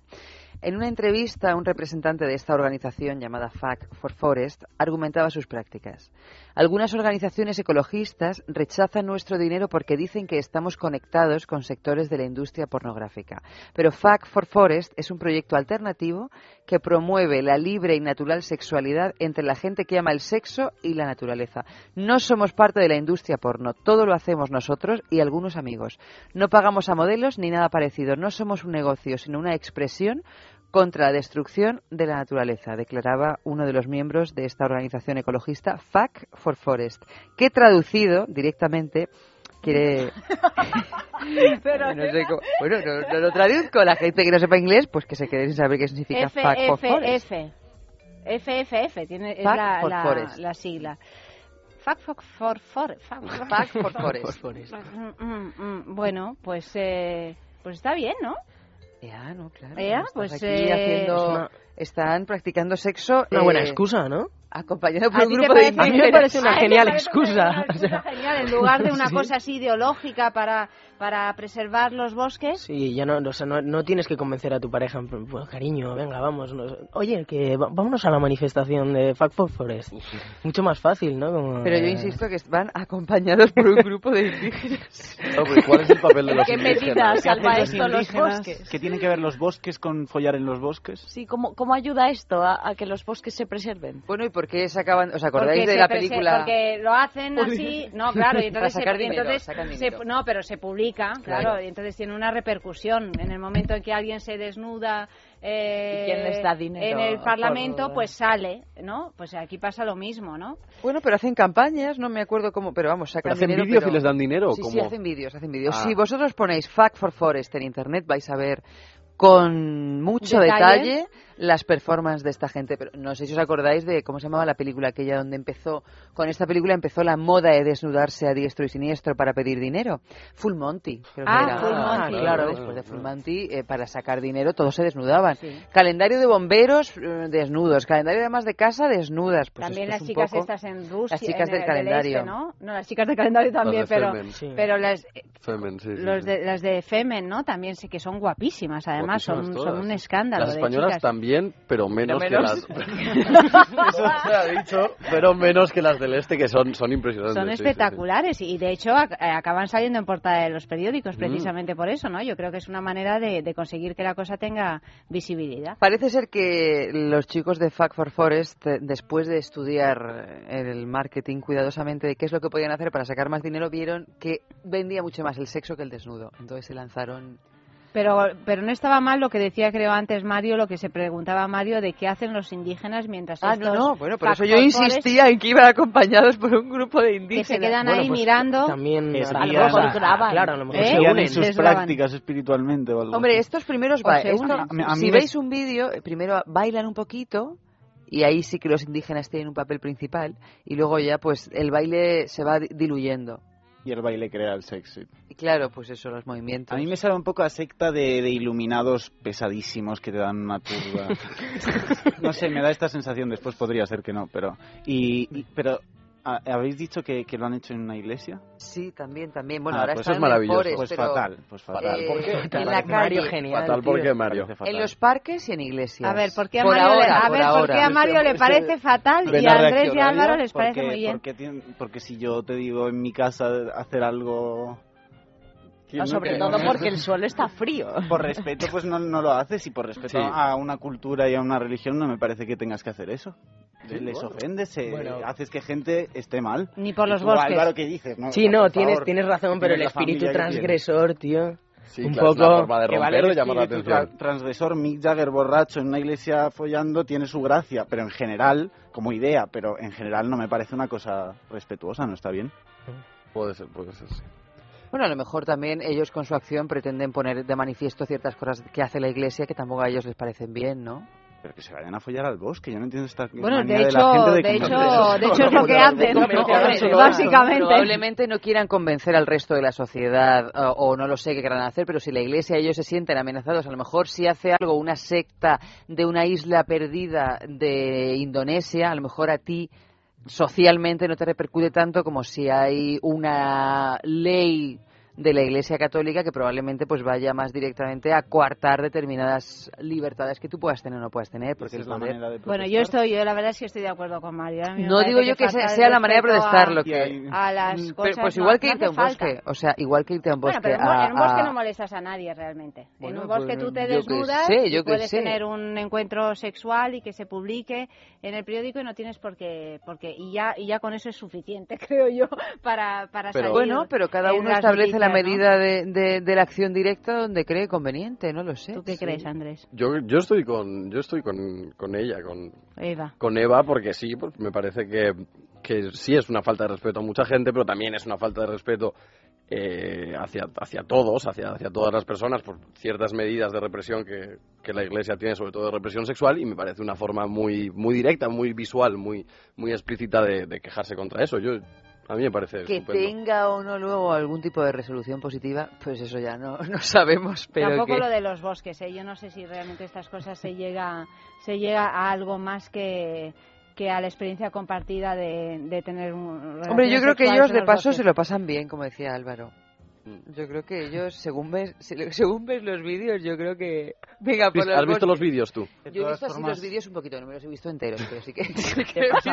En una entrevista, un representante de esta organización llamada Fuck for Forest argumentaba sus prácticas. Algunas organizaciones ecologistas rechazan nuestro dinero porque dicen que estamos conectados con sectores de la industria pornográfica. Pero Fuck for Forest es un proyecto alternativo que promueve la libre y natural sexualidad entre la gente que ama el sexo y la naturaleza. No somos parte de la industria porno, todo lo hacemos nosotros y algunos amigos. No pagamos a modelos ni nada parecido. No somos un negocio, sino una expresión contra la destrucción de la naturaleza, declaraba uno de los miembros de esta organización ecologista, Fuck for Forest, que traducido directamente quiere... Pero no sé cómo- Bueno, no, no lo traduzco. La gente que no sepa inglés, pues que se quede sin saber qué significa Fact for Forest. FFF. Tiene, es la, for la, Forest. la sigla. Fact for, for, for- for Forest. Mm, mm, mm, Bueno, pues, eh, pues está bien, ¿no? Ya, no, claro. Ya, Estás pues, aquí eh, haciendo- Están practicando sexo. Una buena eh, excusa, ¿no? Acompañado por ¿A un grupo de A mí me indígenas. parece una genial excusa. una excusa genial, en lugar de una Sí. cosa así ideológica para, para preservar los bosques. Sí, ya no, o sea, no, no tienes que convencer a tu pareja, "Bueno, cariño, venga, vamos. no- oye, que vámonos a la manifestación de Fact for Forest. Mucho más fácil, ¿no? Como, Pero yo eh, insisto que van acompañados por un grupo de indígenas. No, pero ¿Cuál es el papel de los ¿Qué indígenas? salva ¿Qué hacen esto los bosques? ¿Qué tiene que ver los bosques con follar en los bosques? Sí, ¿cómo, cómo ayuda esto a, a que los bosques se preserven? Bueno, ¿y por qué se acaban? ¿Os acordáis Porque de la película? Porque lo hacen así, no, claro, y entonces, se, dinero, entonces sacan se- no, pero se publica, claro, Claro. y entonces tiene una repercusión. En el momento en que alguien se desnuda eh, ¿Y quién les da dinero en el Parlamento, por- pues sale, ¿no? Pues aquí pasa lo mismo, ¿no? Bueno, pero hacen campañas, no me acuerdo cómo, pero vamos, sacan ¿Pero hacen dinero. vídeos pero- y les dan dinero Sí, cómo? sí, hacen vídeos, hacen vídeos. Ah. Si vosotros ponéis Fact for Forest en internet, vais a ver con mucho Detalle. detalle las performances de esta gente. Pero no sé si os acordáis de cómo se llamaba la película aquella donde empezó, con esta película empezó la moda de desnudarse a diestro y siniestro para pedir dinero. Full Monty, creo que Ah, era. Full Monty. claro, Claro, después de. Full Monty, eh, para sacar dinero todos se desnudaban. Sí. Calendario de bomberos eh, desnudos, calendario de más de casa desnudas. Pues también las chicas poco- estas en Rusia, Las chicas en del el- calendario. este, ¿no? No, las chicas del calendario también, pero, Femen. Sí. pero las, Femen, sí, los sí. de, las de Femen, ¿no? También sí que son guapísimas, además, son, un escándalo Las españolas también, pero menos, menos. que las... Eso se ha dicho, pero menos que las del este, que son, son impresionantes. Son sí, sí, sí. espectaculares y de hecho eh, acaban saliendo en portada de los Mm. periódicos precisamente por eso, ¿no? Yo creo que es una manera de, de conseguir que la cosa tenga visibilidad. Parece ser que los chicos de Fact for Forest, eh, después de estudiar eh, el marketing cuidadosamente de qué es lo que podían hacer para sacar más dinero, vieron que vendía mucho más el sexo que el desnudo. Entonces se lanzaron. Pero, pero no estaba mal lo que decía, creo, antes Mario, lo que se preguntaba Mario de qué hacen los indígenas mientras Ah, estos no, no, bueno, por eso yo insistía en que iban acompañados por un grupo de Forest, que indígenas. se quedan Bueno, ahí pues, mirando. También Que a lo mejor graban. Claro, a lo mejor ¿Eh? se unen. en sus les graban. prácticas espiritualmente o algo Hombre, estos primeros... Se esto-. A mí- a mí si veis un vídeo, eh, primero bailan un poquito y ahí sí que los indígenas tienen un papel principal y luego ya pues el baile se va di- diluyendo. Y el baile crea el sexo. Claro, pues eso, los movimientos. A mí me sabe un poco a secta de, de iluminados pesadísimos que te dan una turba. no sé, me da esta sensación, después podría ser que no, pero... Y, y- pero ¿ha- ¿habéis dicho que, que lo han hecho en una iglesia? Sí, también, también. Bueno, Ah, ahora pues están eso es maravilloso. en el Pues pero, fatal, pues fatal. eh, ¿Por qué? En la Mario calle, genial. Fatal, ¿por qué, Mario? En los parques y en iglesias. A ver, ¿por qué a Por Mario, le, ahora, a ver, ¿por qué a Mario le parece fatal y a Andrés y a Álvaro les parece porque- muy bien? Porque, porque si yo te digo en mi casa hacer algo... ¿quién No, no sobre todo porque el suelo está frío. Por respeto, pues no, no lo haces y por respeto Sí. a una cultura y a una religión no me parece que tengas que hacer eso. Sí, Les bueno. ofendes, Bueno. haces que gente esté mal. Ni por los tú, bosques. Álvaro, ¿qué dices? No, Sí, por no, favor, tienes, tienes razón, pero el espíritu que transgresor, tío. Sí, un claro, es poco... una forma de Que vale romper el y llamar la espíritu atención. tra- transgresor, Mick Jagger borracho en una iglesia follando tiene su gracia, pero en general, como idea, pero en general no me parece una cosa respetuosa, no está bien. Puede ser, puede ser, sí. Bueno, a lo mejor también ellos con su acción pretenden poner de manifiesto ciertas cosas que hace la iglesia que tampoco a ellos les parecen bien, ¿no? Pero que se vayan a follar al bosque, yo no entiendo esta Bueno, manía de la hecho, gente de convencer- hecho, de hecho es lo que hacen, No, no, básicamente. Probablemente no quieran convencer al resto de la sociedad o, o no lo sé qué querrán hacer, pero si la iglesia y ellos se sienten amenazados, a lo mejor si hace algo una secta de una isla perdida de Indonesia, a lo mejor a ti socialmente no te repercute tanto como si hay una ley de la Iglesia Católica que probablemente pues vaya más directamente a coartar determinadas libertades que tú puedas tener o no puedas tener porque el es la poder- manera de Bueno, yo estoy, yo la verdad es que estoy de acuerdo con Mario. No digo yo que sea, sea la manera de protestar lo a- que a las Mm, pero, cosas pues no- igual que no irte a un bosque falta. o sea igual que irte a un bosque Bueno, pero en, a- en un bosque a- no molestas a nadie realmente. Bueno, en un pues, bosque tú te desnudas sé, y puedes sé. tener un encuentro sexual y que se publique en el periódico y no tienes por qué, por qué- y ya y ya con eso es suficiente, creo yo, para para pero salir bueno pero cada uno establece la ¿no? medida de, de- de la acción directa donde cree conveniente no lo sé ¿Tú qué crees, Andrés? Yo, yo estoy con, yo estoy con, con ella, con, Eva. con Eva, porque sí, pues me parece que, que sí es una falta de respeto a mucha gente, pero también es una falta de respeto eh, hacia, hacia todos, hacia, hacia todas las personas, por ciertas medidas de represión que, que la Iglesia tiene, sobre todo de represión sexual, y me parece una forma muy, muy directa, muy visual, muy, muy explícita de, de quejarse contra eso. Yo, a mí me parece Que estupendo. tenga o no luego algún tipo de resolución positiva, pues eso ya no, no sabemos, pero Tampoco que... lo de los bosques, ¿eh? yo no sé si realmente estas cosas se llega, se llega a algo más que, que a la experiencia compartida de, de tener un... Hombre, yo creo que ellos de paso bosques. se lo pasan bien, como decía Álvaro. Yo creo que ellos, según ves, se- según ves los vídeos, yo creo que... Venga, por ¿Has los visto los vídeos tú? Yo he visto así los vídeos un poquito, no me los he visto enteros, pero sí que, sí que he visto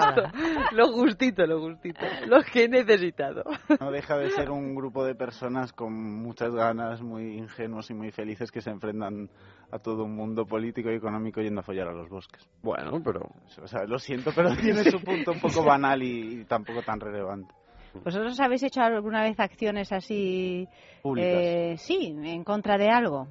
lo justito, lo justito, lo que he necesitado. No deja de ser un grupo de personas con muchas ganas, muy ingenuos y muy felices que se enfrentan a todo un mundo político y económico yendo a follar a los bosques. Bueno, pero... O sea, lo siento, pero tiene su punto un poco banal y, y tampoco tan relevante. ¿Vosotros habéis hecho alguna vez acciones así? Públicas. eh, sí, en contra de algo.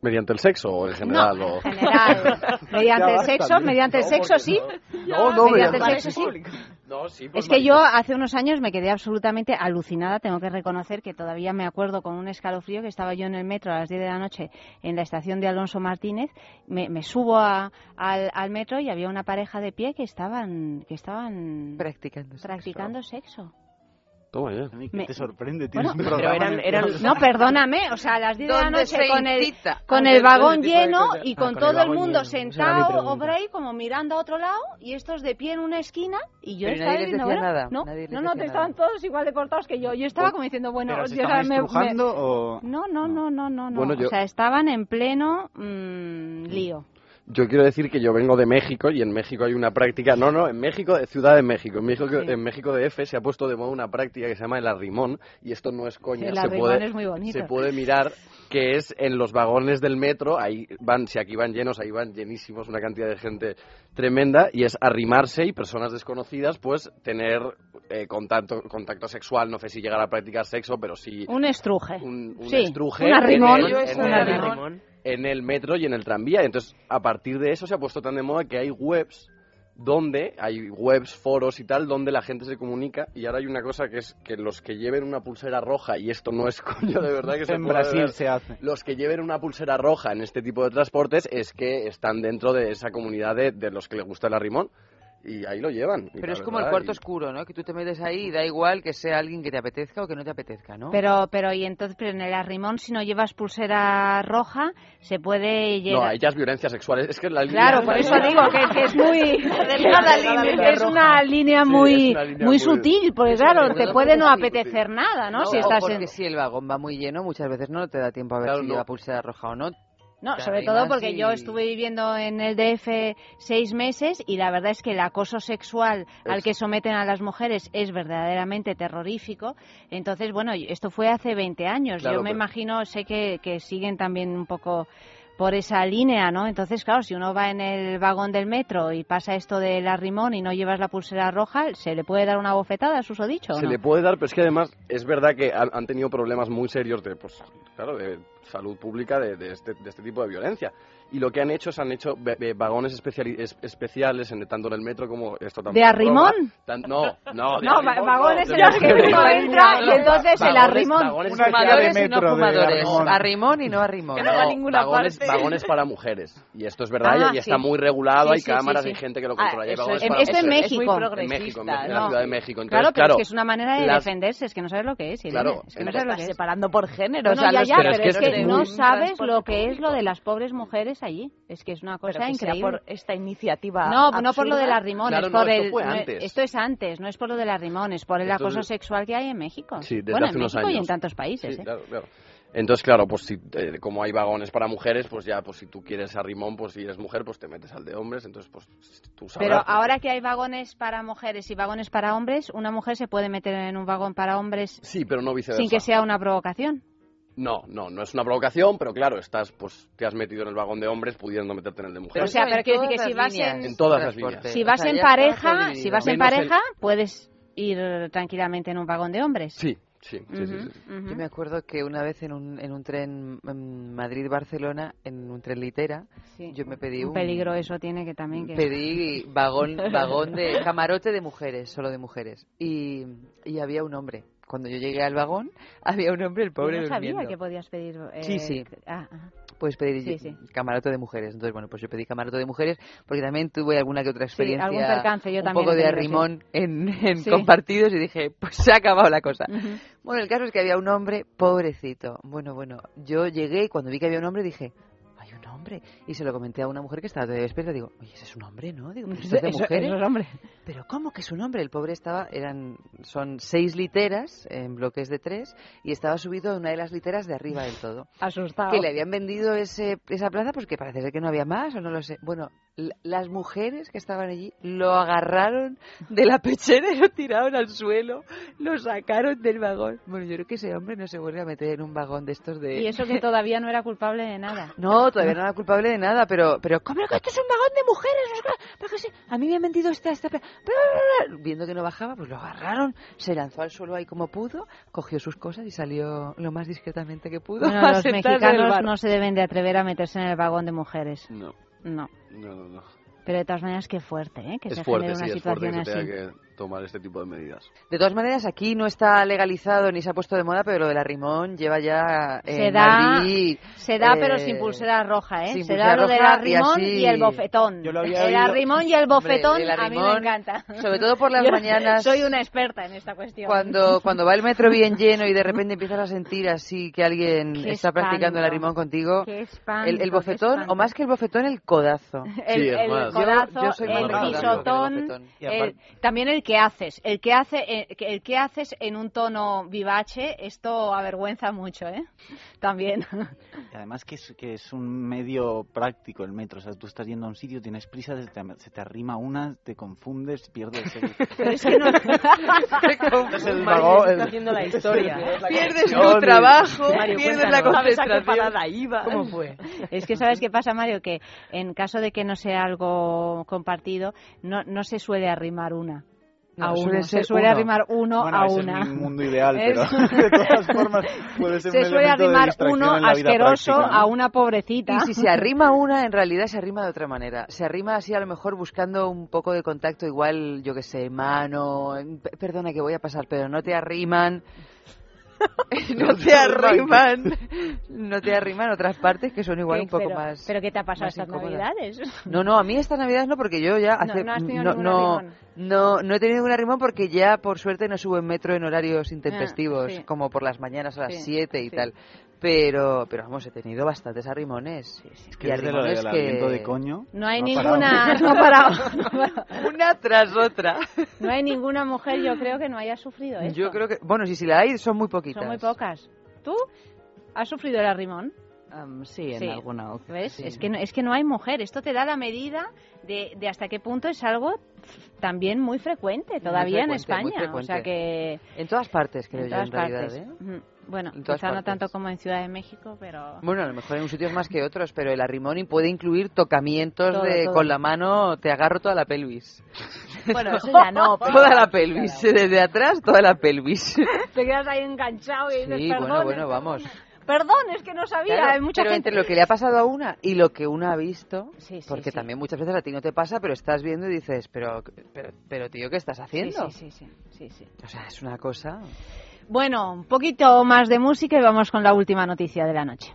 ¿Mediante el sexo o en general? o... En general, mediante Ya el sexo, ¿no? mediante el No, sexo sí. No, no, mediante el sexo sí. No, sí, pues Es que yo hace unos años me quedé absolutamente alucinada, tengo que reconocer que todavía me acuerdo con un escalofrío que estaba yo en el metro a las 10 de la noche en la estación de Alonso Martínez, me, me subo a- al, al metro y había una pareja de pie que estaban que estaban practicando, practicando sexo. Toma ya. ¿Qué Me- te sorprende? Bueno, Tienes un pero eran- el eran- no, perdóname, o sea, a las 10 de la ¿Dónde noche con el, incita con el vagón lleno y Ah, con con el todo el vagón mundo lleno, sentado o por ahí como mirando a otro lado y estos de pie en una esquina y yo Pero estaba nadie les diciendo, decía bueno, nada, no, nadie no, no, te estaban todos igual de cortados que yo. Yo estaba como diciendo, bueno, ¿Pero yo, estaban me- estrujando me- o...? No, no, no, no, no, no. Bueno, yo- O sea, estaban en pleno mm, lío. Yo quiero decir que yo vengo de México y en México hay una práctica, no, no, en México, de Ciudad de México, en México, en México de F se ha puesto de moda una práctica que se llama el arrimón y esto no es coña, El se puede, es muy bonito. se puede mirar que es en los vagones del metro, ahí van, si aquí van llenos, ahí van llenísimos, una cantidad de gente tremenda y es arrimarse y personas desconocidas pues tener eh, contacto, contacto sexual, no sé si llegar a practicar sexo, pero sí Un estruje. un, un sí, estruje un arrimón. en el- un en el- arrimón. En el metro y en el tranvía. Entonces, a partir de eso se ha puesto tan de moda que hay webs donde, hay webs, foros y tal, donde la gente se comunica. Y ahora hay una cosa que es que los que lleven una pulsera roja, y esto no es coño de verdad que se En Brasil ver, se hace. los que lleven una pulsera roja en este tipo de transportes es que están dentro de esa comunidad de, de los que les gusta el arrimón. Y ahí lo llevan. Pero es como el cuarto y- oscuro, ¿no? Que tú te metes ahí y da igual que sea alguien que te apetezca o que no te apetezca, ¿no? Pero, pero, y entonces, pero en el arrimón, si no llevas pulsera roja, se puede No, llegar. ahí ya es violencia sexual. Es que la línea- Claro, por eso digo que, que es muy es una línea muy es una línea muy muy- sutil, porque claro, te puede no apetecer nada, ¿no? No, si estás porque en... si el vagón va muy lleno, muchas veces no te da tiempo a ver Claro, si no. lleva pulsera roja o no. No, Te sobre todo porque y- yo estuve viviendo en el DF seis meses y la verdad es que el acoso sexual al que someten a las mujeres es verdaderamente terrorífico. Entonces, bueno, esto fue hace 20 años. Claro, yo me pero- imagino, sé que, que siguen también un poco por esa línea, ¿no? Entonces, claro, si uno va en el vagón del metro y pasa esto del arrimón y no llevas la pulsera roja, ¿se le puede dar una bofetada, susodicho? o Se no? le puede dar, pero es que además es verdad que han, han tenido problemas muy serios de, pues, claro, de salud pública de, de este, de este tipo de violencia. Y lo que han hecho es han hecho vagones especiali- es- especiales, en, tanto en el metro como esto también. ¿De arrimón? Tan- no, no, de No, arrimón va- vagones no, en los de- que uno entra y entonces el arrimón. vagones Fumadores y no fumadores. arrimón. Y no arrimón. Que no va a ninguna vagones, parte. vagones para mujeres. Y esto es verdad Ah, y está sí. muy regulado, Sí, hay sí, cámaras, sí, hay gente que lo Ah, controla. hay eso para esto en. México. En México, en en la. Ciudad de México. Claro, pero claro, es que es una manera de defenderse, es que no sabes lo que es. Claro, es que no sabes lo que es. separando por género. Pero es que no sabes lo que es lo de las pobres mujeres allí. Es que es una Pero cosa sea increíble. por esta iniciativa No, no por lo absurda. del arrimón, Claro, es no, por esto el. fue no, antes. esto es antes, no es por lo del arrimón, es por el Esto acoso es- sexual que hay en México. Sí, desde bueno, hace en unos México y en años. tantos países. Sí, ¿eh? claro, claro. Entonces, claro, pues si, eh, como hay vagones para mujeres, pues ya, pues si tú quieres a rimón, pues si eres mujer, pues te metes al de hombres, entonces pues tú sabrás. Pero ahora que hay vagones para mujeres y vagones para hombres, una mujer se puede meter en un vagón para hombres Sí, pero no viceversa. sin que sea una provocación. No, no, no es una provocación, pero claro, estás, pues te has metido en el vagón de hombres pudiendo meterte en el de mujeres. o sea, pero quiero decir que si vas en- En todas las líneas. Si O vas sea, en pareja, si vas en Menos el- pareja, puedes ir tranquilamente en un vagón de hombres. Sí, Sí, sí, sí, sí. Yo me acuerdo que una vez en un, en un tren en Madrid-Barcelona, en un tren litera, Sí. yo me pedí un un, peligro eso tiene que también que pedí vagón, vagón de camarote de mujeres, solo de mujeres. Y, y había un hombre. Cuando yo llegué al vagón, había un hombre, el pobre Yo no sabía durmiendo. que podías pedir. eh, Sí, sí. ah, ah. Puedes pedir Sí, sí. camarote de mujeres. Entonces, bueno, pues yo pedí camarote de mujeres porque también tuve alguna que otra experiencia. algún percance, yo un también poco he de arrimón en, compartidos y dije, pues se ha acabado la cosa. Bueno, el caso es que había un hombre, pobrecito. Bueno, bueno, yo llegué y cuando vi que había un hombre dije, un hombre. Y se lo comenté a una mujer que estaba todavía despierta. Digo, oye, ese es un hombre, ¿no? Digo, pero esto es de mujeres. es hombre. Pero ¿cómo que es un hombre? El pobre estaba, eran, son seis literas en bloques de tres y estaba subido a una de las literas de arriba del todo. Asustado. Que le habían vendido ese, esa plaza porque parece ser que no había más o no lo sé. Bueno, las mujeres que estaban allí lo agarraron de la pechera y lo tiraron al suelo, lo sacaron del vagón. Bueno, yo creo que ese hombre no se vuelve a meter en un vagón de estos de... Y eso que todavía no era culpable de nada. No, todavía no era culpable de nada, pero, pero ¿cómo que esto es un vagón de mujeres? Pero sí, a mí me han vendido esta, esta, bla". viendo que no bajaba, pues lo agarraron, se lanzó al suelo ahí como pudo, cogió sus cosas y salió lo más discretamente que pudo. Bueno, a los mexicanos no se deben de atrever a meterse en el vagón de mujeres. No, No. no, no. no. Pero de todas maneras, qué fuerte, ¿eh? Que es se fuerte, genere sí, una fuerte situación así. que tomar este tipo de medidas. De todas maneras, aquí no está legalizado ni se ha puesto de moda, pero lo de la rimón lleva ya en Se da, Madrid, se da eh, pero sin pulsera roja, ¿eh? Se da lo del roja y arrimón y, el bofetón. Yo lo había el oído- arrimón y el bofetón Hombre, el a mí me encanta. sobre todo por las Yo mañanas. Soy una experta en esta cuestión. Cuando, cuando va el metro bien lleno y de repente empiezas a sentir así que alguien Qué está practicando el arrimón contigo, Qué espanto, el, bofetón, o más que el bofetón, el codazo. el, el codazo, Yo- yo el de de pisotón, el- también el que haces, el que hace, eh, que- el que haces en un tono vivace, esto avergüenza mucho, ¿eh? También. Y además que es, que es un medio práctico el metro. O sea, tú estás yendo a un sitio, tienes prisa, se te, se te arrima una, te confundes, pierdes el... Pero es que no- Pierdes el Mario, vagón, está el- haciendo la historia. Pierdes tu trabajo, Mario, pierdes la ¿Sabes a qué concentración. iba? ¿Cómo fue? Es que sabes qué pasa, Mario, que en caso de que no sea algo compartido, no, no se suele arrimar una. No, a uno, se suele uno. arrimar uno Bueno, a ese una. es mi mundo ideal, Es- pero de todas formas puede ser se un suele arrimar uno asqueroso práctica, ¿no? a una pobrecita. Y si se arrima una, en realidad se arrima de otra manera. Se arrima así a lo mejor buscando un poco de contacto, igual, yo que sé, mano. Perdona que voy a pasar, pero no te arriman. no te arriman. No te arriman otras partes que son igual un poco pero, más. ¿Pero qué te ha pasado estas incómodas. navidades? No, no, a mí estas navidades no, porque yo ya No, hace... no no, no, no, no he tenido ningún arrimón porque ya, por suerte, no subo en metro en horarios intempestivos, Ah, sí. como por las mañanas a las Sí, 7 y sí. tal. Pero, pero vamos, he tenido bastantes arrimones. que y desde lo arrimones del que... de coño No hay no ninguna, no parado. Una tras otra. No hay ninguna mujer, yo creo que no haya sufrido esto. Yo creo que, bueno, si, si la hay, son muy poquitas. Son muy pocas. ¿Tú has sufrido el arrimón? sí, en alguna ocasión. ¿Ves? sí. Es, que no, es que no hay mujer. Esto te da la medida de, de hasta qué punto es algo también muy frecuente todavía en frecuente, España. O sea que... En todas partes, creo en yo, todas en realidad. partes. ¿eh? Bueno, En todas quizá no tanto como en Ciudad de México, pero... Bueno, a lo mejor en unos sitios más que otros, pero el arrimón puede incluir tocamientos Todo, de todo. con la mano, te agarro toda la pelvis. Bueno, eso ya no, pero- toda la pelvis, desde atrás toda la pelvis. Te quedas ahí enganchado y dices, Sí, perdón, bueno, bueno, vamos. perdón, es que no sabía. Claro, hay mucha pero gente... entre lo que le ha pasado a una y lo que una ha visto, Sí, sí, porque también muchas veces a ti no te pasa, pero estás viendo y dices, pero, pero, pero tío, ¿qué estás haciendo? sí, sí, sí, sí, sí. O sea, es una cosa. Bueno, un poquito más de música y vamos con la última noticia de la noche.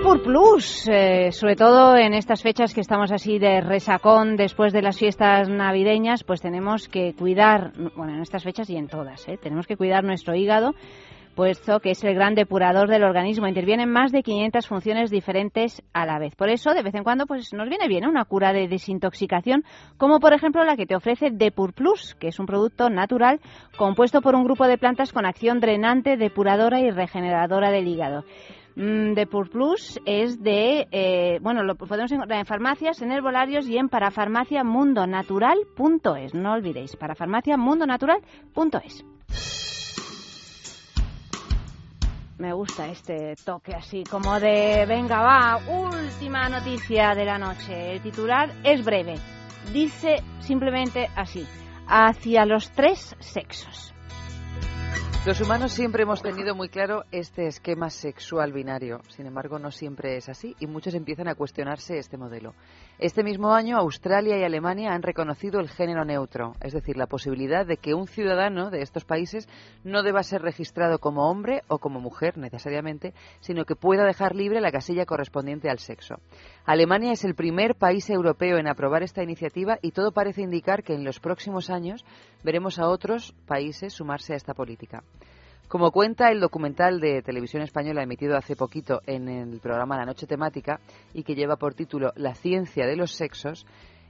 Depur Plus, eh, sobre todo en estas fechas que estamos así de resacón después de las fiestas navideñas, pues tenemos que cuidar, bueno, en estas fechas y en todas, ¿eh? tenemos que cuidar nuestro hígado, puesto que es el gran depurador del organismo. Intervienen más de 500 funciones diferentes a la vez. Por eso, de vez en cuando, pues nos viene bien una cura de desintoxicación, como por ejemplo la que te ofrece Depur Plus, que es un producto natural compuesto por un grupo de plantas con acción drenante, depuradora y regeneradora del hígado. Mm, Depur Plus es de, eh, bueno, lo podemos encontrar en farmacias, en herbolarios y en parafarmaciamundonatural.es. No olvidéis, parafarmaciamundonatural.es. Me gusta este toque así, como de, venga, va, última noticia de la noche. El titular es breve. Dice simplemente así, hacia los tres sexos. Los humanos siempre hemos tenido muy claro este esquema sexual binario. Sin embargo, no siempre es así y muchos empiezan a cuestionarse este modelo. Este mismo año, Australia y Alemania han reconocido el género neutro, es decir, la posibilidad de que un ciudadano de estos países no deba ser registrado como hombre o como mujer necesariamente, sino que pueda dejar libre la casilla correspondiente al sexo. Alemania es el primer país europeo en aprobar esta iniciativa y todo parece indicar que en los próximos años veremos a otros países sumarse a esta política. Como cuenta el documental de televisión española emitido hace poquito en el programa La Noche Temática y que lleva por título La ciencia de los sexos,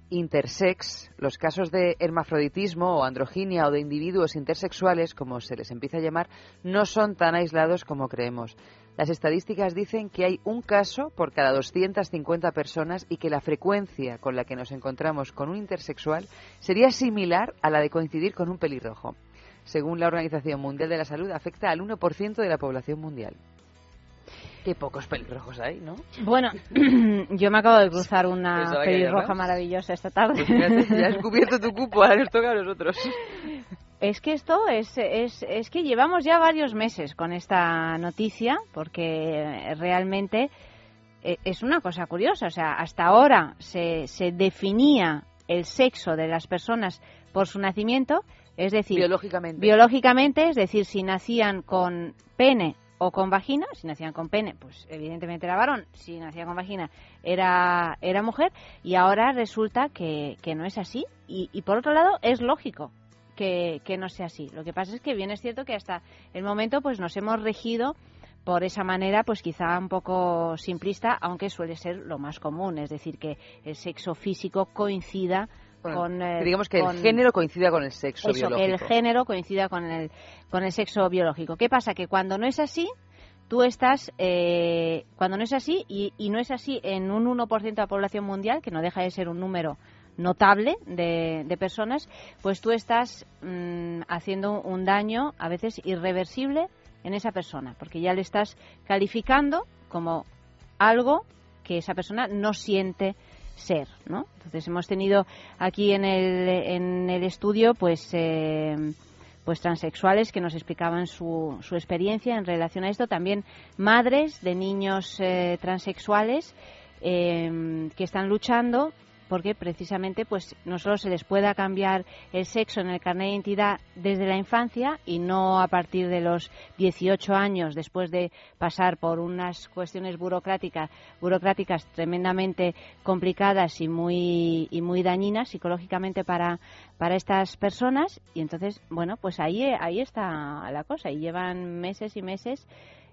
intersex, los casos de hermafroditismo o androginia o de individuos intersexuales, como se les empieza a llamar, no son tan aislados como creemos. Las estadísticas dicen que hay un caso por cada 250 personas y que la frecuencia con la que nos encontramos con un intersexual sería similar a la de coincidir con un pelirrojo según la Organización Mundial de la Salud, afecta al 1% de la población mundial. Qué pocos pelirrojos hay, ¿no? Bueno, yo me acabo de cruzar una pelirroja maravillosa esta tarde. Pues ya has cubierto tu cupo, ahora nos toca a nosotros. Es que esto es, es, es que llevamos ya varios meses con esta noticia, porque realmente eh, es una cosa curiosa. O sea, hasta ahora se, se definía el sexo de las personas por su nacimiento es decir, biológicamente. biológicamente, es decir, si nacían con pene o con vagina, si nacían con pene, pues evidentemente era varón, si nacían con vagina era, era mujer, y ahora resulta que, que no es así. Y, y, por otro lado, es lógico que, que, no sea así. Lo que pasa es que bien es cierto que hasta el momento pues nos hemos regido por esa manera, pues quizá un poco simplista, aunque suele ser lo más común, es decir, que el sexo físico coincida con, eh, digamos que el género coincida con el sexo eso, biológico. que el género coincida con el, con el sexo biológico. ¿Qué pasa? Que cuando no es así, tú estás, eh, cuando no es así, y, y, no es así en un 1% de la población mundial, que no deja de ser un número notable de, personas, pues tú estás mmm, haciendo un daño a veces irreversible en esa persona, porque ya le estás calificando como algo que esa persona no siente ser, ¿no? Entonces hemos tenido aquí en el, en el estudio, pues, eh, pues transexuales que nos explicaban su, su experiencia en relación a esto, también madres de niños eh, transexuales eh, que están luchando porque precisamente pues no solo se les pueda cambiar el sexo en el carnet de identidad desde la infancia y no a partir de los 18 años después de pasar por unas cuestiones burocráticas burocráticas tremendamente complicadas y muy y muy dañinas psicológicamente para para estas personas y entonces bueno pues ahí ahí está la cosa y llevan meses y meses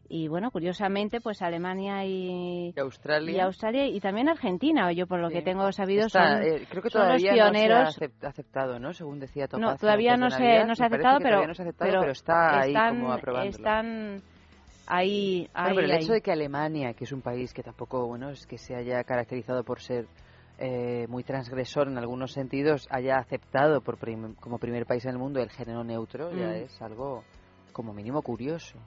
y bueno, curiosamente, pues Alemania y, Y Australia. y Australia y también Argentina, yo por lo que tengo sabido Está, son, eh, creo que son los pioneros. no se ha acep- aceptado, ¿no? Según decía Topacio. No, todavía no se, no se ha aceptado, pero, no se ha aceptado, pero está ahí están, como aprobándolo. están ahí, ahí, pero el ahí. hecho de que Alemania, que es un país que tampoco, bueno, es que se haya caracterizado por ser eh, muy transgresor en algunos sentidos, haya aceptado por prim- como primer país en el mundo el género neutro, ya Mm. es algo como mínimo curioso.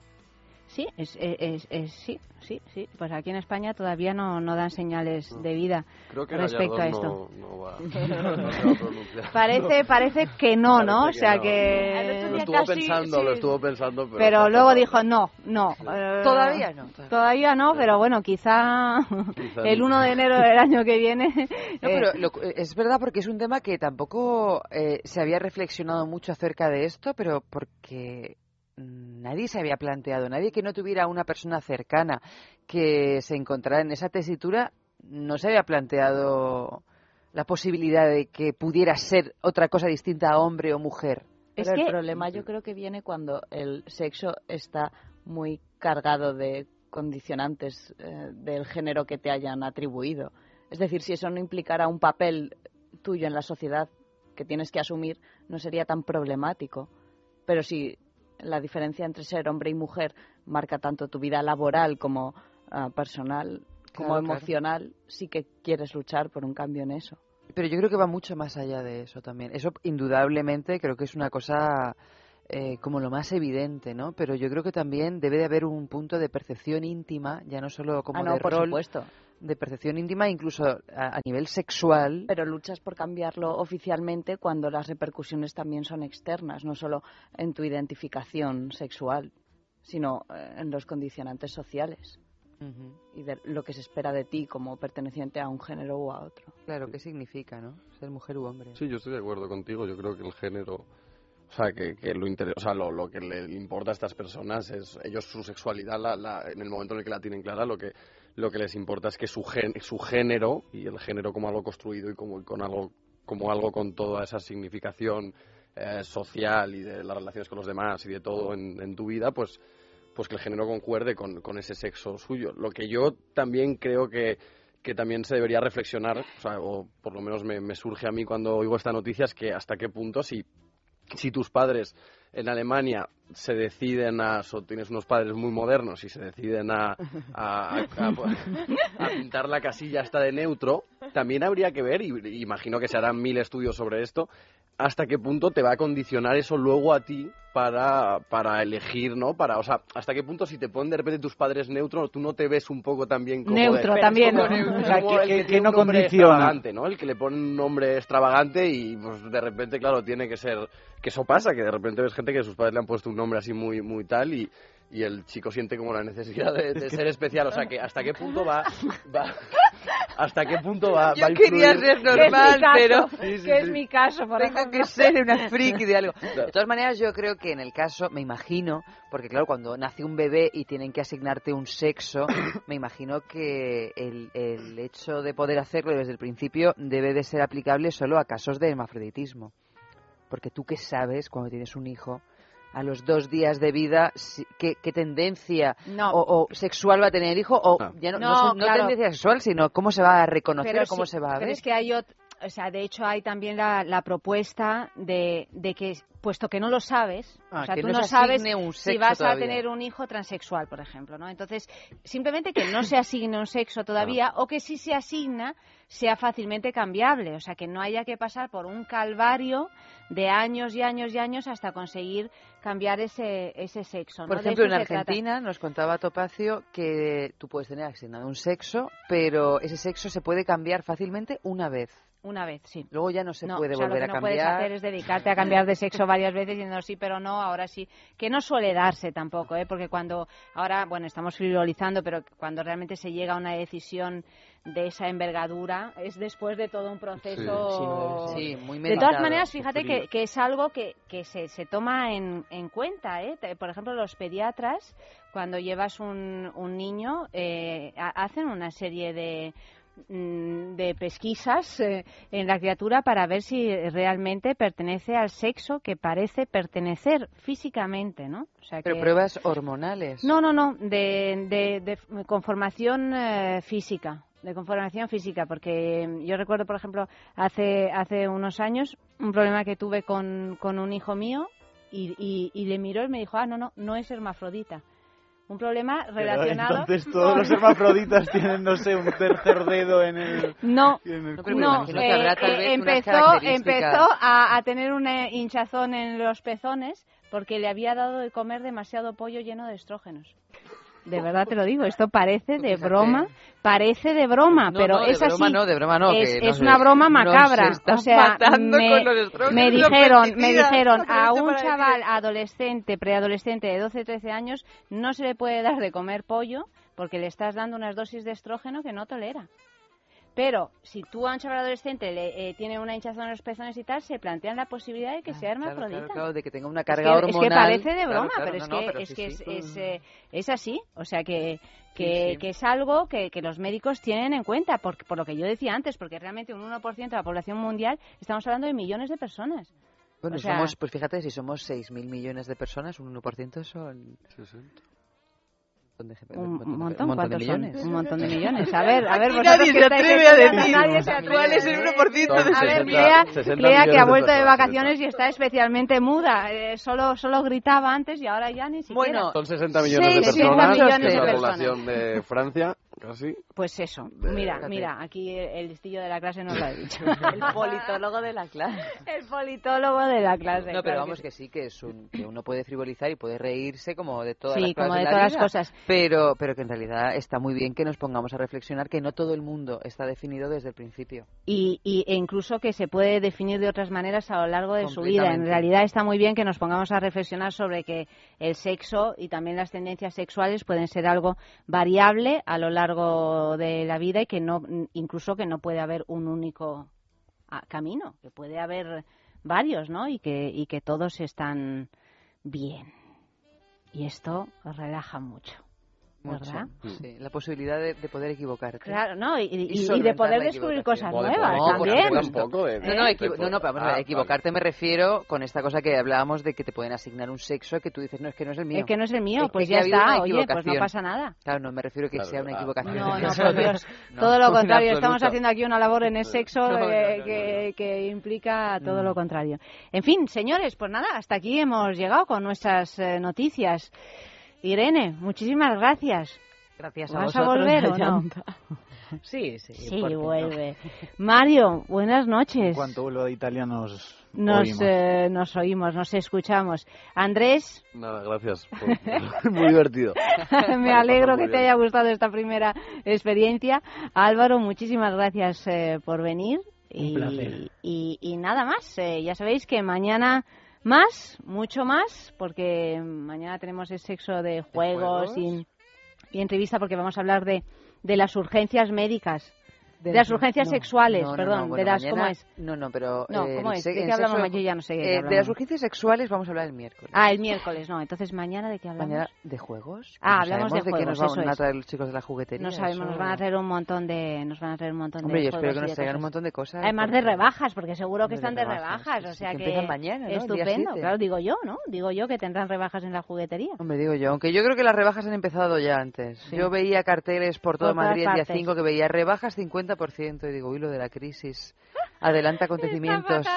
Sí, es, es, sí, sí, sí. Pues aquí en España todavía no, no dan señales de vida Creo que respecto a esto. no, no va, va a. Parece, parece que no, ¿no? O sea no. que... Lo estuvo pensando, lo estuvo pensando, pero... Pero luego dijo no, no. eh, Todavía no. Todavía no, pero bueno, quizá Quizá el no. 1 de enero del año que viene. No, eh, pero lo- es verdad porque es un tema que tampoco eh, se había reflexionado mucho acerca de esto, pero porque mm, nadie se había planteado, nadie que no tuviera una persona cercana que se encontrara en esa tesitura, no se había planteado la posibilidad de que pudiera ser otra cosa distinta a hombre o mujer. Pero Es el que- problema yo creo que viene cuando el sexo está muy cargado de condicionantes eh, del género que te hayan atribuido. Es decir, si eso no implicara un papel tuyo en la sociedad que tienes que asumir, no sería tan problemático. Pero si la diferencia entre ser hombre y mujer marca tanto tu vida laboral como ah, personal, como Claro, claro. emocional, sí que quieres luchar por un cambio en eso. Pero yo creo que va mucho más allá de eso también. Eso indudablemente creo que es una cosa eh, como lo más evidente, ¿no? Pero yo creo que también debe de haber un punto de percepción íntima, ya no solo como Ah, no, de por rol, supuesto. De percepción íntima, incluso a, a nivel sexual. Pero luchas por cambiarlo oficialmente cuando las repercusiones también son externas, no solo en tu identificación sexual, sino eh, en los condicionantes sociales y de lo que se espera de ti como perteneciente a un género u a otro. Claro, ¿qué significa, no? Ser mujer u hombre. Sí, yo estoy de acuerdo contigo. Yo creo que el género, o sea, que, que lo, inter- o sea, lo, lo que le importa a estas personas es ellos su sexualidad, la, la- en el momento en el que la tienen clara, lo que lo que les importa es que su gen- su género y el género como algo construido y como con algo como algo con toda esa significación eh, social y de las relaciones con los demás y de todo en, tu vida, pues pues que el género concuerde con, con ese sexo suyo. Lo que yo también creo que, que también se debería reflexionar, o, sea, o por lo menos me, me surge a mí cuando oigo esta noticia, es que hasta qué punto si, si tus padres en Alemania se deciden a, o tienes unos padres muy modernos y se deciden a, a, a- a pintar la casilla esta de neutro, también habría que ver, y imagino que se harán mil estudios sobre esto, hasta qué punto te va a condicionar eso luego a ti para, para elegir, ¿no? Para, o sea, hasta qué punto si te ponen de repente tus padres neutros, tú no te ves un poco también como... de- Neutro también, como ¿no? neutro, O sea, que- el que- que no condiciona. ¿no? El que le pone un nombre extravagante y pues de repente, claro, tiene que ser... Que eso pasa, que de repente ves gente que sus padres le han puesto un nombre así muy, muy tal y, y el chico siente como la necesidad de, de ser especial. O sea, que hasta qué punto va... va hasta qué punto va, Yo va a quería influir- ser normal, Que es mi pero... que es mi caso, por Tengo ejemplo. que ser una friki de algo. De todas maneras, yo creo que en el caso, me imagino, porque claro, cuando nace un bebé y tienen que asignarte un sexo, me imagino que el, el hecho de poder hacerlo desde el principio debe de ser aplicable solo a casos de hermafroditismo. Porque tú qué sabes cuando tienes un hijo a los dos días de vida si- qué, qué tendencia No. o, o sexual va a tener el hijo o Ah. ya no, No, no no claro. tendencia sexual sino cómo se va a reconocer Pero o cómo sí, se va a pero ver es que hay ot- o sea, de hecho hay también la, la propuesta de, de que, puesto que no lo sabes, Ah, o sea, tú no sabes un si vas todavía. a tener un hijo transexual, por ejemplo, ¿no? Entonces, simplemente que no se asigne un sexo todavía o que si se asigna sea fácilmente cambiable, o sea, que no haya que pasar por un calvario de años y años y años hasta conseguir cambiar ese, ese sexo. Por ¿no? De ejemplo, en trata. Argentina nos contaba Topacio que tú puedes tener asignado un sexo, pero ese sexo se puede cambiar fácilmente una vez. Una vez, sí. Luego ya no se no, puede o sea, volver lo que a no puedes cambiar. hacer es dedicarte a cambiar de sexo varias veces diciendo sí, pero no, ahora sí. Que no suele darse tampoco, ¿eh? porque cuando ahora, bueno, estamos frivolizando, pero cuando realmente se llega a una decisión de esa envergadura es después de todo un proceso. Sí, muy de meditado, todas maneras, fíjate que, que es algo que, que se, se toma en, en cuenta. ¿eh? Por ejemplo, los pediatras, cuando llevas un, un niño, eh, ha- hacen una serie de de pesquisas eh, en la criatura para ver si realmente pertenece al sexo que parece pertenecer físicamente, ¿no? O sea Pero que- pruebas hormonales. No, no, no, de, de- de conformación eh, física, de conformación física, porque mm, yo recuerdo, por ejemplo, hace, hace unos años un problema que tuve con, con un hijo mío y, y- y le miró y me dijo, ah, no, no, no es hermafrodita. Un problema Pero relacionado entonces todos los hermafroditas tienen, no sé, un tercer dedo en el... No, en el no, culo. habrá eh, empezó, empezó a, a tener un eh, hinchazón en los pezones porque le había dado de comer demasiado pollo lleno de estrógenos. De verdad te lo digo, esto parece de broma, parece de broma, No, pero no, de es broma así. no, de broma no, Es, que es nos- una broma macabra. o sea, me, me dijeron, me dijeron a un chaval adolescente, preadolescente de 12, 13 años, no se le puede dar de comer pollo porque le estás dando unas dosis de estrógeno que no tolera. Pero si tú a un chaval adolescente le eh, tiene una hinchazón en los pezones y tal, se plantean la posibilidad de que sea Ah, Claro, hermafrodita. claro, claro, de que tenga una Es carga que- hormonal. Es que parece de broma, pero no, es no, que, pero es, sí, que sí. es, es, eh, es así. O sea, que, que, Sí, sí. que es algo que, que los médicos tienen en cuenta, por, por lo que yo decía antes, porque realmente un 1% de la población mundial, estamos hablando de millones de personas. Bueno, O sea- somos, pues fíjate, si somos 6.000 millones de personas, un 1% son... montón de- Un, montón, montón de ¿cuántos son? millones. Un montón de millones. A ver, a ver, nadie se atreve a decir nadie se cuál es el 1% de A ver, 60, Clea, 60 Clea, que millones ha vuelto de vacaciones y está especialmente muda. Eh, solo, solo gritaba antes y ahora ya ni siquiera. Son 60 millones de 60 personas, millones que es de la personas. población de Francia, casi. Pues eso, mira, mira, aquí el, el listillo de la clase nos lo ha dicho. El politólogo de la clase. El politólogo de la clase. No, pero claro vamos que que sí, que es un, que uno puede frivolizar y puede reírse como de todas Sí, las cosas como de la todas las cosas. Pero, pero que en realidad está muy bien que nos pongamos a reflexionar que no todo el mundo está definido desde el principio. y, y- e incluso que se puede definir de otras maneras a lo largo de su vida. En realidad está muy bien que nos pongamos a reflexionar sobre que el sexo y también las tendencias sexuales pueden ser algo variable a lo largo de la vida y que no incluso que no puede haber un único ah, camino, que puede haber varios, ¿no? Y que y que todos están bien. Y esto relaja mucho. Mucho, ¿Verdad? sí. La posibilidad de, de poder equivocarte. Claro, no, y, y- y de solventar poder descubrir cosas de nuevas poder también. equivocarte tampoco de- No, no, de- de- no, no, pero vamos a Ah, ver, equivocarte me refiero con esta cosa que hablábamos de que te pueden asignar un sexo que tú dices, no, es que no es el mío. Es que no es el mío, Es pues ya está, oye, pues no pasa nada. Claro, no me refiero a que Claro, sea una equivocación. No, no, por Dios. No, todo lo contrario. Estamos haciendo aquí una labor en el sexo No, no, eh, no, no, que, que implica todo Mm. lo contrario. En fin, señores, pues nada, hasta aquí hemos llegado con nuestras eh, noticias. Irene, muchísimas gracias. Gracias a ¿Vas a vosotros, volver o no? Sí, sí. Sí, vuelve. Mario, buenas noches. En cuanto vuelva de Italia nos Nos, oímos. eh, nos oímos, nos escuchamos. Andrés, Nada, gracias. por- Muy divertido. me alegro que te haya gustado esta primera experiencia. Álvaro, muchísimas gracias eh, por venir. Un y, placer. y- y nada más, eh, ya sabéis que mañana más, mucho más, porque mañana tenemos el sexo de juegos, juegos? Y, y entrevista porque vamos a hablar de, de las urgencias médicas. De, De las urgencias no, sexuales, no, no, perdón, no, de bueno, las, mañana- ¿cómo es? No, no, pero... No, eh, ¿cómo el es? ¿De qué hablamos? Yo ya no sé de qué eh, de las urgencias sexuales vamos a hablar el miércoles. Ah, el miércoles, no. Entonces, ¿mañana de qué hablamos? Mañana, ¿de juegos? Ah, hablamos sabemos de qué juegos, nos van a traer los chicos de la juguetería. No sabemos, nos van a traer un montón de, nos van a traer un montón Hombre, de yo espero juegos que nos de traigan un montón de cosas. Además de rebajas, porque seguro que están de de rebajas, o sea que empiezan mañana, estupendo. Claro, digo yo, ¿no? Digo yo que tendrán rebajas en la juguetería. Hombre, digo yo, aunque yo creo que las rebajas han empezado ya antes. Yo veía carteles por todo Madrid el día partes. 5 que veía rebajas 50% y digo, uy, lo de la crisis. Adelanta acontecimientos.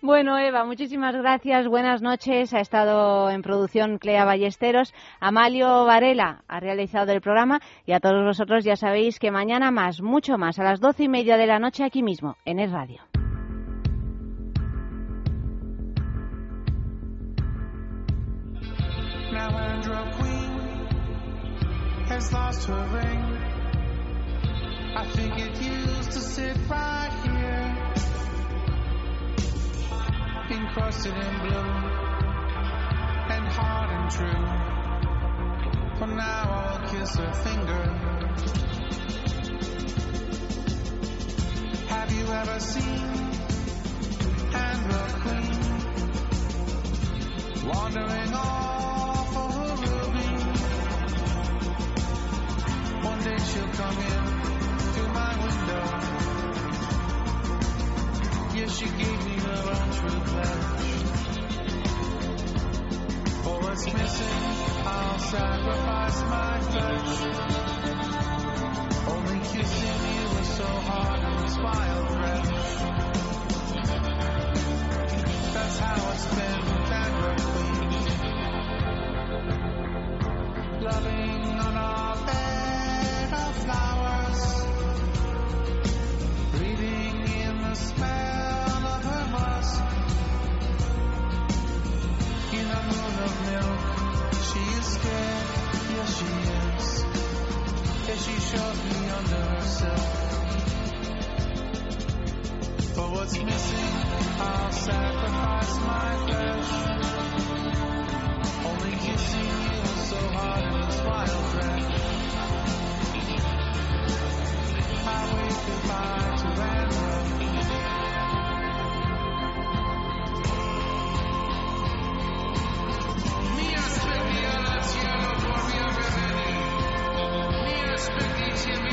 Bueno, Eva, muchísimas gracias. Buenas noches. Ha estado en producción Clea Ballesteros. Amalio Varela ha realizado el programa. Y a todos vosotros ya sabéis que mañana más, mucho más, a las doce y media de la noche aquí mismo, en el radio. Now Andrew Queen has lost her ring. I think it used to sit right here, encrusted in blue and hard and true. For now I'll kiss her finger. Have you ever seen wandering off of a ruby. One day she'll come in yeah, she gave me her untrue pledge. For what's missing, I'll sacrifice my flesh. Only kissing you was so hard in this wild wretch. That's how it's been with Loving on our bed of flowers. Smell of her musk. In a moon of milk, she is scared. Yes, she is. Yes, she shows me under her silk. But what's missing, I'll sacrifice my flesh. Only kissing was so hard in this wild wretch. I wave goodbye to Andrew. Mi